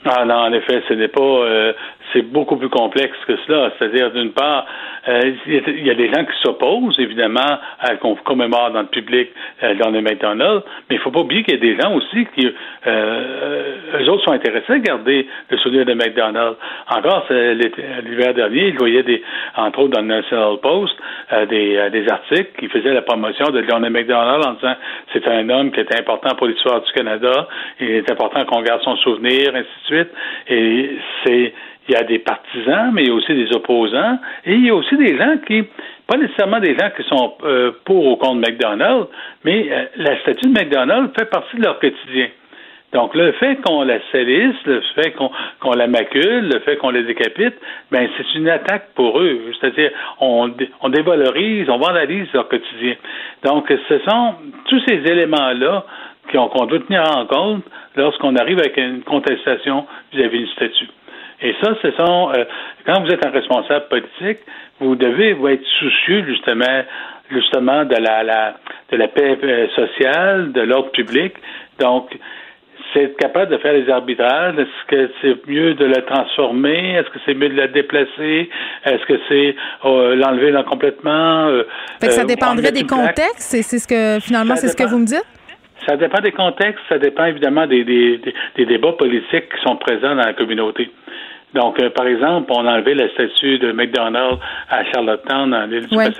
Ah non, en effet, ce n'est pas euh, c'est beaucoup plus complexe que cela. C'est-à-dire, d'une part, euh, il y a des gens qui s'opposent, évidemment, à qu'on commémore dans le public euh, dans les McDonald's, mais il ne faut pas oublier qu'il y a des gens aussi qui, euh, eux eux autres sont intéressés à garder le souvenir de McDonald's. Encore, l'hiver dernier, ils voyaient des, entre autres dans le National Post, euh, des, euh, articles qui faisaient la promotion de Lionel McDonald en disant c'est un homme qui est important pour l'histoire du Canada, il est important qu'on garde son souvenir, ainsi de suite. Et c'est il y a des partisans, mais il y a aussi des opposants, et il y a aussi des gens qui, pas nécessairement des gens qui sont euh, pour ou contre McDonald's, mais la statue de McDonald's fait partie de leur quotidien. Donc, le fait qu'on la salisse, le fait qu'on la macule, le fait qu'on les décapite, ben c'est une attaque pour eux. C'est-à-dire, on, on dévalorise, on vandalise leur quotidien. Donc, ce sont tous ces éléments-là qu'on doit tenir en compte lorsqu'on arrive avec une contestation vis-à-vis du statut. Et ça, ce sont euh, quand vous êtes un responsable politique, vous devez vous être soucieux justement justement de la, la de la paix euh, sociale, de l'ordre public. Donc, c'est être capable de faire les arbitrages. Est-ce que c'est mieux de la transformer? Est-ce que c'est mieux de la déplacer? Est-ce que c'est euh, l'enlever complètement? Euh, fait que ça euh, dépendrait des contextes? C'est ce que finalement, c'est ce que vous me dites? Ça dépend des contextes, ça dépend évidemment des, des, des débats politiques qui sont présents dans la communauté. Donc, euh, par exemple, on a enlevé la statue de McDonald's à Charlottetown, dans l'île du ouais.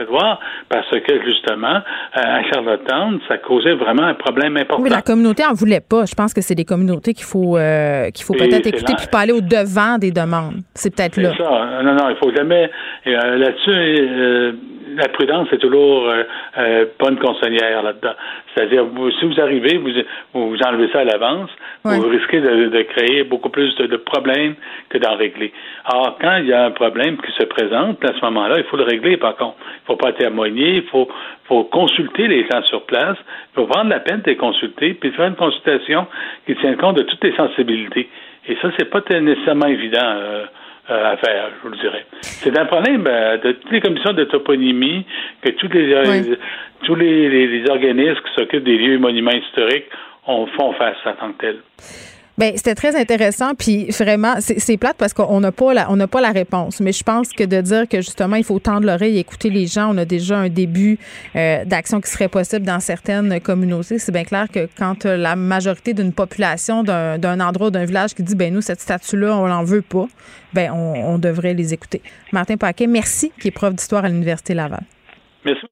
parce que, justement, euh, à Charlottetown, ça causait vraiment un problème important. Oui, la communauté en voulait pas. Je pense que c'est des communautés qu'il faut, euh, qu'il faut peut-être écouter puis pas aller au devant des demandes. C'est peut-être là. C'est ça. Non, non, il faut jamais... Là-dessus la prudence est toujours euh, euh, pas une conseillère là-dedans. C'est-à-dire, si vous arrivez, vous, vous enlevez ça à l'avance, vous risquez de, créer beaucoup plus de, problèmes que d'en régler. Alors, quand il y a un problème qui se présente, à ce moment-là, il faut le régler, par contre. Il ne faut pas témoigner, il faut, faut consulter les gens sur place, il faut prendre la peine de les consulter, puis faire une consultation qui tient compte de toutes les sensibilités. Et ça, c'est pas nécessairement évident. Euh, euh, à faire, je vous le dirais. C'est un problème euh, de toutes les commissions de toponymie que tous les, euh, tous les, les, organismes qui s'occupent des lieux et monuments historiques ont, font face à tant que tel. Ben c'était très intéressant puis vraiment c'est plate parce qu'on n'a pas la on n'a pas la réponse mais je pense que de dire que justement il faut tendre l'oreille et écouter les gens on a déjà un début euh, d'action qui serait possible dans certaines communautés c'est bien clair que quand la majorité d'une population d'un endroit d'un village qui dit ben nous cette statue là on l'en veut pas ben on, on devrait les écouter Martin Paquet merci qui est prof d'histoire à l'université Laval Merci.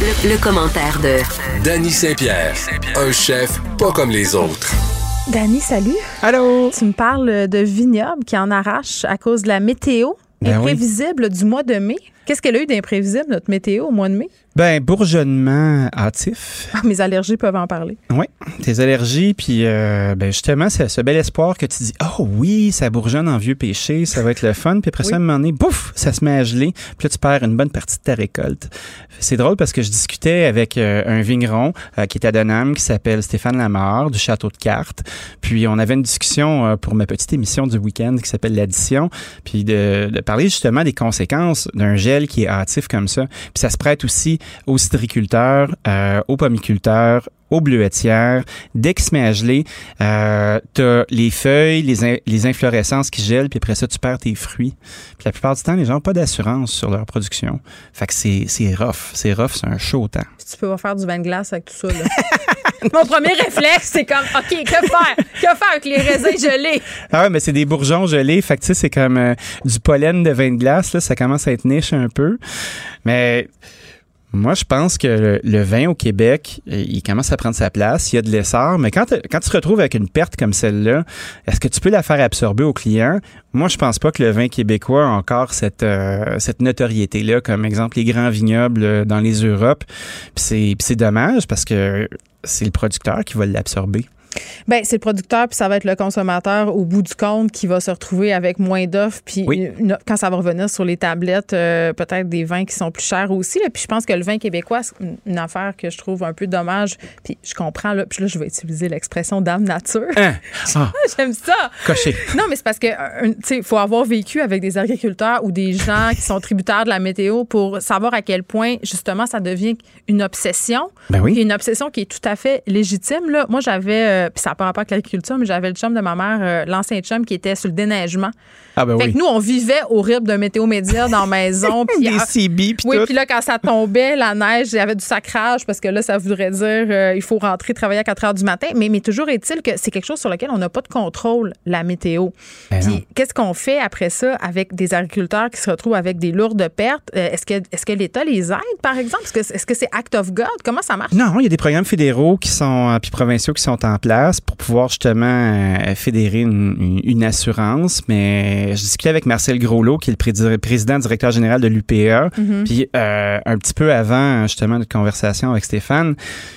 Le, le commentaire de Danny Saint-Pierre, un chef pas comme les autres. Dani, salut. Allô? Tu me parles de vignobles qui en arrachent à cause de la météo Ben oui. imprévisible du mois de mai. Qu'est-ce qu'elle a eu d'imprévisible, notre météo, au mois de mai? Ben, bourgeonnement hâtif. Ah, mes allergies peuvent en parler. Oui, tes allergies, puis euh, ben justement, c'est ce bel espoir que tu dis, oh oui, ça bourgeonne en vieux péché, ça va être le fun, puis après ça, un moment donné, bouf, ça se met à geler, puis là, tu perds une bonne partie de ta récolte. C'est drôle parce que je discutais avec euh, un vigneron euh, qui est à Denham, qui s'appelle Stéphane Lamarre, du Château de Cartes, puis on avait une discussion pour ma petite émission du week-end qui s'appelle L'Addition, puis de, de parler justement des conséquences d'un qui est hâtif comme ça. Puis ça se prête aussi aux citriculteurs, euh, aux pomiculteurs, aux bleuetières. Dès qu'il se met à geler, euh, t'as les feuilles, les, in- les inflorescences qui gèlent, puis après ça, tu perds tes fruits. Puis la plupart du temps, les gens n'ont pas d'assurance sur leur production. Fait que c'est, rough. C'est rough, c'est un chaud temps. Tu peux pas faire du vin de glace avec tout ça, là. Mon premier réflexe, c'est comme, OK, que faire? Que faire avec les raisins gelés? Ah ouais, mais c'est des bourgeons gelés. Fait que tu sais, c'est comme euh, du pollen de vin de glace. Là, ça commence à être niche un peu. Mais moi, je pense que le, vin au Québec, euh, il commence à prendre sa place. Il y a de l'essor. Mais quand, quand tu te retrouves avec une perte comme celle-là, est-ce que tu peux la faire absorber au client? Moi, je pense pas que le vin québécois a encore cette, euh, cette notoriété-là, comme exemple les grands vignobles euh, dans les Europes. Puis c'est dommage parce que c'est le producteur qui va l'absorber. Ben, c'est le producteur, puis ça va être le consommateur au bout du compte qui va se retrouver avec moins d'offres. Puis quand ça va revenir sur les tablettes, euh, peut-être des vins qui sont plus chers aussi. là. Puis je pense que le vin québécois, c'est une- affaire que je trouve un peu dommage. Puis je comprends, là, puis là, je vais utiliser l'expression dame nature. Hein? Ah, J'aime ça. coché. Non, mais c'est parce que euh, tu sais, faut avoir vécu avec des agriculteurs ou des gens qui sont tributaires de la météo pour savoir à quel point justement ça devient une obsession. Ben oui. Une obsession qui est tout à fait légitime. Là. Moi, j'avais euh, euh, puis ça n'a pas rapport avec l'agriculture, mais j'avais le chum de ma mère, euh, l'ancien chum, qui était sur le déneigement. Ah ben fait oui. que nous, on vivait horrible d'un météo média dans la maison. Puis, Des CB, puis Oui, puis là, quand ça tombait, la neige, il y avait du sacrage parce que là, ça voudrait dire euh, il faut rentrer travailler à 4 heures du matin. Mais, mais toujours est-il que c'est quelque chose sur lequel on n'a pas de contrôle, la météo. Ben. Puis qu'est-ce qu'on fait après ça avec des agriculteurs qui se retrouvent avec des lourdes pertes? Euh, est-ce que, est-ce que l'État les aide, par exemple? Est-ce que, c'est Act of God? Comment ça marche? Non, il y a des programmes fédéraux qui sont puis provinciaux qui sont en place pour pouvoir justement euh, fédérer une, assurance. Mais je discutais avec Marcel Groslot, qui est le pré- président directeur général de l'UPA. Mhm. Puis euh, un petit peu avant justement notre conversation avec Stéphane,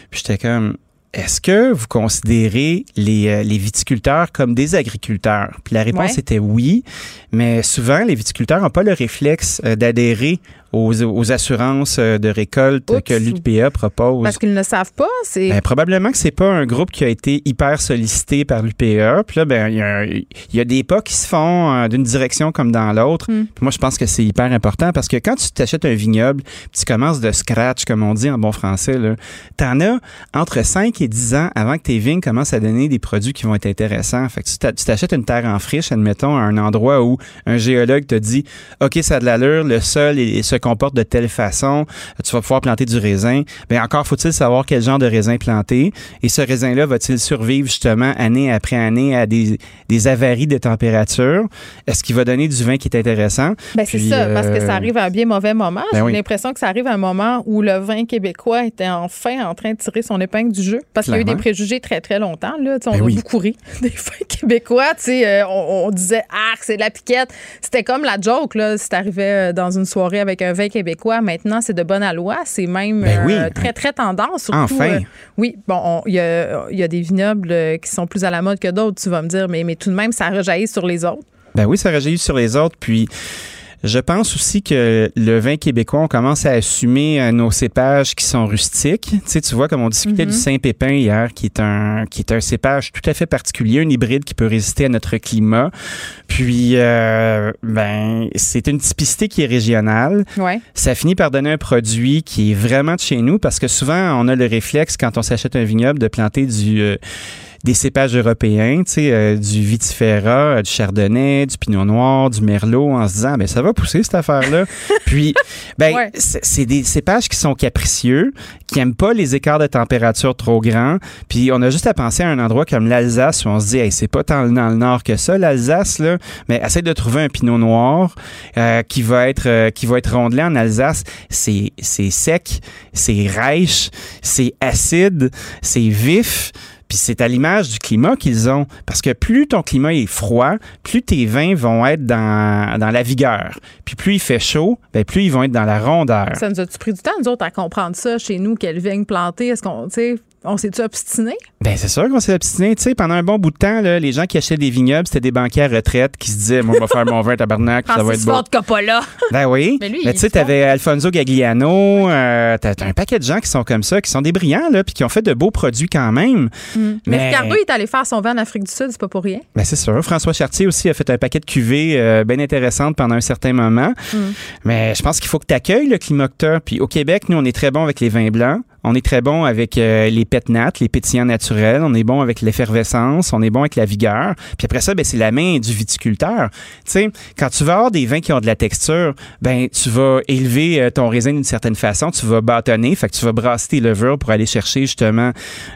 puis j'étais comme est-ce que vous considérez les, euh, les viticulteurs comme des agriculteurs? Puis la réponse Ouais. était oui, mais souvent, les viticulteurs n'ont pas le réflexe d'adhérer aux, aux assurances euh, de récolte Oups. que l'UPA propose. Parce qu'ils ne savent pas. C'est Ben, probablement que c'est pas un groupe qui a été hyper sollicité par l'UPA. Puis là, ben, il y, a y des pas qui se font euh, d'une direction comme dans l'autre. Mm. Puis moi, je pense que c'est hyper important parce que quand tu t'achètes un vignoble, tu commences de scratch, comme on dit en bon français, là, t'en as entre 5 et 10 ans avant que tes vignes commencent à donner des produits qui vont être intéressants. Fait que tu t'a- tu t'achètes une terre en friche, admettons, à un endroit où un géologue te dit, OK, ça a de l'allure, le sol il se comporte de telle façon, tu vas pouvoir planter du raisin. Bien, encore faut-il savoir quel genre de raisin planter. Et ce raisin-là va-t-il survivre justement année après année à des, des avaries de température? Est-ce qu'il va donner du vin qui est intéressant? Ben, c'est ça, parce que euh, ça arrive à un bien mauvais moment. Ben J'ai oui. l'impression que ça arrive à un moment où le vin québécois était enfin en train de tirer son épingle du jeu. Parce qu'il y a eu des préjugés très, très longtemps. Là. On Ben a oui. beaucoup ri des vins québécois. Euh, on, on disait, ah, c'est de la piquette. C'était comme la joke, là, si t'arrivais euh, dans une soirée avec un vin québécois. Maintenant, c'est de bonne aloi. C'est même Ben oui. euh, très, très tendance. Surtout, Enfin. euh, oui, bon, on- il y a, il y a des vignobles euh, qui sont plus à la mode que d'autres, tu vas me dire, mais, mais tout de même, ça rejaillit sur les autres. Ben oui, ça rejaillit sur les autres. Puis je pense aussi que le vin québécois, on commence à assumer euh, nos cépages qui sont rustiques. Tu sais, tu vois, comme on discutait Mhm. du Saint-Pépin hier, qui est un qui est un cépage tout à fait particulier, un hybride qui peut résister à notre climat. Puis, euh, ben, c'est une typicité qui est régionale. Ouais. Ça finit par donner un produit qui est vraiment de chez nous parce que souvent, on a le réflexe, quand on s'achète un vignoble, de planter du... euh, des cépages européens, tu sais, euh, du vitifera, euh, du chardonnay, du pinot noir, du merlot, en se disant, ben ça va pousser cette affaire-là. Puis, ben, Ouais. c'est des cépages qui sont capricieux, qui aiment pas les écarts de température trop grands. Puis, on a juste à penser à un endroit comme l'Alsace où on se dit, hey, c'est pas tant dans le nord que ça, l'Alsace, là. Mais essaye de trouver un pinot noir euh, qui va être euh, qui va être rondelé en Alsace. C'est c'est sec, c'est rêche, c'est acide, c'est vif. Puis c'est à l'image du climat qu'ils ont. Parce que plus ton climat est froid, plus tes vins vont être dans, dans la vigueur. Puis plus il fait chaud, ben plus ils vont être dans la rondeur. Ça nous a-tu pris du temps, nous autres, à comprendre ça chez nous, quelle vigne planter? Est-ce qu'on, tu on s'est-tu obstiné? Ben c'est sûr qu'on s'est obstiné. Tu sais, pendant un bon bout de temps, là, les gens qui achetaient des vignobles, c'était des banquiers à retraite qui se disaient, moi, je vais faire mon vin tabarnak, ça va être Francis beau. Ford Coppola. Ben oui. Mais lui, tu sais, t'avais Alfonso Gagliano, euh, t'as un paquet de gens qui sont comme ça, qui sont des brillants, là, puis qui ont fait de beaux produits quand même. Mm. Mais, Mais- Ricardo, il est allé faire son vin en Afrique du Sud, c'est pas pour rien. Ben c'est sûr. François Chartier aussi a fait un paquet de cuvées euh, bien intéressantes pendant un certain moment. Mm. Mais je pense qu'il faut que tu accueilles le climat que t'as. Puis au Québec, nous, on est très bon avec les vins blancs. On est très bon avec euh, les pétnates, les pétillants naturels. On est bon avec l'effervescence. On est bon avec la vigueur. Puis après ça, ben, c'est la main du viticulteur. Tu sais, quand tu vas avoir des vins qui ont de la texture, ben tu vas élever euh, ton raisin d'une certaine façon. Tu vas bâtonner. Fait que tu vas brasser tes levures pour aller chercher justement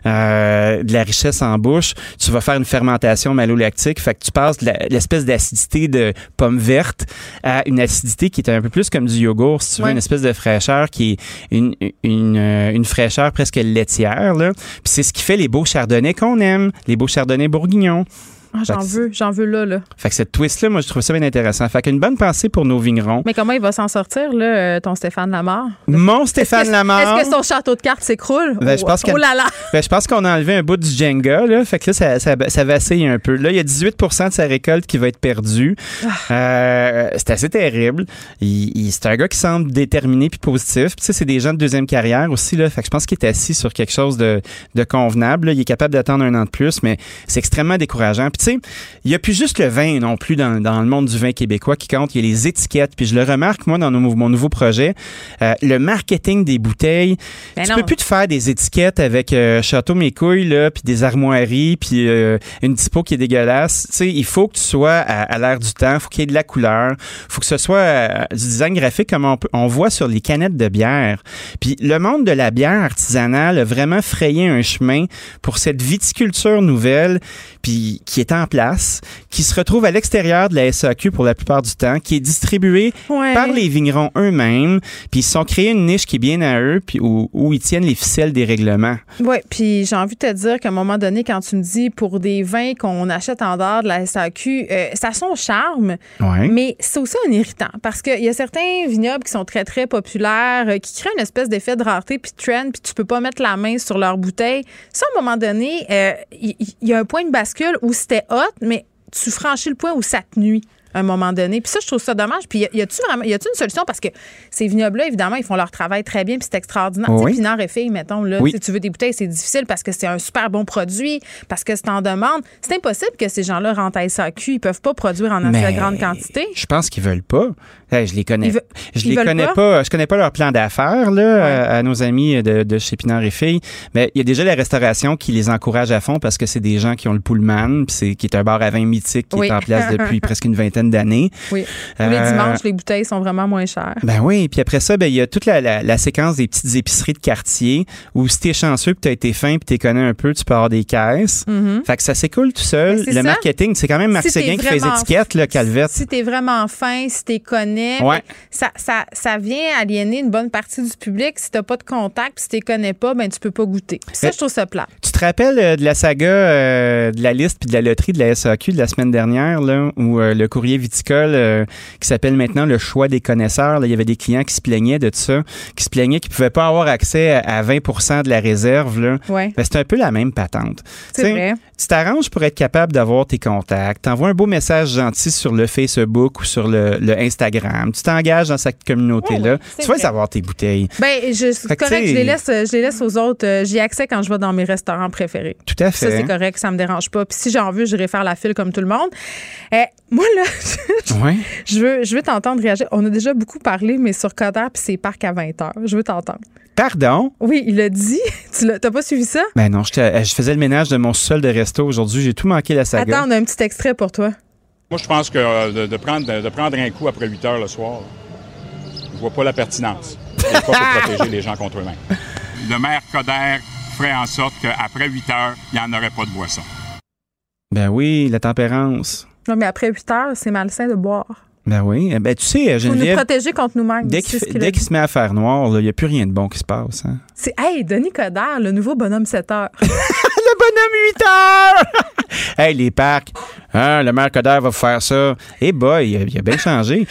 euh, de la richesse en bouche. Tu vas faire une fermentation malolactique. Fait que tu passes de l'espèce d'acidité de pomme verte à une acidité qui est un peu plus comme du yogourt, si tu veux, une espèce de fraîcheur qui est une, une, euh, une fraîcheur presque laitière. Là. Puis c'est ce qui fait les beaux chardonnays qu'on aime, les beaux chardonnays bourguignons. Ah, j'en veux, j'en veux là, là. Fait que cette twist-là, moi, je trouve ça bien intéressant. Fait qu'une bonne pensée pour nos vignerons. Mais comment il va s'en sortir, là, euh, ton Stéphane Lamar? Mon Stéphane que- Lamar. Est-ce que son château de cartes s'écroule? Ben, je pense oh, que- là là! Ben, je pense qu'on a enlevé un bout du Jenga, là. Fait que là, ça, ça, ça vacille un peu. Là, il y a 18% de sa récolte qui va être perdue. Ah. Euh, c'est assez terrible. Il, il- c'est un gars qui semble déterminé puis positif. Puis, tu sais, c'est des gens de deuxième carrière aussi, là. Fait que je pense qu'il est assis sur quelque chose de, de convenable. là. Il est capable d'attendre un an de plus, mais c'est extrêmement décourageant. Puis tu sais, il n'y a plus juste le vin non plus dans, dans le monde du vin québécois qui compte, il y a les étiquettes. Puis je le remarque, moi, dans nos- mon nouveau projet, euh, le marketing des bouteilles, Ben tu non. peux plus te faire des étiquettes avec euh, Château Mes couilles, là, puis des armoiries, puis euh, une typo qui est dégueulasse. Tu sais, il faut que tu sois à, à l'air du temps, faut qu'il y ait de la couleur, faut que ce soit euh, du design graphique comme on, peut- on voit sur les canettes de bière. Puis le monde de la bière artisanale a vraiment frayé un chemin pour cette viticulture nouvelle, puis qui est en place, qui se retrouve à l'extérieur de la SAQ pour la plupart du temps, qui est distribuée Ouais. par les vignerons eux-mêmes, puis ils se sont créés une niche qui est bien à eux, puis où, où ils tiennent les ficelles des règlements. Oui, puis j'ai envie de te dire qu'à un moment donné, quand tu me dis pour des vins qu'on achète en dehors de la SAQ, euh, ça a son charme, Ouais. mais c'est aussi un irritant parce qu'il y a certains vignobles qui sont très, très populaires, euh, qui créent une espèce d'effet de rareté puis de trend, puis tu peux pas mettre la main sur leur bouteille. Ça, à un moment donné, euh, il il y, a un point de bascule où c'était mais tu franchis le point où ça te nuit à un moment donné. Puis ça, je trouve ça dommage. Puis y a-tu vraiment, y a-tu une solution? Parce que ces vignobles-là, évidemment, ils font leur travail très bien, puis c'est extraordinaire. Oui. Tu sais, Pinard et Fille, mettons, là, Oui. tu veux des bouteilles, c'est difficile parce que c'est un super bon produit, parce que c'est en demande. C'est impossible que ces gens-là rentrent à SAQ. Ils peuvent pas produire en assez grande quantité. Je pense qu'ils veulent pas. Je les connais. Je les connais pas? pas? Je connais pas leur plan d'affaires là à, à nos amis de, de chez Pinard et Filles. Mais il y a déjà la restauration qui les encourage à fond parce que c'est des gens qui ont le Pullman, puis c'est qui est un bar à vin mythique qui Oui. est en place depuis presque une vingtaine d'années. Oui. Tous les Euh, dimanches, les bouteilles sont vraiment moins chères. Ben oui, puis après ça, ben il y a toute la, la- la séquence des petites épiceries de quartier où si t'es chanceux puis t'as été fin puis t'es connais un peu, tu peux avoir des caisses. Mhm. Fait que ça s'écoule tout seul. Ben, Le ça. marketing, c'est quand même Marc Si qui fait les étiquettes, là, Calvette. Si t'es vraiment fin, si t'es connais, Ouais. ça, ça, ça vient aliéner une bonne partie du public. Si t'as pas de contact, puis si t'es connais pas, ben tu peux pas goûter. Puis ça, Euh, je trouve ça plat. Tu te rappelles euh, de la saga euh, de la liste puis de la loterie de la SAQ de la semaine dernière, là, où le courrier viticole euh, qui s'appelle maintenant le choix des connaisseurs, là, il y avait des clients qui se plaignaient de ça, qui se plaignaient qu'ils pouvaient pas avoir accès à, à 20% de la réserve. Là. Ouais. Ben, c'est un peu la même patente. C'est Tu sais, vrai. Tu t'arranges pour être capable d'avoir tes contacts. T'envoies un beau message gentil sur le Facebook ou sur le, le Instagram. Tu t'engages dans cette communauté-là. tu vas vrai. avoir tes bouteilles. Ben, je, c'est correct, sais- je les laisse, je les laisse aux autres. Euh, J'y accès quand je vais dans mes restaurants préférés. Tout à Ça, fait. c'est correct, ça me dérange pas. Puis si j'en veux, j'irai faire la file comme tout le monde. Euh, moi, là, Ouais. je veux, je veux t'entendre réagir. On a déjà beaucoup parlé, mais sur Coder, puis c'est parc à 20 h. Je veux t'entendre. Pardon? Oui, il a dit. Tu l'as t'as pas suivi ça? Ben non, j'étais- je faisais le ménage de mon sol de resto aujourd'hui. J'ai tout manqué la saga. Attends, on a un petit extrait pour toi. Moi, je pense que euh, de, de prendre, de, prendre un coup après 8 heures le soir, je vois pas la pertinence. Pas pour protéger les gens contre eux-mêmes. Le maire Coder ferait en sorte qu'après 8 heures, il n'y en aurait pas de boisson. Ben oui, la tempérance. Non, mais après 8 heures, c'est malsain de boire. Ben oui. Ben tu sais, Faut nous Geneviève, protéger contre nous-mêmes. dès qu'il se met à faire noir, il n'y a plus rien de bon qui se passe. Hein? C'est, hey, Denis Coderre, le nouveau bonhomme 7 heures. le bonhomme 8 heures! hey, les parcs, hein, le maire Coder va faire ça. Eh boy, il a, bien changé.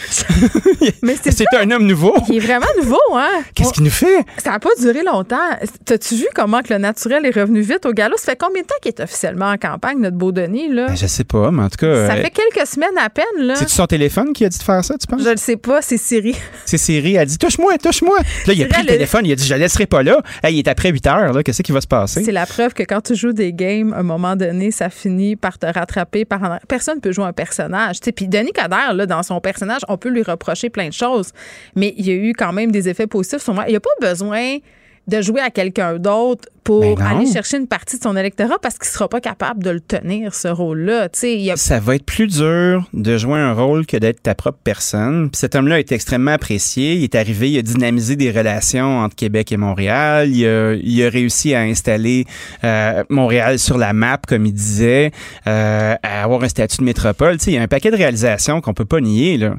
Mais c'est C'est un homme nouveau. Il est vraiment nouveau, hein? Qu'est-ce qu'il nous fait? Ça n'a pas duré longtemps. T'as-tu vu comment que le naturel est revenu vite au galop? Ça fait combien de temps qu'il est officiellement en campagne, notre beau Denis, là? Ben, je sais pas, mais en tout cas. ça euh, fait quelques semaines à peine, là. C'est-tu son téléphone qui a dit de faire ça, tu penses? Je le sais pas, c'est Siri. C'est Siri, elle dit touche-moi, touche-moi. Là, il a pris le téléphone, il a dit je la laisserai pas là. Hey, il est après 8 heures, là. Qu'est-ce qui va se passer? C'est la preuve que quand tu joues des games, à un moment donné, ça finit par te rattraper. Par Personne peut jouer un personnage. Puis Denis Coderre, là, dans son personnage, on peut lui reprocher plein de choses. Mais il y a eu quand même des effets positifs sur moi. Il n'y a pas besoin de jouer à quelqu'un d'autre pour Ben aller chercher une partie de son électorat parce qu'il sera pas capable de le tenir, ce rôle-là. A- Ça va être plus dur de jouer un rôle que d'être ta propre personne. Puis cet homme-là est extrêmement apprécié. Il est arrivé, il a dynamisé des relations entre Québec et Montréal. Il a, il a réussi à installer euh, Montréal sur la map, comme il disait, euh, à avoir un statut de métropole. Il y a un paquet de réalisations qu'on peut pas nier, là.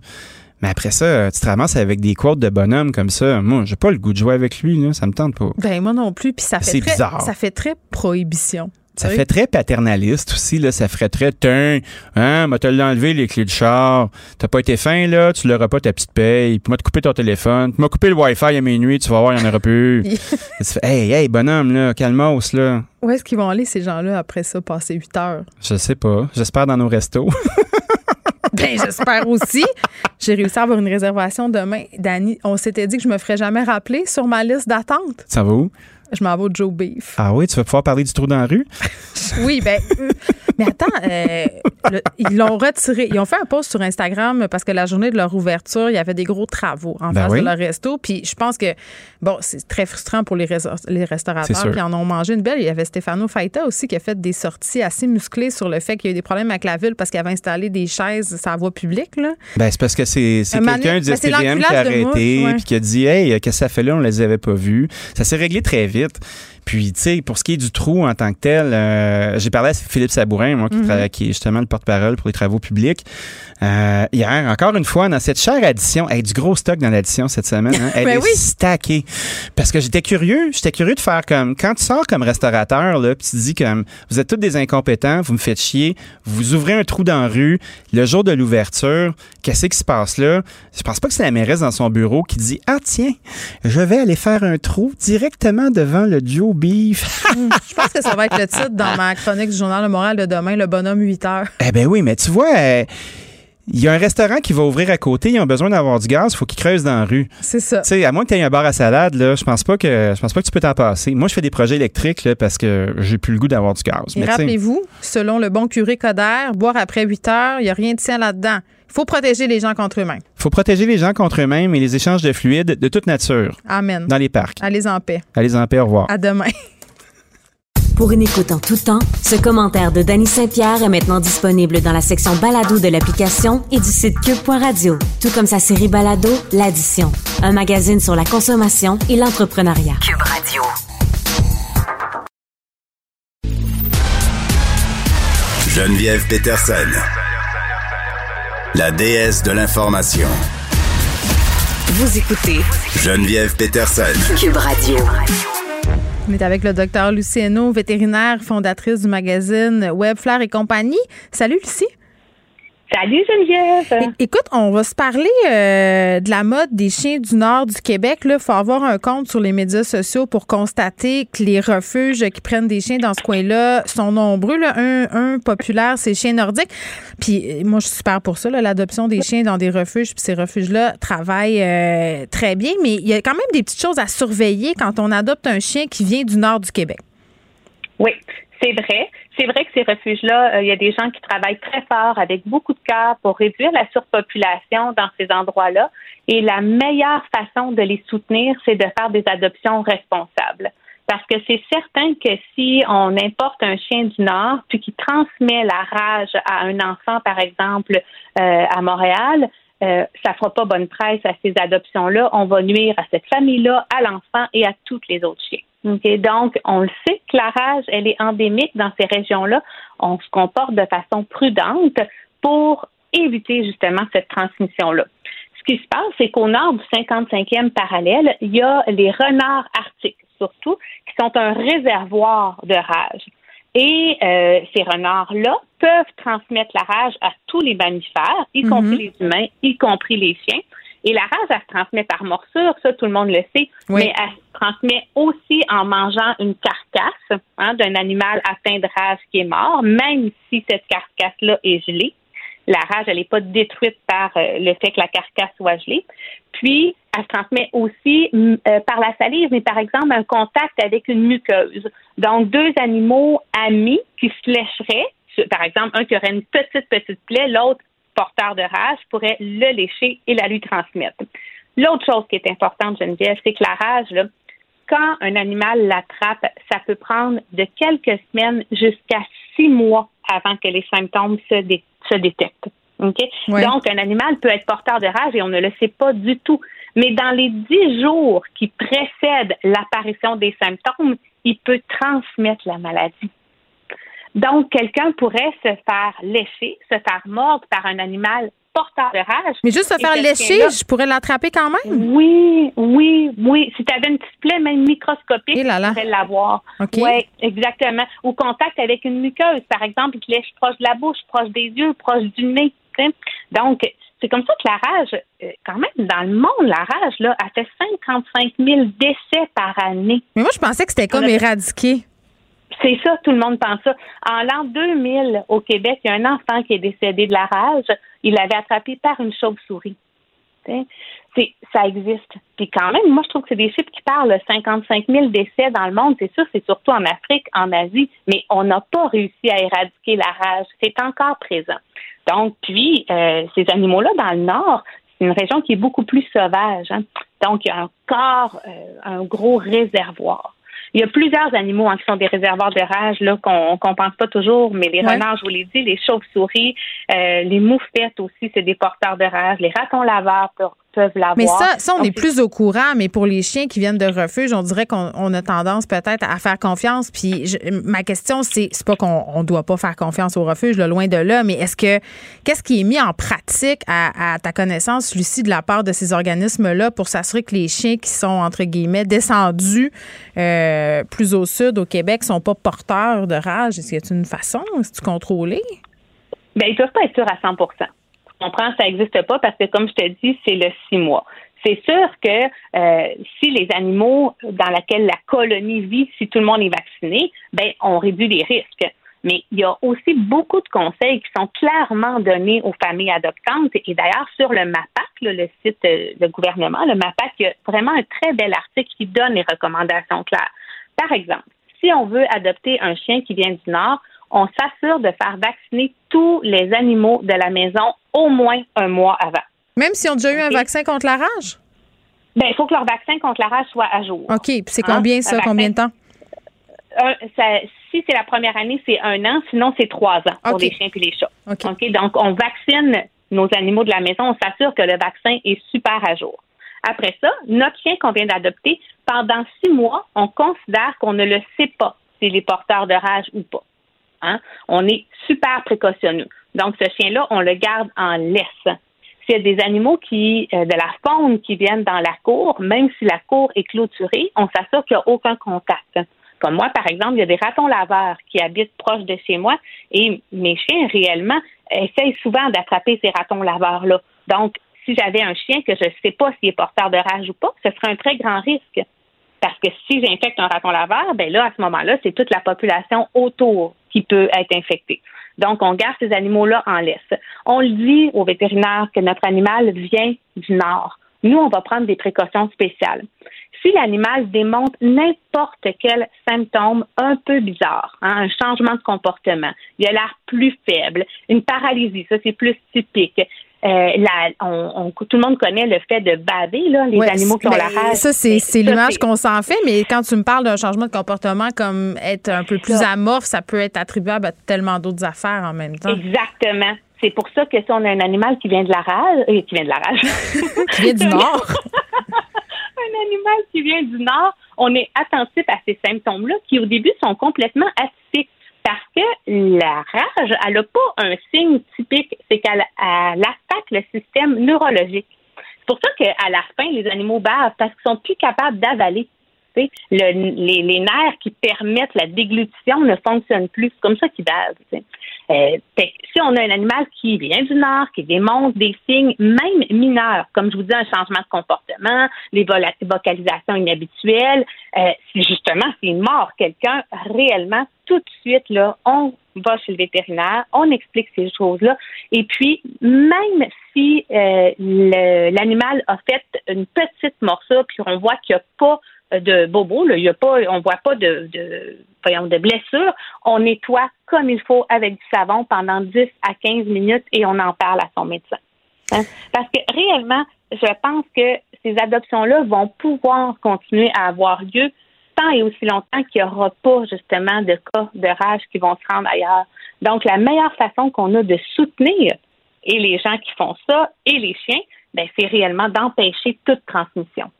Mais après ça, tu te ramasses avec des quotes de bonhomme comme ça. Moi, j'ai pas le goût de jouer avec lui, là. Ça me tente pas. Ben, moi non plus. Puis ça fait très, bizarre. ça fait très prohibition. Ça Oui. fait très paternaliste aussi, là. Ça ferait très, tiens, hein, m'a te l'enlevé les clés de char? T'as pas été fin, là, tu l'auras pas ta petite paye. Puis m'a te coupé ton téléphone. Tu m'as coupé le Wi-Fi à minuit, tu vas voir, il y en aura plus. hey, hey, bonhomme, là, calmos, là. Où est-ce qu'ils vont aller, ces gens-là, après ça, passer 8 heures? Je sais pas. J'espère dans nos restos. Ben, j'espère aussi. J'ai réussi à avoir une réservation demain. Dani, on s'était dit que je me ferais jamais rappeler sur ma liste d'attente. Ça va où? Je m'en vais au Joe Beef. Ah oui, tu vas pouvoir parler du trou dans la rue? Oui, ben, euh, Mais attends, euh, le- ils l'ont retiré. Ils ont fait un post sur Instagram parce que la journée de leur ouverture, il y avait des gros travaux en Ben face oui. de leur resto. Puis je pense que, bon, c'est très frustrant pour les, restaurateurs. ils en ont mangé une belle. Il y avait Stefano Faita aussi qui a fait des sorties assez musclées sur le fait qu'il y a eu des problèmes avec la ville parce qu'il avait installé des chaises sur la voie publique. Là. Ben, c'est parce que c'est quelqu'un du ben, SPVM qui a arrêté puis qui a dit Hey, qu'est-ce que ça fait là? On les avait pas vus. Ça s'est réglé très vite. Puis, tu sais, pour ce qui est du trou en tant que tel, euh, j'ai parlé à Philippe Sabourin, moi, qui, Mhm. qui est justement le porte-parole pour les travaux publics. Euh, hier, encore une fois, dans cette chère addition, hey, du gros stock dans l'addition cette semaine, hein, elle Ben est oui. stackée. Parce que j'étais curieux, j'étais curieux de faire comme, quand tu sors comme restaurateur, là, puis tu dis comme, vous êtes tous des incompétents, vous me faites chier, vous ouvrez un trou dans la rue, le jour de l'ouverture, qu'est-ce qui se passe là? Je pense pas que c'est la mairesse dans son bureau qui dit, ah tiens, je vais aller faire un trou directement devant le Beef. Je pense que ça va être le titre dans ma chronique du Journal de Montréal de demain, le bonhomme 8 heures. Eh ben oui, mais tu vois, euh, il y a un restaurant qui va ouvrir à côté, ils ont besoin d'avoir du gaz, il faut qu'ils creusent dans la rue. C'est ça. Tu sais, à moins que tu aies un bar à salade, là, je pense pas que je pense pas que tu peux t'en passer. Moi, je fais des projets électriques là, parce que j'ai plus le goût d'avoir du gaz. Et rappelez-vous, selon le bon curé Coder, boire après 8 heures, il n'y a rien de sain là-dedans. Il faut protéger les gens contre eux-mêmes. faut protéger les gens contre eux-mêmes et les échanges de fluides de toute nature Amen. dans les parcs. Allez en paix. Allez en paix, au revoir. À demain. Pour une écoute en tout temps, ce commentaire de Danny Saint-Pierre est maintenant disponible dans la section balado de l'application et du site cube.radio, tout comme sa série balado L'Addition, un magazine sur la consommation et l'entrepreneuriat. Cube Radio. Geneviève Peterson. La déesse de l'information. Vous écoutez Geneviève Peterson. Cube Radio. On est avec le docteur Luciano, vétérinaire, fondatrice du magazine Web Fleur et compagnie. Salut Lucie. Salut Geneviève. É- écoute, on va se parler euh, de la mode des chiens du nord du Québec. Il faut avoir un compte sur les médias sociaux pour constater que les refuges qui prennent des chiens dans ce coin-là sont nombreux. Là. Un, un populaire, c'est Chiens nordiques. Puis euh, moi, je suis super pour ça, l'adoption des chiens dans des refuges. Puis ces refuges-là travaillent euh, très bien. Mais il y a quand même des petites choses à surveiller quand on adopte un chien qui vient du nord du Québec. Oui, c'est vrai. C'est vrai que ces refuges-là, euh, il y a des gens qui travaillent très fort avec beaucoup de cœur pour réduire la surpopulation dans ces endroits-là. Et la meilleure façon de les soutenir, c'est de faire des adoptions responsables. Parce que c'est certain que si on importe un chien du Nord, puis qui transmet la rage à un enfant, par exemple, euh, à Montréal, euh, ça fera pas bonne presse à ces adoptions-là. On va nuire à cette famille-là, à l'enfant et à toutes les autres chiens. OK? Donc, on le sait que la rage, elle est endémique dans ces régions-là. On se comporte de façon prudente pour éviter justement cette transmission-là. Ce qui se passe, c'est qu'au nord du 55e parallèle, il y a les renards arctiques, surtout, qui sont un réservoir de rage. Et euh, ces renards-là peuvent transmettre la rage à tous les mammifères, y Mhm. compris les humains, y compris les chiens. Et la rage, elle se transmet par morsure, ça tout le monde le sait, Oui. mais elle se transmet aussi en mangeant une carcasse hein, d'un animal atteint de rage qui est mort, même si cette carcasse-là est gelée. La rage, elle n'est pas détruite par euh, le fait que la carcasse soit gelée. Puis, elle se transmet aussi mm, euh, par la salive, mais par exemple, un contact avec une muqueuse. Donc, deux animaux amis qui se lécheraient, par exemple, un qui aurait une petite, petite plaie, l'autre porteur de rage pourrait le lécher et la lui transmettre. L'autre chose qui est importante, Geneviève, c'est que la rage, là, quand un animal l'attrape, ça peut prendre de quelques semaines jusqu'à six mois avant que les symptômes se, dé- se détectent. Ouais. Donc, un animal peut être porteur de rage et on ne le sait pas du tout. Mais dans les dix jours qui précèdent l'apparition des symptômes, il peut transmettre la maladie. Donc, quelqu'un pourrait se faire lécher, se faire mordre par un animal porteur de rage. Mais juste se faire lécher, je pourrais l'attraper quand même? oui, oui, oui. Si tu avais une petite plaie, même microscopique, Eh là là. tu pourrais l'avoir. OK. Oui, exactement. Ou contact avec une muqueuse, par exemple, qui lèche proche de la bouche, proche des yeux, proche du nez. Donc, c'est comme ça que la rage, euh, quand même, dans le monde, la rage, là, a fait 55 000 décès par année. Mais moi, je pensais que c'était comme éradiqué. C'est ça, tout le monde pense ça. En l'an 2000, au Québec, il y a un enfant qui est décédé de la rage. Il l'avait attrapé par une chauve-souris. Ça existe. Puis quand même, moi, je trouve que c'est des chiffres qui parlent. 55 000 décès dans le monde, c'est sûr, c'est surtout en Afrique, en Asie, mais on n'a pas réussi à éradiquer la rage. C'est encore présent. Donc, puis, euh, ces animaux-là, dans le Nord, c'est une région qui est beaucoup plus sauvage. Hein. Donc, il y a encore euh, un gros réservoir. Il y a plusieurs animaux hein, qui sont des réservoirs de rage là qu'on qu'on pense pas toujours, mais les renards, je vous l'ai dit, les chauves-souris, euh, les moufettes aussi, c'est des porteurs de rage. Les ratons laveurs peuvent, peuvent l'avoir. Mais ça, ça on Donc, est plus au courant, mais pour les chiens qui viennent de refuge, on dirait qu'on on a tendance peut-être à faire confiance. Puis je- ma question, c'est c'est pas qu'on on doit pas faire confiance au refuge, là, loin de là, mais est-ce que qu'est-ce qui est mis en pratique à, à ta connaissance, Lucie, de la part de ces organismes-là pour s'assurer que les chiens qui sont entre guillemets descendus euh, plus au sud au Québec sont pas porteurs de rage? Est-ce qu'il y a une façon? Est-ce contrôlé Ben, ils peuvent pas être sûrs à 100 Tu comprends? Ça n'existe pas parce que, comme je te dis, c'est le six mois. C'est sûr que euh, si les animaux dans lesquels la colonie vit, si tout le monde est vacciné, ben on réduit les risques. Mais il y a aussi beaucoup de conseils qui sont clairement donnés aux familles adoptantes. Et d'ailleurs, sur le MAPAC, le site euh, de gouvernement, le MAPAC, il y a vraiment un très bel article qui donne les recommandations claires. Par exemple, si on veut adopter un chien qui vient du Nord, on s'assure de faire vacciner tous les animaux de la maison au moins un mois avant. Même s'ils ont déjà eu un vaccin contre la rage? Ben, il faut que leur vaccin contre la rage soit à jour. OK, puis c'est Hein? combien ça? vaccin- Combien de temps? Un- ça- si c'est la première année, c'est un an. Sinon, c'est trois ans pour les chiens et les chats. OK? Donc, on vaccine nos animaux de la maison. On s'assure que le vaccin est super à jour. Après ça, notre chien qu'on vient d'adopter, pendant six mois, on considère qu'on ne le sait pas s'il est porteur de rage ou pas. Hein? On est super précautionneux. Donc, ce chien-là, on le garde en laisse. S'il y a des animaux qui, euh, de la faune qui viennent dans la cour, même si la cour est clôturée, on s'assure qu'il n'y a aucun contact. Comme moi, par exemple, il y a des ratons laveurs qui habitent proche de chez moi et mes chiens, réellement, essayent souvent d'attraper ces ratons laveurs-là. Donc, si j'avais un chien que je ne sais pas s'il est porteur de rage ou pas, ce serait un très grand risque. Parce que si j'infecte un raton laveur, ben là, à ce moment-là, c'est toute la population autour qui peut être infectée. Donc, on garde ces animaux-là en laisse. On le dit aux vétérinaires que notre animal vient du Nord. Nous, on va prendre des précautions spéciales. Si l'animal démontre n'importe quel symptôme un peu bizarre, hein, un changement de comportement, il a l'air plus faible, une paralysie, ça c'est plus typique. Euh, la- on- on- tout le monde connaît le fait de baver, là, les Ouais, animaux qui ont ben, la rage. Ça, c'est l'image qu'on s'en fait, mais quand tu me parles d'un changement de comportement comme être un peu plus amorphe, ça peut être attribuable à tellement d'autres affaires en même temps. Exactement. C'est pour ça que si on a un animal qui vient de la rage, euh, qui vient de la rage, qui vient du Nord, un animal qui vient du Nord, on est attentif à ces symptômes-là qui, au début, sont complètement atypiques. Parce que la rage, elle n'a pas un signe typique, c'est qu'elle elle attaque le système neurologique. C'est pour ça qu'à la fin, les animaux bavent parce qu'ils sont plus capables d'avaler. Les, nerfs qui permettent la déglutition ne fonctionnent plus. C'est comme ça qu'ils bavent. Euh, si on a un animal qui vient du Nord, qui démontre des signes même mineurs, comme je vous dis, un changement de comportement, les vocalisations inhabituelles, euh, si justement s'il mord quelqu'un réellement, tout de suite, là, on va chez le vétérinaire, on explique ces choses-là. Et puis, même si euh, l'animal a fait une petite morsure, puis on voit qu'il n'y a pas de bobo, là, il y a pas, on voit pas de, voyons, de blessure, on nettoie comme il faut avec du savon pendant 10 à 15 minutes et on en parle à son médecin. Hein? Parce que réellement, je pense que ces adoptions-là vont pouvoir continuer à avoir lieu tant et aussi longtemps qu'il n'y aura pas justement de cas de rage qui vont se rendre ailleurs. Donc, la meilleure façon qu'on a de soutenir et les gens qui font ça et les chiens, ben, c'est réellement d'empêcher toute transmission.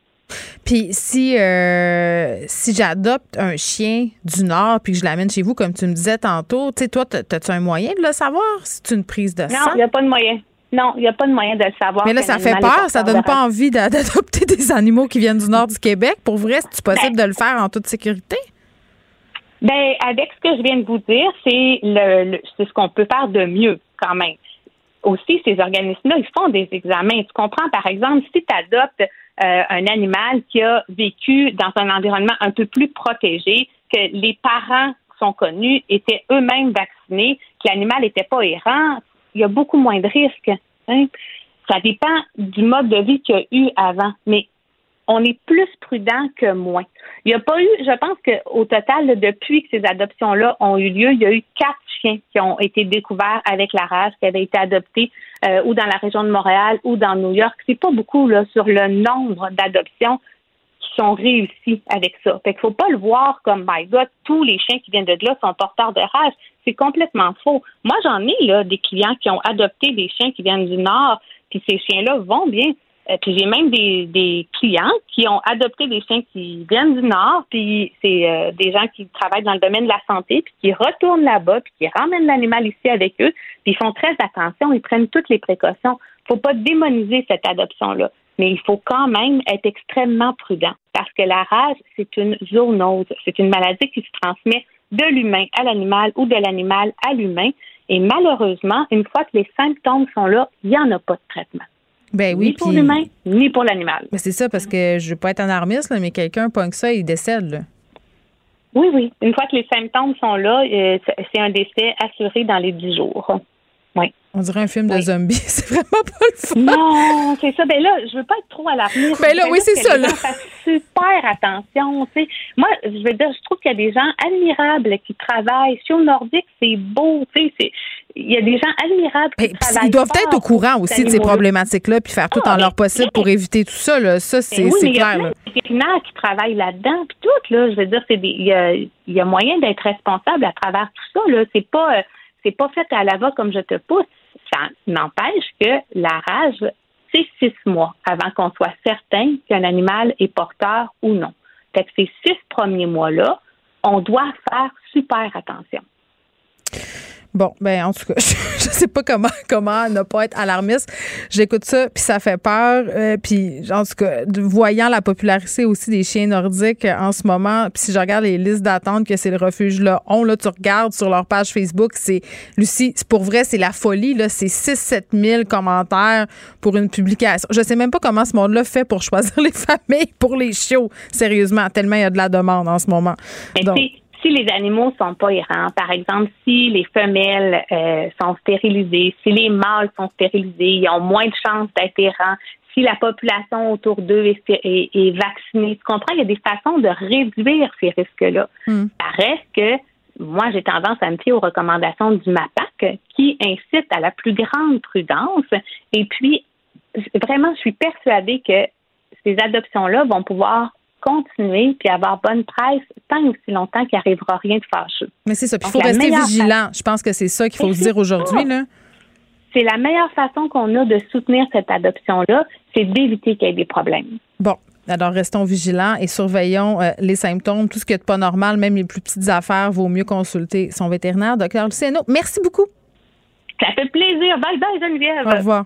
Puis si euh, si j'adopte un chien du Nord puis que je l'amène chez vous, comme tu me disais tantôt, tu sais, toi, t'as-tu un moyen de le savoir? C'est une prise de Non, sang? il n'y a pas de moyen. Non, il n'y a pas de moyen de le savoir. Mais là, ça fait peur, ça donne pas envie d'a- d'adopter des animaux qui viennent du nord du Québec. Pour vrai, c'est possible de le faire en toute sécurité? Ben, avec ce que je viens de vous dire, c'est le, le- c'est ce qu'on peut faire de mieux quand même. Aussi, ces organismes-là, ils font des examens. Tu comprends, par exemple, si tu adoptes euh, un animal qui a vécu dans un environnement un peu plus protégé, que les parents sont connus, étaient eux-mêmes vaccinés, que l'animal n'était pas errant, il y a beaucoup moins de risques. Hein? ça dépend du mode de vie qu'il y a eu avant, mais on est plus prudent que moins. Il n'y a pas eu, je pense qu'au total, depuis que ces adoptions-là ont eu lieu, il y a eu quatre chiens qui ont été découverts avec la race, qui avaient été adoptés euh, ou dans la région de Montréal ou dans New York. C'est pas beaucoup sur le nombre d'adoptions qui sont réussies avec ça. Fait qu'il faut pas le voir comme my God, tous les chiens qui viennent de là sont porteurs de race. C'est complètement faux. Moi, j'en ai là des clients qui ont adopté des chiens qui viennent du Nord, puis ces chiens-là vont bien. Euh, puis j'ai même des, des clients qui ont adopté des chiens qui viennent du Nord, puis c'est euh, des gens qui travaillent dans le domaine de la santé, puis qui retournent là-bas, puis qui ramènent l'animal ici avec eux, puis ils font très attention, ils prennent toutes les précautions. faut pas démoniser cette adoption-là, mais il faut quand même être extrêmement prudent, parce que la rage, c'est une zoonose, c'est une maladie qui se transmet de l'humain à l'animal ou de l'animal à l'humain, et malheureusement, une fois que les symptômes sont là, il n'y en a pas de traitement. Ben oui, ni pour l'humain, ni pour l'animal. Mais c'est ça, parce que je veux pas être un armiste, mais quelqu'un que ça, il décède. Là. Oui, oui. Une fois que les symptômes sont là, euh, c'est un décès assuré dans les 10 jours. Oui. On dirait un film de zombies. C'est vraiment pas le fun. Non, c'est ça. Ben là, je veux pas être trop alarmiste. Ben là, oui, c'est ça. Là. super attention. Moi, je veux dire, je trouve qu'il y a des gens admirables qui travaillent. Sur le nordique, c'est beau. Tu sais, il y a des gens admirables qui travaillent. Ils doivent être au courant aussi de ces problématiques-là puis faire tout en ah, leur possible pour éviter tout ça. Là. Ça, c'est ben oui, clair. Il y a des qui travaillent là-dedans. Puis tout, là, je veux dire, il y a, y a moyen d'être responsable à travers tout ça. Là. C'est pas. Euh, c'est pas fait à la va comme je te pousse ça n'empêche que la rage, c'est six mois avant qu'on soit certain qu'un animal est porteur ou non. Fait que ces six premiers mois-là, on doit faire super attention. Bon, ben en tout cas, je, sais pas comment comment ne pas être alarmiste. J'écoute ça puis ça fait peur. Euh, puis en tout cas, voyant la popularité aussi des chiens nordiques en ce moment, puis si je regarde les listes d'attente que c'est le refuge là, on là tu regardes sur leur page Facebook, c'est Lucie, pour vrai, c'est la folie là, c'est 6 7 000 commentaires pour une publication. Je sais même pas comment ce monde-là fait pour choisir les familles pour les chiots, sérieusement, tellement il y a de la demande en ce moment. Donc, si les animaux sont pas errants, par exemple, si les femelles euh, sont stérilisées, si les mâles sont stérilisés, ils ont moins de chances d'être errants, si la population autour d'eux est, est, vaccinée, tu comprends, il y a des façons de réduire ces risques-là. Hmm. Ça reste que moi, j'ai tendance à me fier aux recommandations du MAPAC qui incite à la plus grande prudence. Et puis, vraiment, je suis persuadée que ces adoptions-là vont pouvoir continuer puis avoir bonne presse tant et aussi longtemps qu'il n'arrivera rien de fâcheux. Mais c'est ça. Puis il faut rester vigilant. Je pense que c'est ça qu'il faut se dire aujourd'hui. C'est la meilleure façon qu'on a de soutenir cette adoption-là, c'est d'éviter qu'il y ait des problèmes. Bon. Alors, restons vigilants et surveillons euh, les symptômes. Tout ce qui est pas normal, même les plus petites affaires, vaut mieux consulter son vétérinaire. Docteur Luciano, merci beaucoup. Ça fait plaisir. Bye bye, Geneviève. Au revoir.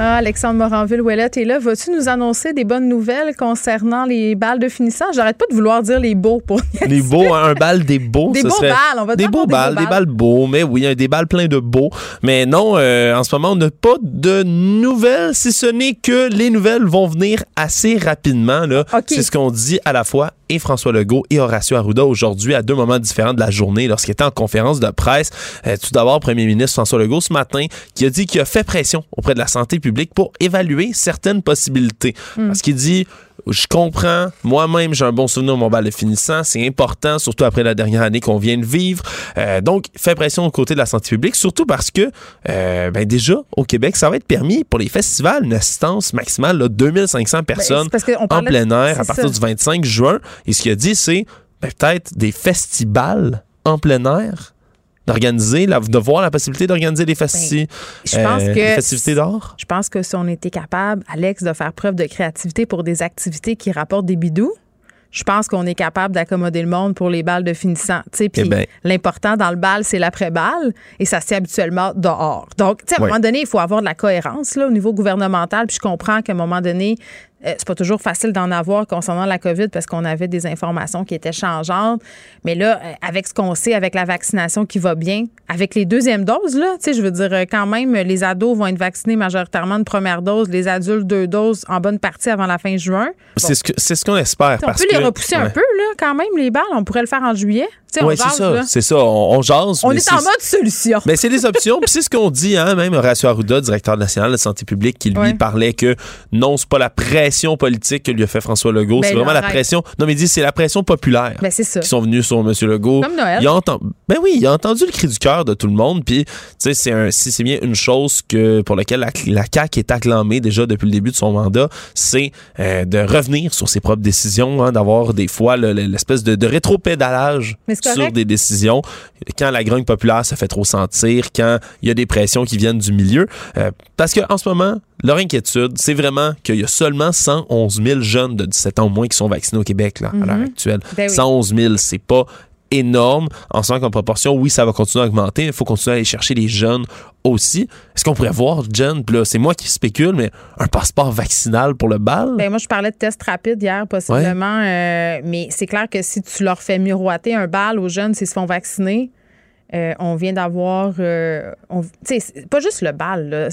Ah, Alexandre Moranville-Ouellette est là. Vas-tu nous annoncer des bonnes nouvelles concernant les balles de finissant? J'arrête pas de vouloir dire les beaux pour Les beaux, hein, un bal des beaux. Des beaux balles, on va des dire. Beaux balles, des balles beaux, mais oui, des balles pleins de beaux. Mais non, euh, en ce moment, on n'a pas de nouvelles, si ce n'est que les nouvelles vont venir assez rapidement. Là. C'est ce qu'on dit à la fois et François Legault et Horacio Arruda aujourd'hui à deux moments différents de la journée lorsqu'il était en conférence de presse. Euh, tout d'abord, Premier ministre François Legault ce matin qui a dit qu'il a fait pression auprès de la santé publique pour évaluer certaines possibilités. Hmm. Parce qu'il dit je comprends. Moi-même, j'ai un bon souvenir de mon bal de finissant. C'est important, surtout après la dernière année qu'on vient de vivre. Euh, donc, fait pression au côté de la santé publique, surtout parce que, euh, ben déjà, au Québec, ça va être permis pour les festivals une assistance maximale de 2500 ben, personnes en plein air à partir du 25 juin. Et ce qu'il a dit, c'est ben, peut-être des festivals en plein air d'organiser, de voir la possibilité d'organiser des, festi ben, euh, festivités d'or? Je pense que si on était capable, Alex, de faire preuve de créativité pour des activités qui rapportent des bidous, je pense qu'on est capable d'accommoder le monde pour les balles de finissant. Puis eh ben. l'important dans le bal, c'est l'après-balle et ça se tient habituellement dehors. Donc, à un moment donné, il faut avoir de la cohérence là, au niveau gouvernemental. Puis je comprends qu'à un moment donné, c'est pas toujours facile d'en avoir concernant la COVID parce qu'on avait des informations qui étaient changeantes. Mais là, euh, avec ce qu'on sait, avec la vaccination qui va bien, avec les deuxièmes doses, là, tu sais, je veux dire, euh, quand même, les ados vont être vaccinés majoritairement de première dose, les adultes deux doses en bonne partie avant la fin juin. C'est ce que c'est ce qu'on espère. on peut les repousser un peu, là, quand même, les balles. On pourrait le faire en juillet. Oui, c'est ça. C'est ça. On, jase. On est en mode solution. Mais c'est des options. Puis c'est ce qu'on dit, hein, même Horacio Arruda, directeur national de la santé publique, qui lui parlait que non, c'est pas la pression politique que lui a fait François Legault. Ben c'est vraiment la pression. Non, mais il dit c'est la pression populaire. Ben, ça. Qui sont venus sur M. Legault. Comme Noël. Il a ben oui, il a entendu le cri du cœur de tout le monde. Puis, tu sais, c'est un, si c'est bien une chose que, pour laquelle la, la CAQ est acclamée déjà depuis le début de son mandat, c'est euh, de revenir sur ses propres décisions, hein, d'avoir des fois l'espèce de, de rétro-pédalage sur des décisions quand la grogne populaire se fait trop sentir, quand il y a des pressions qui viennent du milieu. Euh, parce qu'en ce moment, leur inquiétude, c'est vraiment qu'il y a seulement 111 000 jeunes de 17 ans au moins qui sont vaccinés au Québec là, à l'heure mhm. actuelle. 111 000, c'est pas énorme en sens qu'en proportion, oui, ça va continuer à augmenter. Il faut continuer à aller chercher les jeunes aussi. Est-ce qu'on pourrait voir, Jen, là, c'est moi qui spécule, mais un passeport vaccinal pour le bal? Ben, moi, je parlais de tests rapides hier, possiblement. Euh, mais c'est clair que si tu leur fais miroiter un bal aux jeunes s'ils se font vacciner, euh, on vient d'avoir. Euh, pas juste le bal.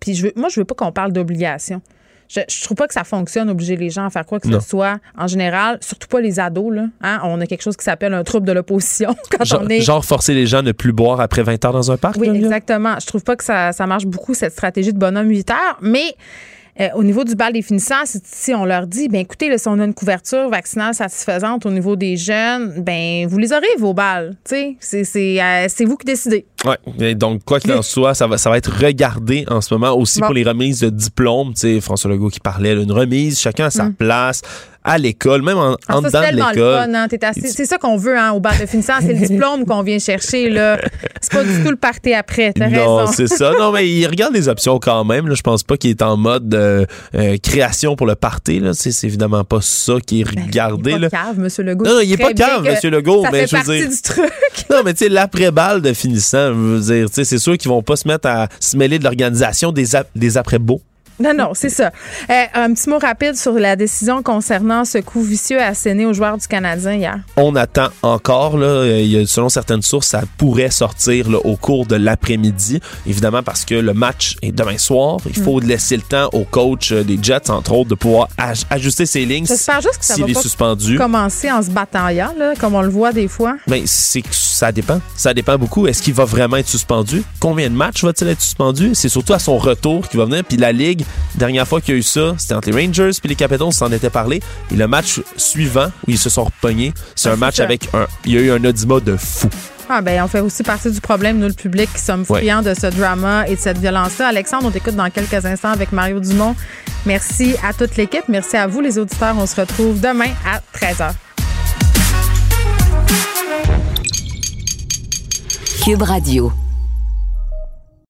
puis je moi, je veux pas qu'on parle d'obligation. Je, je, trouve pas que ça fonctionne, obliger les gens à faire quoi que ce soit. En général, surtout pas les ados. Là, hein. On a quelque chose qui s'appelle un trouble de l'opposition quand genre, on est. Genre forcer les gens à ne plus boire après 20 heures dans un parc. Oui, exactement. Je trouve pas que ça, ça marche beaucoup, cette stratégie de bonhomme 8 heures. Mais euh, au niveau du bal des finissants, si on leur dit, ben écoutez, là, si on a une couverture vaccinale satisfaisante au niveau des jeunes, ben vous les aurez vos balles. C'est euh, c'est vous qui décidez. Oui, donc quoi qu'il en soit, ça va, ça va être regardé en ce moment aussi pour les remises de diplômes. François Legault qui parlait d'une remise, chacun à sa mm. place à l'école, même en, en dedans de l'école. Hein, c'est ça qu'on veut hein, au bal de finissant, c'est le diplôme qu'on vient chercher. là. C'est pas du tout le party après, t'as Non, c'est ça. Non, mais il regarde les options quand même. Là. Je pense pas qu'il est en mode euh, euh, création pour le party. C'est évidemment pas ça qui est ben, regardé. il est pas cave, M. Legault. Non, il est pas cave, M. Legault. Ça mais fait je veux dire... du truc. non, mais tu sais, l'après-balle de finissant, c'est sûr qu'ils vont pas se mettre à se mêler de l'organisation des, des après-beaux. Non, non, c'est ça. Euh, un petit mot rapide sur la décision concernant ce coup vicieux asséné aux joueurs du Canadien hier. On attend encore. Là, selon certaines sources, ça pourrait sortir au cours de l'après-midi. Évidemment, parce que le match est demain soir. Il faut mm. laisser le temps au coach euh, des Jets, entre autres, de pouvoir ajuster ses lignes. J'espère juste que ça va suspendu. commencer en se battant là, comme on le voit des fois. Ben, c'est ça dépend. Ça dépend beaucoup. Est-ce qu'il va vraiment être suspendu? Combien de matchs va-t-il être suspendu? C'est surtout à son retour qu'il va venir. Puis la Ligue Dernière fois qu'il y a eu ça, c'était entre les Rangers puis les Capitals, on s'en était parlé. Et le match suivant, où ils se sont repognés, c'est un ah, match avec un. Il y a eu un Odima de fou. Ah ben, on fait aussi partie du problème, nous, le public, qui sommes friands de ce drama et de cette violence-là. Alexandre, on t'écoute dans quelques instants avec Mario Dumont. Merci à toute l'équipe. Merci à vous, les auditeurs. On se retrouve demain à 13h. Cube Radio.